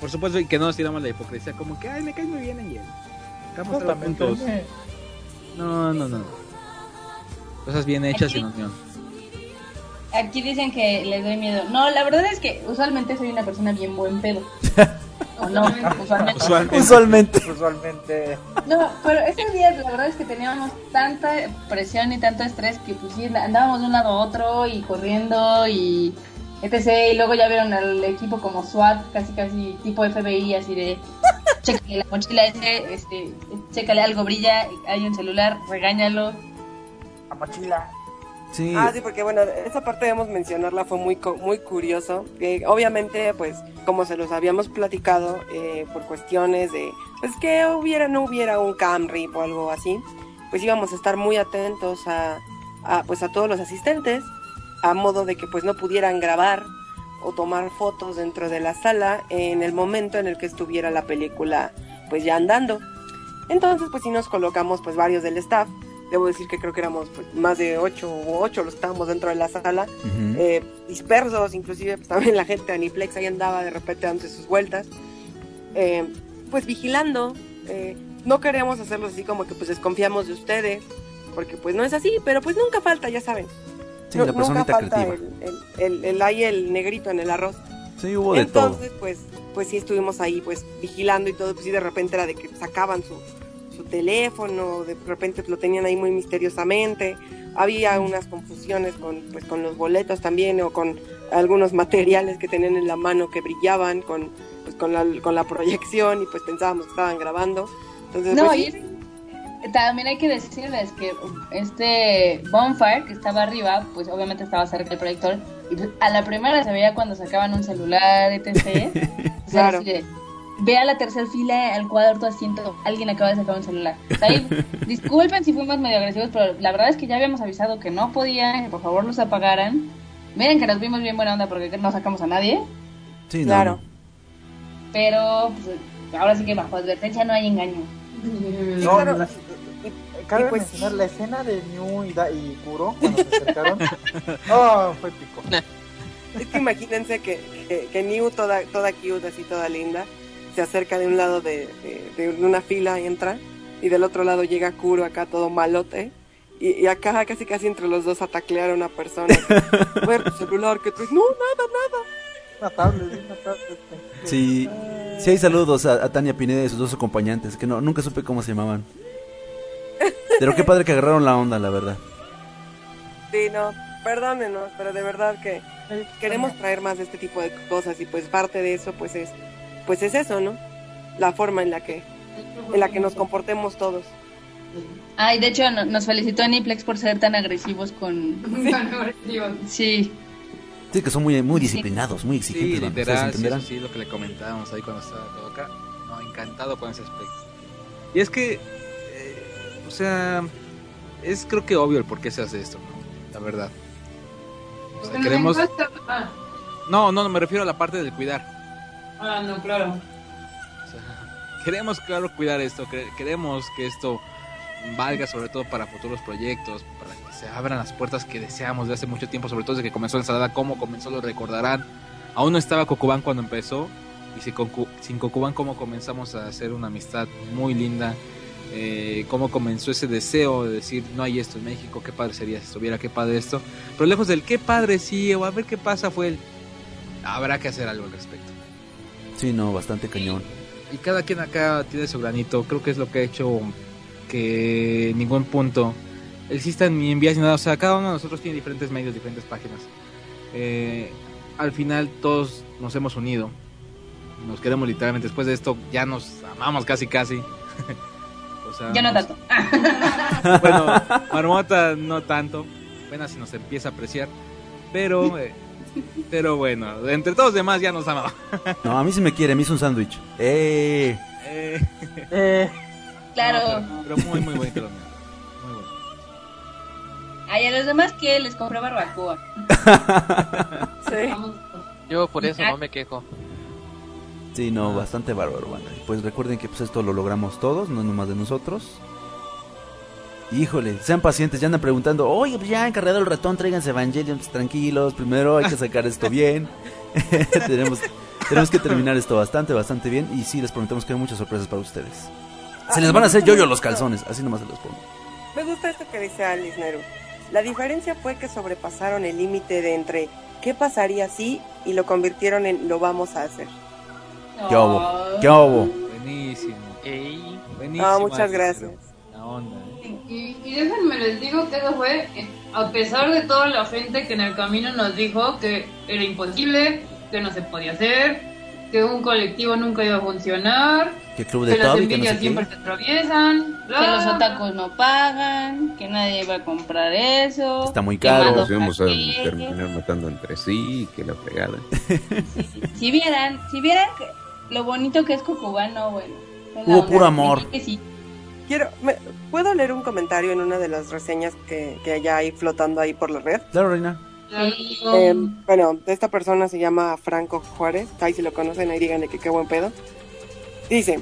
Por supuesto, y que no nos tiramos la hipocresía, como que, ay, me caes muy bien, Angel. Justamente. juntos. No, no, no. Cosas bien hechas y en unión. Aquí dicen que les doy miedo. No, la verdad es que usualmente soy una persona bien buen pedo. ¿O no? Usualmente. Usualmente. Usualmente. Usualmente. No, pero esos días la verdad es que teníamos tanta presión y tanto estrés que pues sí, andábamos de un lado a otro y corriendo y etc. Y luego ya vieron al equipo como SWAT, casi casi tipo FBI, así de chécale la mochila ese, este, chécale algo brilla, hay un celular, regáñalo. La mochila. Sí, Ah, sí, porque bueno, esa parte debemos mencionarla, fue muy muy curioso. Eh, obviamente, pues, como se los habíamos platicado, eh, por cuestiones de, pues, que hubiera, no hubiera un Camry o algo así, pues íbamos a estar muy atentos a, a, pues, a todos los asistentes, a modo de que, pues, no pudieran grabar o tomar fotos dentro de la sala en el momento en el que estuviera la película, pues, ya andando. Entonces, pues, sí nos colocamos, pues, varios del staff. Debo decir que creo que éramos más de ocho o ocho los estábamos dentro de la sala, eh, dispersos, inclusive pues, también la gente de Aniplex ahí andaba de repente dando sus vueltas, eh, pues vigilando. eh, no queremos hacerlos así como que pues desconfiamos de ustedes, porque pues no es así, pero pues nunca falta, ya saben. sí, la nunca falta el, el, el, el, ahí el negrito en el arroz. Sí, hubo de todo. Entonces, pues, pues sí estuvimos ahí, pues, vigilando y todo, pues sí de repente era de que sacaban su, su teléfono, de repente lo tenían ahí muy misteriosamente, había unas confusiones con, pues, con los boletos también, o con algunos materiales que tenían en la mano que brillaban con, pues, con la, con la proyección, y pues pensábamos que estaban grabando. Entonces, No, pues, y sí, es- también hay que decirles que este bonfire que estaba arriba, pues obviamente estaba cerca del proyector y a la primera se veía cuando sacaban un celular, etc. Claro. Ve a la tercera fila, al cuarto asiento, alguien acaba de sacar un celular. Ahí, disculpen si fuimos medio agresivos, pero la verdad es que ya habíamos avisado que no podían, que por favor los apagaran. Miren que nos vimos bien buena onda porque no sacamos a nadie, Sí, no, Claro. no. pero pues, ahora sí que bajo advertencia no hay engaño. No, claro. la- cabe pues- mencionar la escena de New y, Da- y Kuro cuando se acercaron. oh, fue pico. Es que imagínense que, que, que New, toda, toda cute, así toda linda, se acerca de un lado de, de, de una fila y entra, y del otro lado llega Kuro acá todo malote, y, y acá casi casi entre los dos a taclear a una persona. A ver, tu celular, que traes? No, nada, nada. Una tablet, una tablet. Sí, sí hay saludos a, a Tania Pineda y sus dos acompañantes, que no, nunca supe cómo se llamaban. Pero qué padre que agarraron la onda, la verdad. Sí, no, perdónenos, pero de verdad que queremos traer más de este tipo de cosas, y pues parte de eso pues es, pues es eso, ¿no? La forma en la que, en la que nos comportemos todos. Ay, de hecho no- nos felicitó Aniplex por ser tan agresivos con... Tan agresivos. Sí, Sí, que son muy, muy disciplinados, muy Sí, exigentes. sí, sí, lo que le comentábamos ahí cuando estaba todo acá. No, encantado con ese aspecto. Y es que, eh, o sea, es creo que obvio el por qué se hace esto, ¿no? La verdad. O sea, queremos... No, no, me refiero a la parte del cuidar. Ah, no, claro. Queremos, claro, cuidar esto. Queremos que esto valga sobre todo para futuros proyectos, para que se abran las puertas que deseamos de hace mucho tiempo, sobre todo desde que comenzó Ensalada, cómo comenzó, lo recordarán. Aún no estaba Cocubán cuando empezó, y sin, Cocu- sin Cocubán cómo comenzamos a hacer una amistad muy linda, eh, cómo comenzó ese deseo de decir, no hay esto en México, qué padre sería si estuviera, qué padre esto. Pero lejos del qué padre sí, o a ver qué pasa, fue el... Habrá que hacer algo al respecto Sí, no, bastante cañón. y cada quien acá tiene su granito. Creo que es lo que ha hecho que en ningún punto existan ni envías ni nada. O sea, cada uno de nosotros tiene diferentes medios, diferentes páginas. Eh, al final todos nos hemos unido. Nos queremos literalmente. Después de esto ya nos amamos casi casi. o sea, Yo no tanto. Bueno, Marmota no tanto. Apenas se nos empieza a apreciar. Pero, eh, pero bueno, entre todos los demás ya nos amaba. No, a mí sí me quiere, me hizo un sándwich. ¡Eh! Eh, Eh, Claro. no, pero, pero muy, muy bonito. Muy bueno. Ay, a los demás que les compré barbacoa. Sí. Vamos. Yo por eso no me quejo. Sí, no, bastante bárbaro. Y Pues recuerden que pues esto lo logramos todos, no nomás de nosotros. Híjole, sean pacientes, ya andan preguntando, oye, pues ya encargado el ratón, tráiganse Evangelion, pues, tranquilos, primero hay que sacar esto bien. tenemos, tenemos que terminar esto bastante, bastante bien. Y sí, les prometemos que hay muchas sorpresas para ustedes. Se les van a hacer yoyo los calzones, así nomás se los pongo. Me gusta esto que dice Alice Neru. La diferencia fue que sobrepasaron el límite de entre ¿qué pasaría si? y lo convirtieron en lo vamos a hacer. ¿Qué hubo? ¿Qué hubo? Buenísimo. Ey, Buenísimo. Ah, muchas gracias. La onda, ¿eh? Y, y déjenme les digo que eso fue eh, a pesar de toda la gente que en el camino nos dijo que era imposible, que no se podía hacer, que un colectivo nunca iba a funcionar, Que club que de las que no sé siempre se atraviesan, bla, Que los bla, otacos no pagan, que nadie va a comprar eso. Está muy que caro. Nos íbamos a terminar matando entre sí y que la fregada. Si vieran, si vieran que- lo bonito que es Cocubano, bueno. es la Hubo puro amor. Que sí. Quiero, me- ¿Puedo leer un comentario en una de las reseñas que, que ya hay flotando ahí por la red? Claro, Reina. Eh, bueno, esta persona se llama Franco Juárez. Ahí si lo conocen, ahí díganle que qué buen pedo. Dice,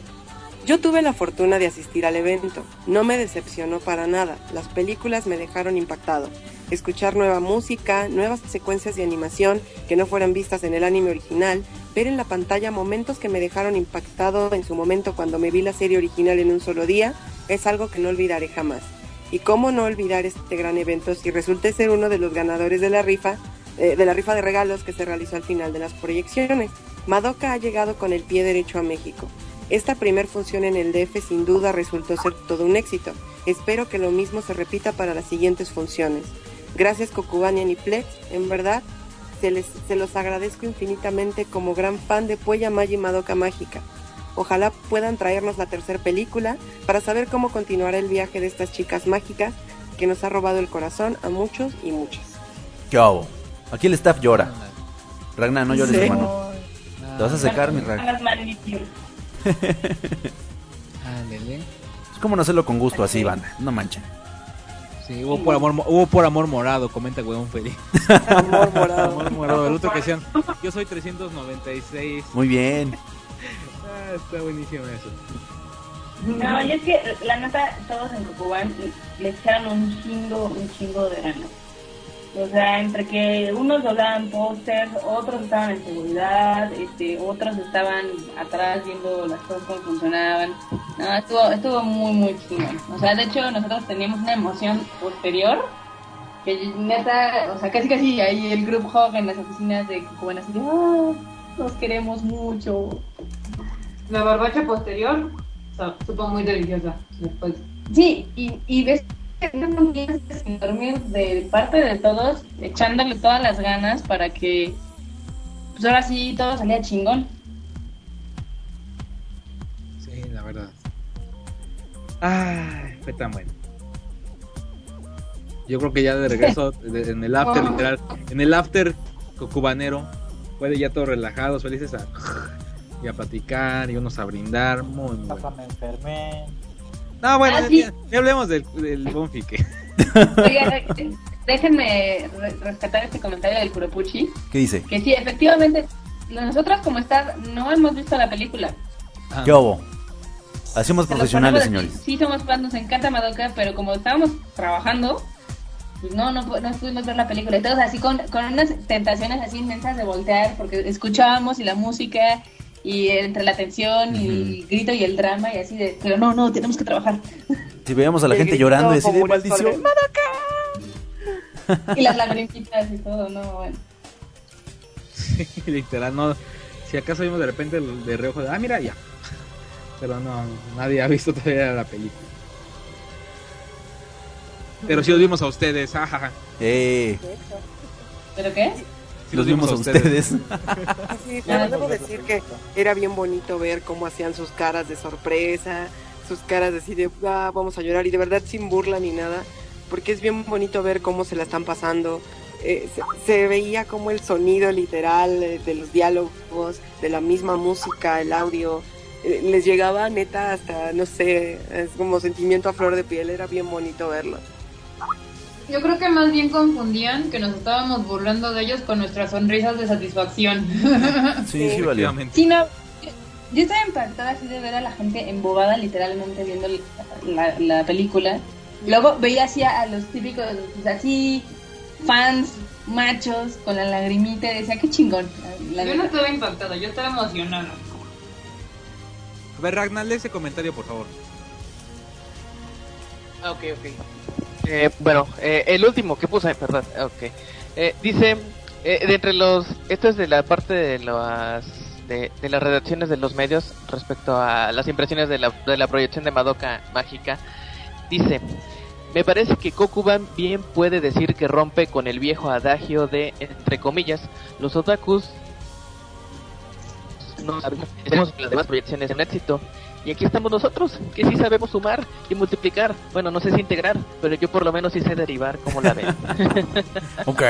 yo tuve la fortuna de asistir al evento. No me decepcionó para nada. Las películas me dejaron impactado. Escuchar nueva música, nuevas secuencias de animación que no fueran vistas en el anime original, ver en la pantalla momentos que me dejaron impactado en su momento cuando me vi la serie original en un solo día, es algo que no olvidaré jamás. Y cómo no olvidar este gran evento si resulté ser uno de los ganadores de la rifa, eh, de la rifa de regalos que se realizó al final de las proyecciones. Madoka ha llegado con el pie derecho a México. Esta primer función en el DF sin duda resultó ser todo un éxito. Espero que lo mismo se repita para las siguientes funciones. Gracias Kokubanian y Plex, en verdad se, les, se los agradezco infinitamente como gran fan de Puella Magi Madoka Mágica. Ojalá puedan traernos la tercera película para saber cómo continuará el viaje de estas chicas mágicas que nos ha robado el corazón a muchos y muchas. ¿Qué? Aquí el staff llora. Ragnar, no llores, Sí. hermano. Te vas a secar, mi Ragnar. Es como no hacerlo con gusto así, banda. No manchen. Sí, hubo por amor, mo- hubo por amor morado, comenta weón feliz. Amor morado. Amor morado, el otro que decían, yo soy 396. Muy bien. Ah, está buenísimo eso. No, y es que la neta, todos en Cocubán le echaron un chingo, un chingo de ganas. O sea, entre que unos doblaban pósters, otros estaban en seguridad, este, otros estaban atrás viendo las cosas cómo funcionaban. No, estuvo, estuvo muy, muy chingón. O sea, de hecho, nosotros teníamos una emoción posterior que neta, o sea, casi casi ahí el group hug en las oficinas de Cocubán así de, "Ah, nos queremos mucho. La barbacha posterior so- supo muy deliciosa después. Sí, y, y ves sin dormir de parte de todos, echándole todas las ganas para que pues ahora sí todo salía chingón. Sí, la verdad. Ay, fue tan bueno. Yo creo que ya de regreso en el after, literal, en el after cubanero, fue ya todos relajados, felices a, y a platicar y unos a brindar. Muy, muy bueno. me enfermé. No, bueno, Ah, ya, sí. ya hablemos del, del Bonfique. Oigan, eh, déjenme re- rescatar este comentario del Kuropuchi, ¿Qué dice? que sí, efectivamente, nosotros como staff no hemos visto la película. Ah, ¿Qué hubo? Hacemos profesionales, señores. Sí, somos fans, nos encanta Madoka, pero como estábamos trabajando, pues no, no, pu- no pudimos ver la película. Y todos así con, con unas tentaciones así inmensas de voltear, porque escuchábamos y la música, y entre la tensión, y el grito y el drama, y así de, pero no, no, tenemos que trabajar. Si veíamos a la Y gente llorando y así de maldición. Y las lagrimitas y todo, no, bueno. literal, no. Si acaso vimos de repente el de reojo de, ah, mira, ya. Pero no, nadie ha visto todavía la película. Pero sí los vimos a ustedes, ajaja. Eh, ¿Pero qué? Sí los vimos a ustedes. Sí, pero debo decir que era bien bonito ver cómo hacían sus caras de sorpresa, sus caras así de, ah, vamos a llorar y de verdad sin burla ni nada, porque es bien bonito ver cómo se la están pasando. Eh, se, se veía como el sonido literal eh, de los diálogos, de la misma música, el audio, eh, les llegaba neta hasta, no sé, es como sentimiento a flor de piel, era bien bonito verlo. Yo creo que más bien confundían que nos estábamos burlando de ellos con nuestras sonrisas de satisfacción. Sí, sí, valió. Efectivamente. Sí, no, yo- estaba impactada así de ver a la gente embobada literalmente viendo la, la película. Luego veía así a, a los típicos, pues, así, fans, machos, con la lagrimita y decía, qué chingón. la Yo no estaba impactada, yo estaba emocionada. A ver, Ragnar, lee ese comentario, por favor. Ah, Ok, ok. Eh, bueno, eh, el último que puse, perdón, ok. Eh, dice, eh, de entre los, esto es de la parte de las, de, las redacciones de los medios respecto a las impresiones de la, de la proyección de Madoka Mágica. Dice, me parece que Kokuban bien puede decir que rompe con el viejo adagio de, entre comillas, los otakus no sabemos que las demás proyecciones un éxito. Y aquí estamos nosotros, que sí sabemos sumar y multiplicar. Bueno, no sé si integrar, pero yo por lo menos sí sé derivar, como la ven. Ok.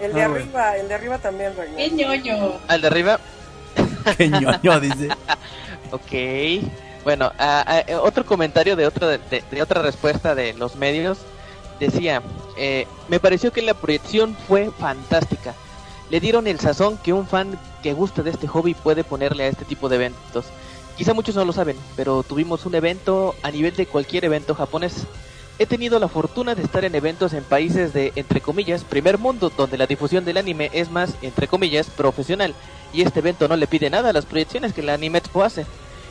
El de Ah, arriba, el de arriba también, Ragnar. Qué ñoño. Al de arriba, Qué ñoño, dice. ok. Bueno, eh, otro comentario de, otro de, de- de otra respuesta de los medios decía, eh, me pareció que la proyección fue fantástica. Le dieron el sazón que un fan que gusta de este hobby puede ponerle a este tipo de eventos. Quizá muchos no lo saben, pero tuvimos un evento a nivel de cualquier evento japonés. He tenido la fortuna de estar en eventos en países de, entre comillas, primer mundo, donde la difusión del anime es más, entre comillas, profesional. Y este evento no le pide nada a las proyecciones que la Anime Expo hace.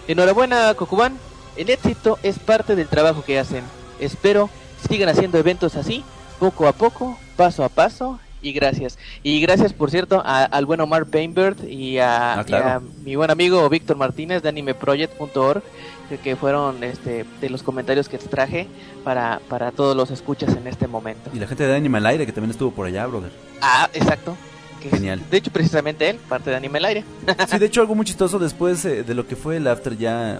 Enhorabuena, Kokuban. El éxito es parte del trabajo que hacen. Espero sigan haciendo eventos así, poco a poco, paso a paso. Y gracias. Y gracias, por cierto, a- al buen Omar Painbird y a, Ah, claro. y a mi buen amigo Víctor Martínez de animeproject.org, que, que fueron este, de los comentarios que traje para, para todos los escuchas en este momento. Y la gente de Anima al Aire, que también estuvo por allá, brother. Ah, exacto. Genial. de hecho, precisamente él, parte de Anime al Aire. Sí, de hecho, algo muy chistoso después eh, de lo que fue el after, ya,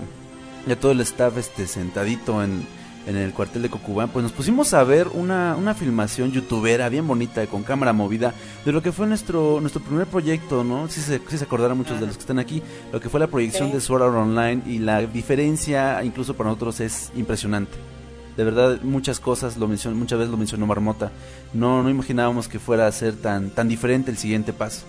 ya todo el staff este, sentadito en, en el cuartel de Cocubán, pues nos pusimos a ver una, una filmación youtubera bien bonita, con cámara movida, de lo que fue nuestro nuestro primer proyecto, ¿no? Si se, sí se acordarán muchos de los que están aquí, lo que fue la proyección Sí. de Sword Art Online, y la diferencia, incluso para nosotros, es impresionante. De verdad, muchas cosas, lo mencionó, muchas veces lo mencionó Marmota, no, no imaginábamos que fuera a ser tan, tan diferente el siguiente paso.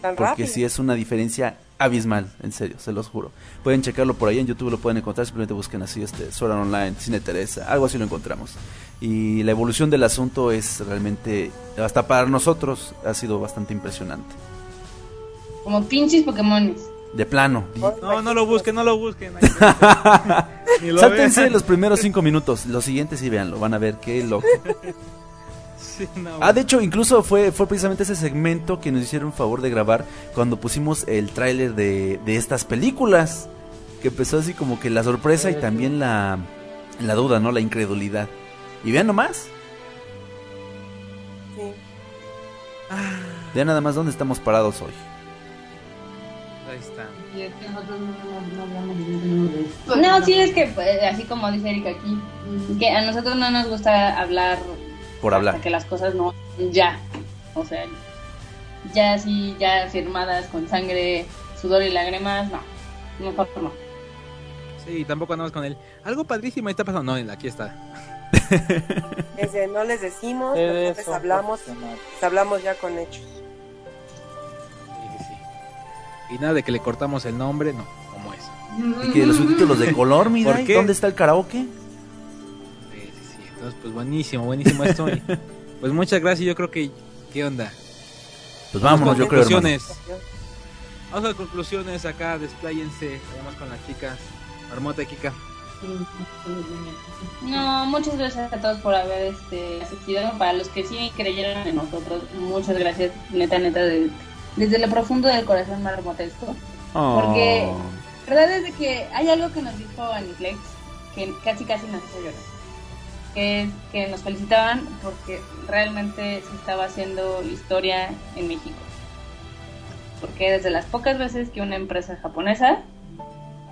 Tan Porque rápido. sí es una diferencia abismal, en serio, se los juro. Pueden checarlo por ahí en YouTube, lo pueden encontrar, simplemente busquen así, este, Sword Art Online, Cine Teresa, algo así lo encontramos. Y la evolución del asunto es realmente, hasta para nosotros, ha sido bastante impresionante. Como pinches Pokémones. De plano. No, no lo busquen, no lo busquen. Sáltense vean. los primeros cinco minutos, los siguientes sí véanlo, van a ver qué loco. Sí, no, Ah, de hecho, incluso fue, fue precisamente ese segmento que nos hicieron favor de grabar cuando pusimos el tráiler de, de estas películas. Que empezó así como que la sorpresa y también la, la duda, ¿no? La incredulidad. Y vean nomás, Sí. vean nada más dónde estamos parados hoy. Ahí está. Y es que nosotros no. No, sí, es que pues, así como dice Erika aquí, que a nosotros no nos gusta hablar Por hasta hablar. que las cosas no ya, o sea, ya así, ya firmadas con sangre, sudor y lágrimas, no, mejor no. Sí, tampoco andamos con él. Algo padrísimo ahí está pasando. No, aquí está. No les decimos, nosotros les hablamos, les hablamos ya con hechos. Sí, sí, sí. Y nada de que le cortamos el nombre, no, como es. Y que los subtítulos de color, mira, ¿Por qué? ¿dónde está el karaoke? Entonces, pues buenísimo, buenísimo esto. y, pues muchas gracias. Yo creo que. ¿Qué onda? Pues vámonos, yo creo, hermano. conclusiones. Vamos a conclusiones acá, despláyense. Además con las chicas. Marmota y Kika. No, muchas gracias a todos por haber este, asistido. Para los que sí creyeron en nosotros, muchas gracias, neta, neta, de- desde lo profundo del corazón marmotesco. Porque- Oh. La verdad es de que hay algo que nos dijo Aniflex que casi casi nos hizo llorar. Que que nos felicitaban porque realmente se estaba haciendo historia en México. Porque desde las pocas veces que una empresa japonesa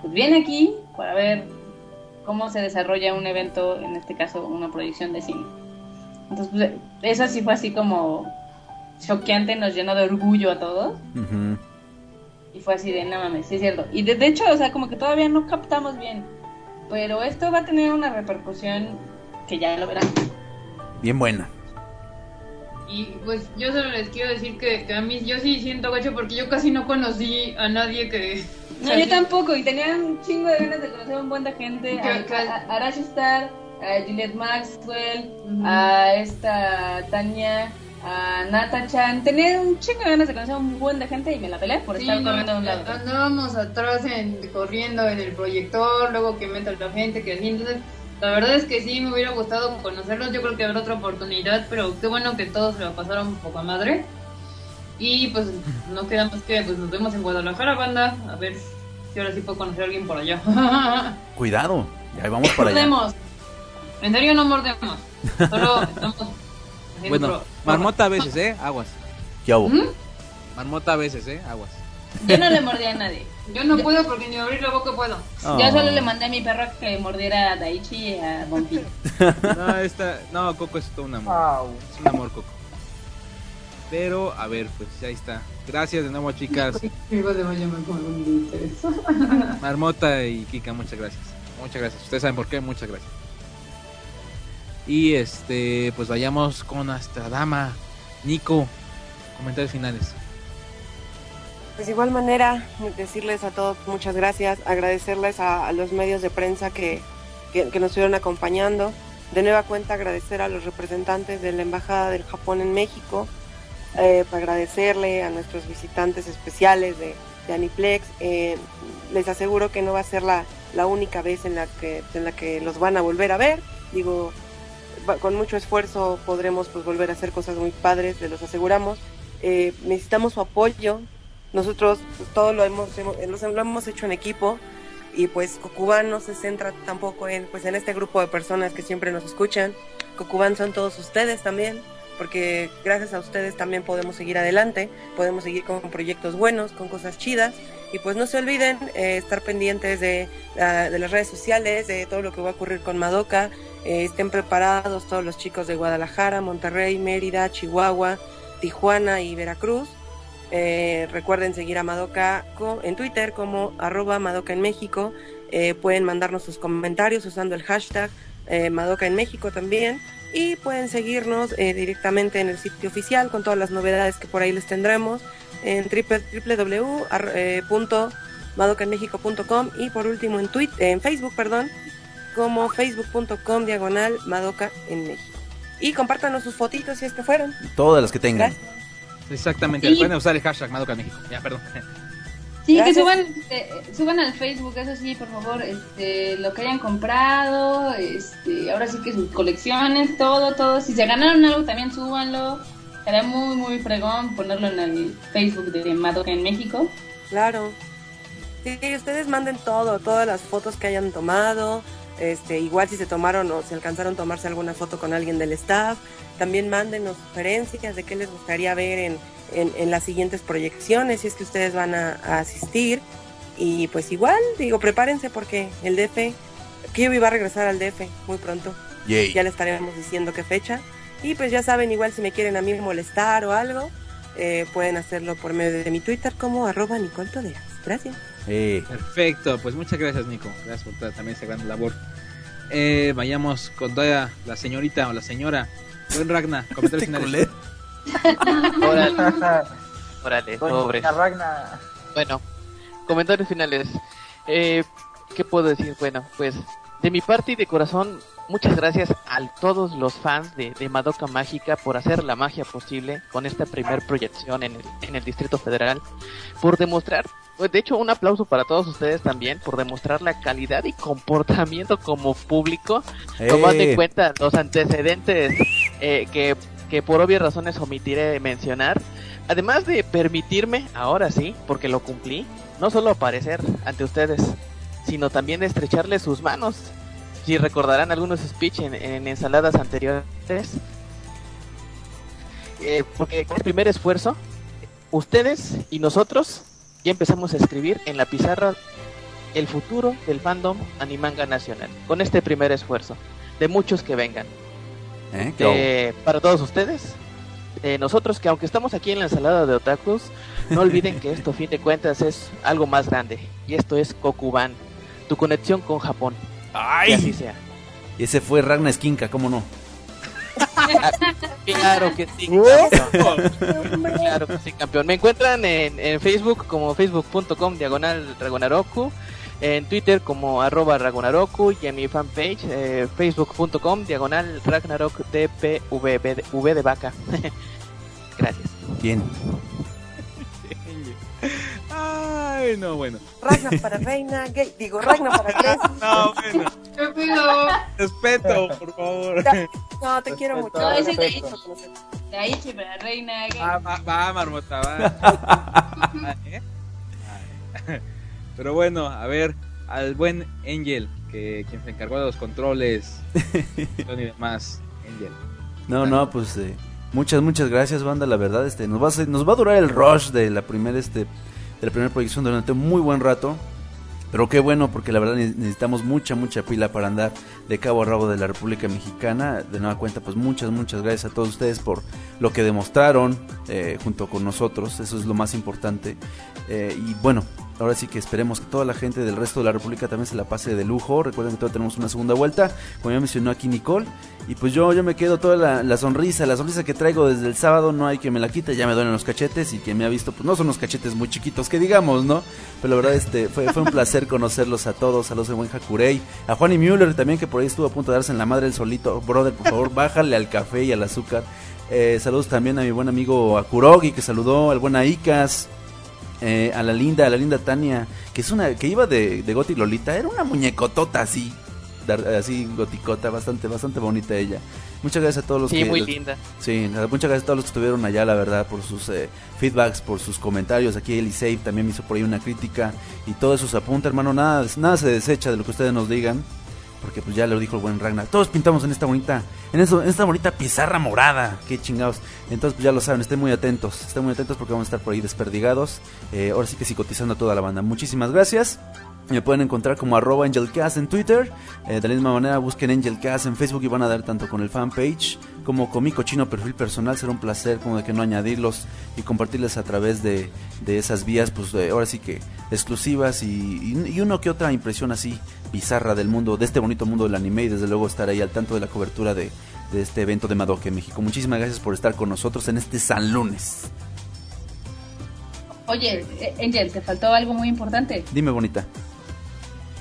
pues viene aquí para ver cómo se desarrolla un evento, en este caso una proyección de cine. Entonces, pues, eso sí fue así como choqueante, nos llenó de orgullo a todos. Ujú. Y fue así de, no mames, sí es cierto. Y de, de hecho, o sea, como que todavía no captamos bien. Pero esto va a tener una repercusión que ya lo verán. Bien buena. Y pues yo solo les quiero decir que, que a mí yo sí siento gacho porque yo casi no conocí a nadie que... No, yo tampoco, y tenía un chingo de ganas de conocer a un buen de gente. A, Que- a, a Arash Star, a Juliette Maxwell, a esta Tania, a Nata Chan. Tenía un chingo de ganas de conocer a un buen de gente y me la peleé por Sí, estar no, corriendo de un lado. Andábamos atrás en, corriendo en el proyector, luego que meta la gente, que así, entonces la verdad es que sí me hubiera gustado conocerlos, yo creo que habrá otra oportunidad, pero qué bueno que todos se lo pasaron poca madre. Y pues no queda más que pues nos vemos en Guadalajara, banda, a ver si ahora sí puedo conocer a alguien por allá. Cuidado. Ya vamos para allá. mordemos. En serio no mordemos. Solo estamos Bueno, pro- marmota a veces, ¿eh? Aguas. ¿Qué hago? ¿Mm? Marmota a veces, ¿eh? Aguas. Yo no le mordí a nadie. Yo no puedo porque ni abrir la boca puedo. Oh. Yo solo le mandé a mi perro que mordiera a Daichi y a Bonfi. No, esta, no, Coco es todo un amor. Es un amor, Coco. Pero, a ver, pues ya está. Gracias de nuevo, chicas. Marmota y Kika, muchas gracias. Muchas gracias. Ustedes saben por qué, muchas gracias. Y este, pues vayamos con nuestra dama, Nico. Comentarios finales. Pues de igual manera, decirles a todos muchas gracias, agradecerles a, los medios de prensa que, que, nos estuvieron acompañando. De nueva cuenta, agradecer a los representantes de la Embajada del Japón en México, eh, para agradecerle a nuestros visitantes especiales de, de Aniplex. Eh, les aseguro que no va a ser la, la única vez en la, que, en la que los van a volver a ver. Digo, con mucho esfuerzo podremos pues volver a hacer cosas muy padres, les los aseguramos. Eh, necesitamos su apoyo. Nosotros pues, todo lo hemos, hemos- lo hemos hecho en equipo y pues Cocuban no se centra tampoco en pues en este grupo de personas que siempre nos escuchan. Cocuban son todos ustedes también, porque gracias a ustedes también podemos seguir adelante, podemos seguir con proyectos buenos, con cosas chidas y pues no se olviden eh, estar pendientes de, la- de las redes sociales, de todo lo que va a ocurrir con Madoka. Eh, estén preparados todos los chicos de Guadalajara, Monterrey, Mérida, Chihuahua, Tijuana y Veracruz. Eh, recuerden seguir a Madoka en Twitter como arroba Madoka en México. Eh, pueden mandarnos sus comentarios usando el hashtag eh, Madoka en México también. Y pueden seguirnos eh, directamente en el sitio oficial con todas las novedades que por ahí les tendremos en www.madocaenmexico.com y por último en, Twitter, en Facebook, perdón, como facebook.com diagonal Madoka en México. Y compártanos sus fotitos si es que fueron. Todas las que tengan. Gracias. Exactamente. Sí. Pueden usar el hashtag Madoka México. Ya, perdón. Sí, Gracias. que suban, eh, suban al Facebook, eso sí, por favor, este, lo que hayan comprado, este, ahora sí que sus colecciones, todo, todo. Si se ganaron algo, también súbanlo. Será muy, muy fregón ponerlo en el Facebook de Madoka en México. Claro. Sí, ustedes manden todo, todas las fotos que hayan tomado. Este, igual si se tomaron o si alcanzaron a tomarse alguna foto con alguien del staff. También mándenos sugerencias de qué les gustaría ver en, en, en las siguientes proyecciones, si es que ustedes van a, a asistir. Y pues igual, digo, prepárense porque el DF, Kirby va a regresar al DF muy pronto. Yay. Ya le estaremos diciendo qué fecha. Y pues ya saben, igual si me quieren a mí molestar o algo, eh, pueden hacerlo por medio de mi Twitter como arroba Nicole Toderas. Gracias. Perfecto. Pues muchas gracias, Nico. Gracias por toda también esa gran labor. Eh, vayamos con toda la señorita o la señora. Buen Ragna, comentarios este finales. Órale, órale, pobre. Ragna. Bueno, comentarios finales. Eh, ¿Qué puedo decir? Bueno, pues de mi parte y de corazón, muchas gracias a todos los fans de, de Madoka Mágica por hacer la magia posible con esta primer proyección en el, en el Distrito Federal, por demostrar, pues, de hecho un aplauso para todos ustedes también, por demostrar la calidad y comportamiento como público, tomando en Eh, cuenta los antecedentes eh, que, que por obvias razones omitiré mencionar, además de permitirme, ahora sí, porque lo cumplí, no solo aparecer ante ustedes, sino también estrecharles sus manos. Si recordarán algunos speech en, en ensaladas anteriores, eh, porque con el primer esfuerzo, ustedes y nosotros ya empezamos a escribir en la pizarra el futuro del fandom animanga nacional con este primer esfuerzo de muchos que vengan. ¿Eh? ¿Qué Eh, para todos ustedes, eh, nosotros que aunque estamos aquí en la ensalada de otakus, no olviden que esto a fin de cuentas es algo más grande y esto es Kokuban, tu conexión con Japón. Que así ¡Ay! sea. Y ese fue Ragnar Skinka, ¿cómo no? Claro que sí, campeón. claro que sí, campeón. Me encuentran en, en Facebook como facebook.com diagonal Ragonaroku, en Twitter como arroba Ragonaroku y en mi fanpage eh, facebook.com diagonal Ragnarok DPV de vaca. Gracias. Bien. Ay, no, bueno. Ragna para reina, gay, digo, Ragna para tres. No, bueno. Respeto, por favor. No, te quiero mucho. No, ese es de. De la reina. gay. Va, va, va, Marmota, va. ¿Eh? Pero bueno, a ver, al buen Angel, que quien se encargó de los controles y demás. Angel. No, no, pues eh, muchas, muchas gracias, banda. La verdad, este, nos va a, nos va a durar el rush de la primera, este, de la primera proyección durante muy buen rato. Pero qué bueno, porque la verdad ne- necesitamos mucha, mucha pila para andar de cabo a rabo de la República Mexicana. De nueva cuenta, pues muchas, muchas gracias a todos ustedes por lo que demostraron eh, junto con nosotros. Eso es lo más importante. Eh, y bueno, ahora sí que esperemos que toda la gente del resto de la República también se la pase de lujo. Recuerden que todavía tenemos una segunda vuelta, como ya mencionó aquí Nicole. Y pues yo, yo me quedo toda la, sonrisa, la sonrisa que traigo desde el sábado, no hay que me la quite, ya me duelen los cachetes y quien me ha visto, pues no son unos cachetes muy chiquitos que digamos, ¿no? Pero la verdad este fue, un placer conocerlos a todos, saludos al buen Hakurei, a Juan y Müller también que por ahí estuvo a punto de darse en la madre el solito, brother, por favor, bájale al café y al azúcar. Eh, saludos también a mi buen amigo Akurogi que saludó, al buen Aikas, eh, a la linda, a la linda Tania, que es una, que iba de, de Goti Lolita, era una muñecotota así, así goticota, bastante, bastante bonita ella. Muchas gracias a todos los Sí, que muy los- linda. Sí, muchas gracias a todos los que estuvieron allá, la verdad, por sus eh, feedbacks, por sus comentarios. Aquí Elisave también me hizo por ahí una crítica y todo eso se apunta, hermano. Nada, nada se desecha de lo que ustedes nos digan, porque pues ya lo dijo el buen Ragnar. Todos pintamos en esta bonita, en, eso, en esta bonita pizarra morada. Qué chingados. Entonces pues ya lo saben, estén muy atentos, estén muy atentos porque vamos a estar por ahí desperdigados. Eh, ahora sí que psicotizando a toda la banda. Muchísimas gracias. Me pueden encontrar como arroba AngelCast en Twitter. Eh, de la misma manera busquen AngelCast en Facebook y van a dar tanto con el fanpage como con mi cochino perfil personal. Será un placer como de que no añadirlos y compartirles a través de, de esas vías, pues de- ahora sí que exclusivas y, y, y uno que otra impresión así bizarra del mundo, de este bonito mundo del anime y desde luego estar ahí al tanto de la cobertura de, de este evento de Madoka en México. Muchísimas gracias por estar con nosotros en este San Lunes. Oye, Angel, te faltó algo muy importante. Dime bonita.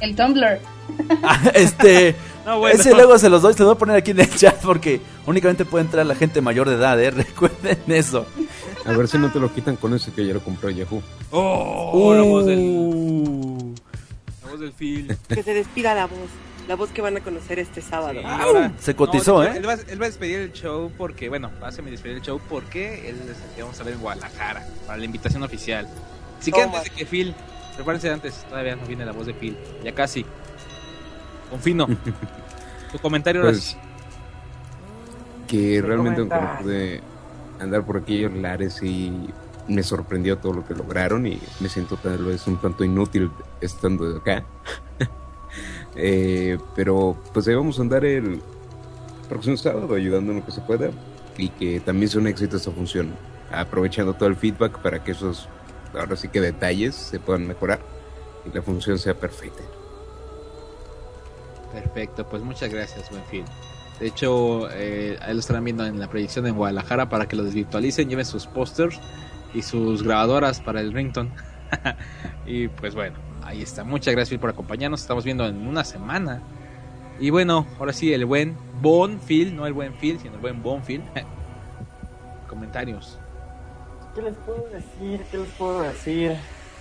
El Tumblr. este, No, bueno. ese luego se los doy, se los voy a poner aquí en el chat porque únicamente puede entrar la gente mayor de edad, ¿eh? recuerden eso. A ver si no te lo quitan con ese que ya lo compró Yahoo. Oh, Uh. La voz del Phil. Que se despida la voz. La voz que van a conocer este sábado. Sí, ahora- Se cotizó, No, ¿eh? Él va, él va a despedir el show porque, bueno, va a despedir el show porque él es el que vamos a ver en Guadalajara para la invitación oficial. Así que antes de que Phil, prepárense antes, todavía no viene la voz de Phil, ya casi. Confino. tu comentario ahora Pues sí. que realmente aunque pude andar por aquellos lares y me sorprendió todo lo que lograron y me siento tal vez un tanto inútil estando acá. Eh, pero pues ahí vamos a andar el próximo sábado ayudando en lo que se pueda y que también sea un éxito esta función, aprovechando todo el feedback para que esos, ahora sí que detalles se puedan mejorar y la función sea perfecta. Perfecto, pues muchas gracias, buen Phil. De hecho, eh, ahí lo estarán viendo en la proyección en Guadalajara para que lo desvirtualicen, lleven sus pósters y sus grabadoras para el rington. y pues bueno, ahí está. Muchas gracias Phil por acompañarnos. Estamos viendo en una semana. Y bueno, ahora sí, el buen Bon Phil, no el buen Phil, sino el buen Bon Phil. Comentarios. ¿Qué les puedo decir? ¿Qué les puedo decir?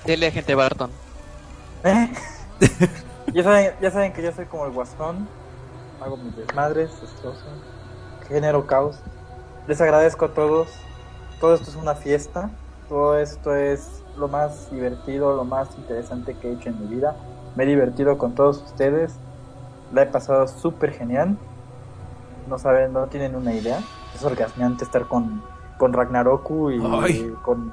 Dele, gente Barton. ¿Eh? ya, saben, ya saben que yo soy como el guasón. Hago mis desmadres, destrozo, genero caos. Les agradezco a todos. Todo esto es una fiesta. Todo esto es lo más divertido, lo más interesante que he hecho en mi vida. Me he divertido con todos ustedes. La he pasado súper genial. No saben, no tienen una idea. Es orgasmeante estar con, con Ragnaroku y con,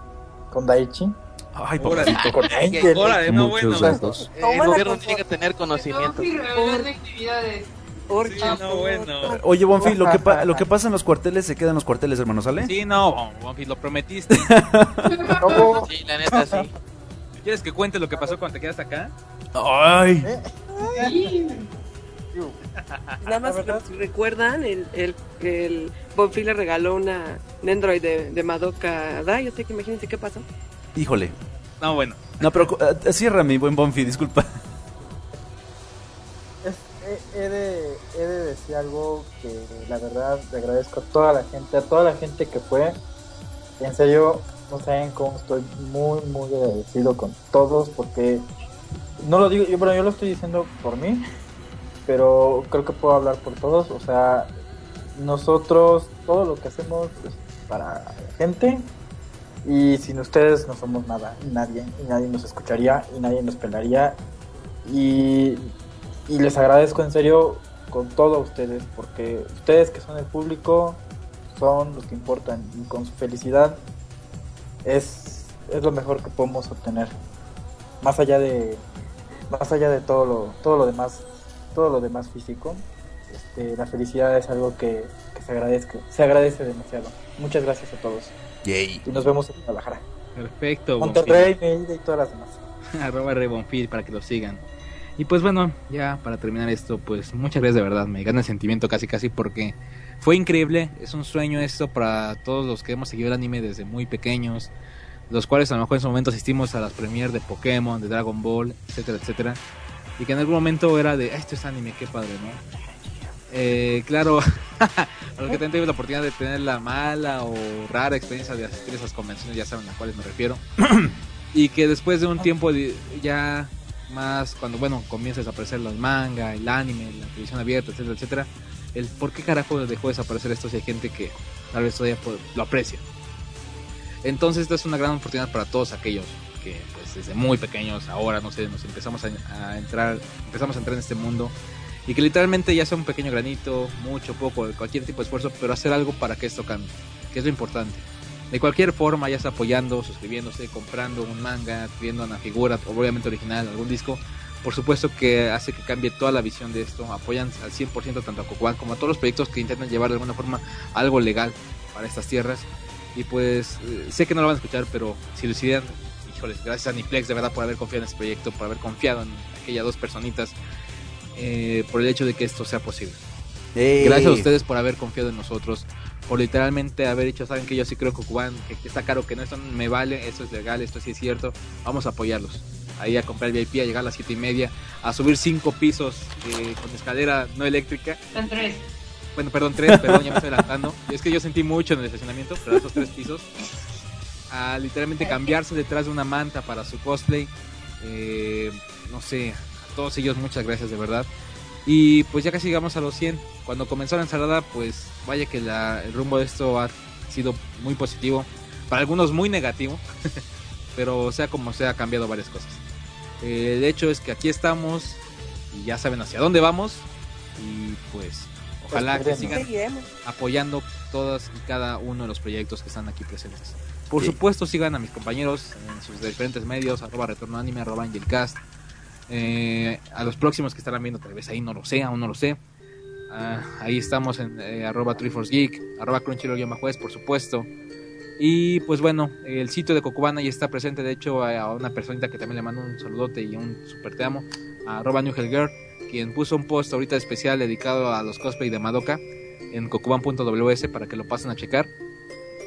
con Daichi. Ay. Con Angel. Órale, no, Muchos bueno. El gobierno tiene que tener conocimiento. Actividades. Por Sí, no, bueno. Oye, Bonfi, lo que, pa- lo que pasa en los cuarteles se queda en los cuarteles, hermano, ¿sale? Sí, no, Bonfi, lo prometiste. No, Sí, la neta, sí. ¿Quieres que cuente lo que pasó cuando te quedaste acá? Ay. Sí. Nada más recuerdan el, el que el Bonfi le regaló una un Android de, de Madoka Dai, así que imagínense qué pasó. Híjole. No, bueno. No, pero eh, cierra mi buen Bonfi, disculpa. He, de, decir algo que la verdad le agradezco a toda la gente, a toda la gente que fue. En serio, no saben cómo estoy muy, muy agradecido con todos porque no lo digo, yo, bueno, yo lo estoy diciendo por mí, pero creo que puedo hablar por todos. O sea, nosotros, todo lo que hacemos es para la gente y sin ustedes no somos nada, nadie, y nadie nos escucharía y nadie nos pelaría. Y y les agradezco en serio con todo a ustedes, porque ustedes que son el público son los que importan y con su felicidad es, es lo mejor que podemos obtener. Más allá de más allá de todo lo, todo lo demás, todo lo demás físico, este, la felicidad es algo que, que se agradezca, se agradece demasiado. Muchas gracias a todos Yay. y nos vemos en Guadalajara. Perfecto. Monterrey, y todas las demás. arroba Rebonfil para que lo sigan. Y pues bueno, ya para terminar esto, pues muchas gracias de verdad, me gana el sentimiento casi casi porque fue increíble, es un sueño esto para todos los que hemos seguido el anime desde muy pequeños, los cuales a lo mejor en su momento asistimos a las premiers de Pokémon, de Dragon Ball, etcétera, etcétera, y que en algún momento era de, "Ah, esto es anime, qué padre, ¿no? Eh, claro, a los que también tuvimos la oportunidad de tener la mala o rara experiencia de asistir a esas convenciones, ya saben a cuáles me refiero. y que después de un tiempo ya más cuando bueno comienzas a aparecer los manga, el anime, la televisión abierta, etcétera, etcétera, el por qué carajo dejó de desaparecer esto si hay gente que tal vez todavía lo aprecia. Entonces esta es una gran oportunidad para todos aquellos que pues desde muy pequeños ahora no sé nos empezamos a, a entrar empezamos a entrar en este mundo y que literalmente ya sea un pequeño granito, mucho, poco, cualquier tipo de esfuerzo, pero hacer algo para que esto cambie, que es lo importante. De cualquier forma, ya sea apoyando, suscribiéndose, comprando un manga, pidiendo una figura, obviamente original, algún disco, por supuesto que hace que cambie toda la visión de esto. Apoyan al 100% tanto a Cocoan como a todos los proyectos que intentan llevar de alguna forma algo legal para estas tierras. Y pues eh, sé que no lo van a escuchar, pero si lo hicieran, híjoles, gracias a Niplex de verdad por haber confiado en este proyecto, por haber confiado en aquellas dos personitas, eh, por el hecho de que esto sea posible. Ey. Gracias a ustedes por haber confiado en nosotros, por literalmente haber dicho, saben que yo sí creo que Cuban, que, que está caro, que no, esto me vale, esto es legal, esto sí es cierto, vamos a apoyarlos. Ahí a comprar VIP, a llegar a las siete y media, a subir cinco pisos eh, con escalera no eléctrica. Son tres. Bueno, perdón, tres, perdón, ya me estoy adelantando. Es que yo sentí mucho en el estacionamiento, pero esos tres pisos. A literalmente cambiarse detrás de una manta para su cosplay. Eh, no sé, a todos ellos muchas gracias de verdad. Y pues ya casi llegamos a los 100. Cuando comenzó la ensalada, pues vaya que la- el rumbo de esto ha sido muy positivo. Para algunos muy negativo. pero sea como sea, ha cambiado varias cosas. Eh, el hecho es que aquí estamos y ya saben hacia dónde vamos. Y pues ojalá que Esperemos. sigan Seguiremos. apoyando todos y cada uno de los proyectos que están aquí presentes. Por Sí. supuesto, sigan a mis compañeros en sus diferentes medios, arroba retorno anime, arroba angelcast. Eh, a los próximos que estarán viendo, tal vez ahí no lo sé, aún no lo sé. Ah, ahí estamos en eh, arroba Geek, arroba Crunchyroll-Juez, por supuesto. Y pues bueno, el sitio de Cocubana ya está presente, de hecho, a una personita que también le mando un saludote y un super te amo, arroba New Girl, quien puso un post ahorita especial dedicado a los cosplay de Madoka en cocuban.ws para que lo pasen a checar.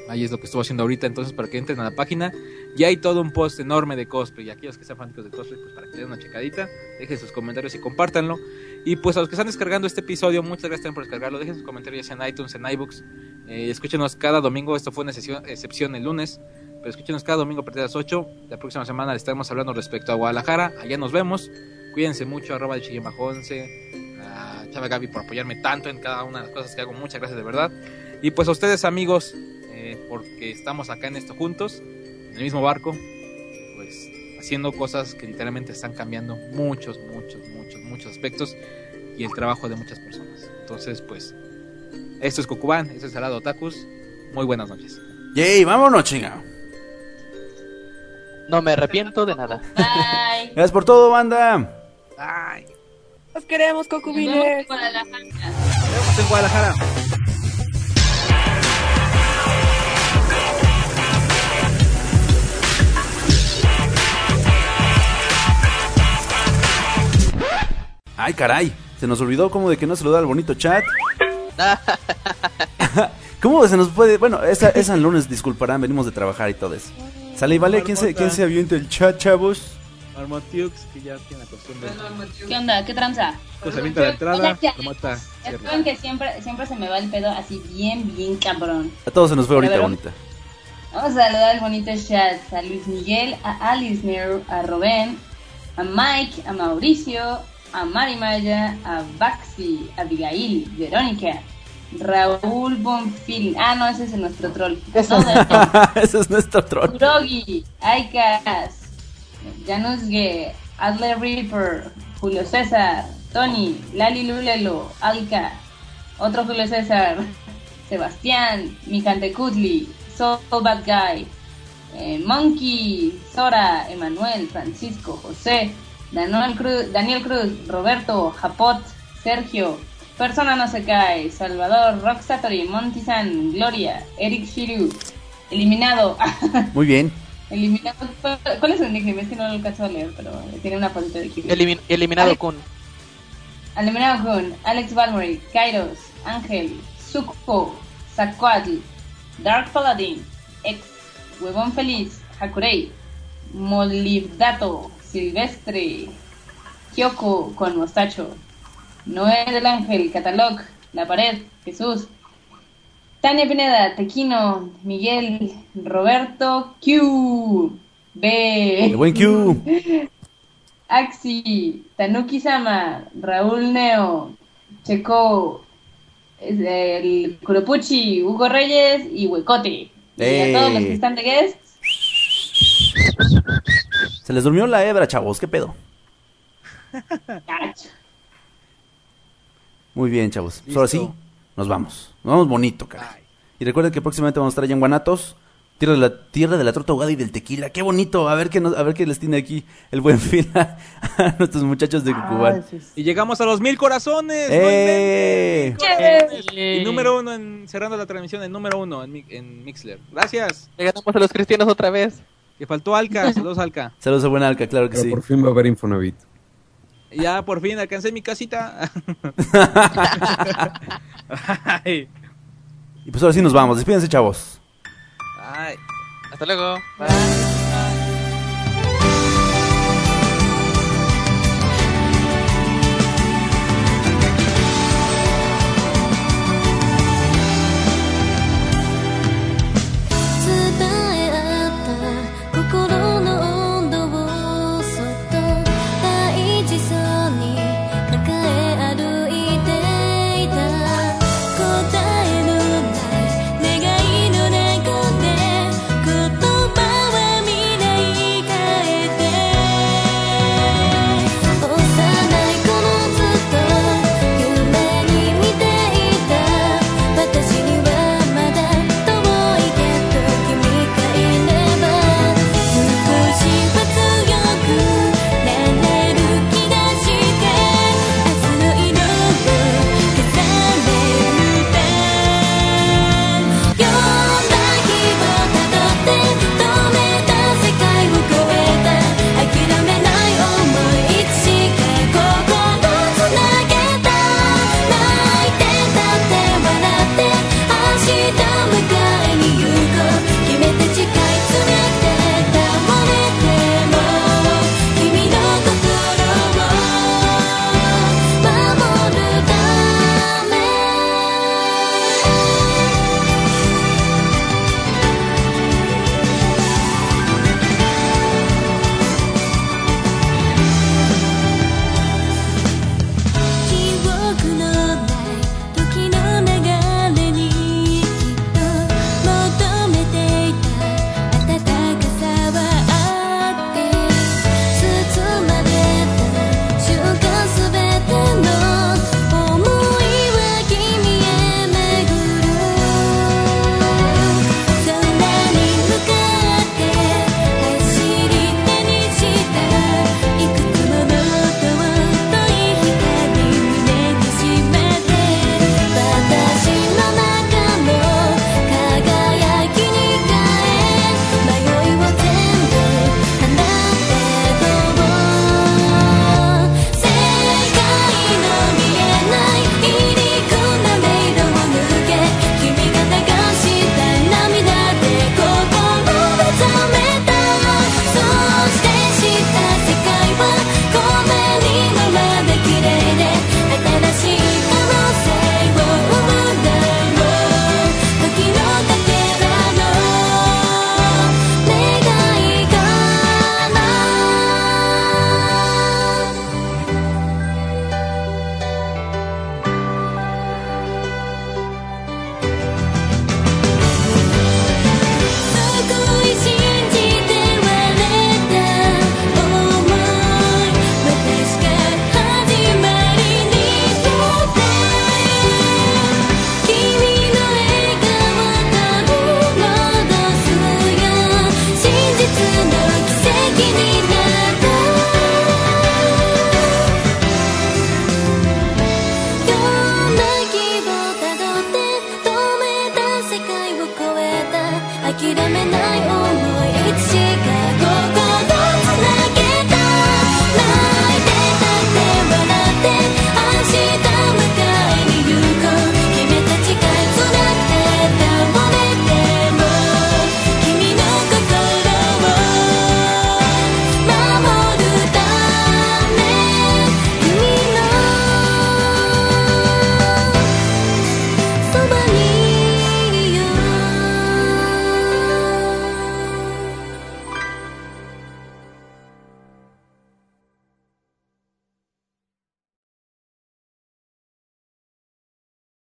Ahí es lo que estuvo haciendo ahorita, entonces para que entren a la página. Ya hay todo un post enorme de cosplay. Y aquellos que sean fanáticos de cosplay, pues para que le den una checadita, dejen sus comentarios y compártanlo. Y pues a los que están descargando este episodio, muchas gracias por descargarlo. Dejen sus comentarios ya sea en iTunes, en iBooks. Eh, escúchenos cada domingo, esto fue una excepción, el lunes. Pero escúchenos cada domingo a partir de las 8. La próxima semana les estaremos hablando respecto a Guadalajara. Allá nos vemos. Cuídense mucho, arroba de chillón bajo 11. A Chava Gaby por apoyarme tanto en cada una de las cosas que hago. Muchas gracias de verdad. Y pues a ustedes amigos, eh, porque estamos acá en esto juntos, en el mismo barco, pues haciendo cosas que literalmente están cambiando muchos, muchos, muchos, muchos aspectos y el trabajo de muchas personas. Entonces, pues, esto es Cucubán, esto es Salado Otakus. Muy buenas noches. Yay, vámonos, chinga. No me arrepiento de nada. Bye. Gracias por todo, banda. Queremos, Nos vemos Cocubines. en Guadalajara. nos vemos en Guadalajara. Ay, caray. Se nos olvidó como de que no saludar al bonito chat. ¿Cómo se nos puede? Bueno, esa, esa lunes, disculparán, venimos de trabajar y todo eso. Sale y vale, ¿quién se, quién se avienta el chat, chavos? Marmotiux, que ya tiene la costumbre. ¿Qué onda? ¿Qué tranza? Pues se avienta la entrada, Ya cierra. saben que siempre, siempre se me va el pedo así bien, bien cabrón. A todos se nos fue ahorita, bonita. Vamos a saludar al bonito chat. A Luis Miguel, a Alisner, a Robén, a Mike, a Mauricio, a Mari Maya, a Baxi, a Abigail, Verónica, Raúl Bonfil. Ah, no, ese es nuestro troll. Eso. No, Ese es nuestro troll. Kurogi, Aikas, Janusge, Adler Reaper, Julio César, Tony, Lali Lulelo, Alka, otro Julio César, Sebastián, Mikante Kutli, So Bad Guy, eh, Monkey, Sora, Emanuel, Francisco, José, Daniel Cruz, Daniel Cruz, Roberto, Japot, Sergio, Persona No Se Cae, Salvador, Rock Satori, Monty-san, Gloria, Eric Shiru, Eliminado. Muy bien. Eliminado. ¿Cuál es su nickname? Es que no lo alcanzo a leer, pero tiene una fotito de. Elimin- eliminado con. Eliminado con Alex Valmory, Kairos, Ángel, Suko, Zacuatl, Dark Paladin, Ex, Huevón Feliz, Hakurei, Molivdato, Silvestre, Kyoko con Mostacho, Noé del Ángel, Catalog, La Pared, Jesús, Tania Pineda, Tequino, Miguel, Roberto, Q, B. El buen Q. Axi, Tanuki Sama, Raúl Neo, Checo, el Kuropuchi, Hugo Reyes y Huecote. Y ¡Eh! a todos los que están de guest, Se les durmió la hebra, chavos. ¿Qué pedo? Muy bien, chavos. Pues ahora sí, nos vamos. Nos vamos bonito, caray. Y recuerden que próximamente vamos a estar allá en Guanatos. Tierra de la, tierra de la torta ahogada y del tequila. Qué bonito. A ver qué, nos- a ver qué les tiene aquí el buen fin a, a nuestros muchachos de Ay, Cucubán. sí, sí. Y llegamos a los mil corazones. no ¡Eh! ¡Eh! Y número uno, en, cerrando la transmisión, el número uno en, en Mixler. Gracias. Le ganamos a los cristianos otra vez. Que faltó Alca, saludos Alca. Saludos a buena Alca, claro que Pero sí. por fin va a haber Infonavit. Ya por fin alcancé mi casita. ay, Y pues ahora sí nos vamos. Despídense, chavos. ay. Hasta luego. 伝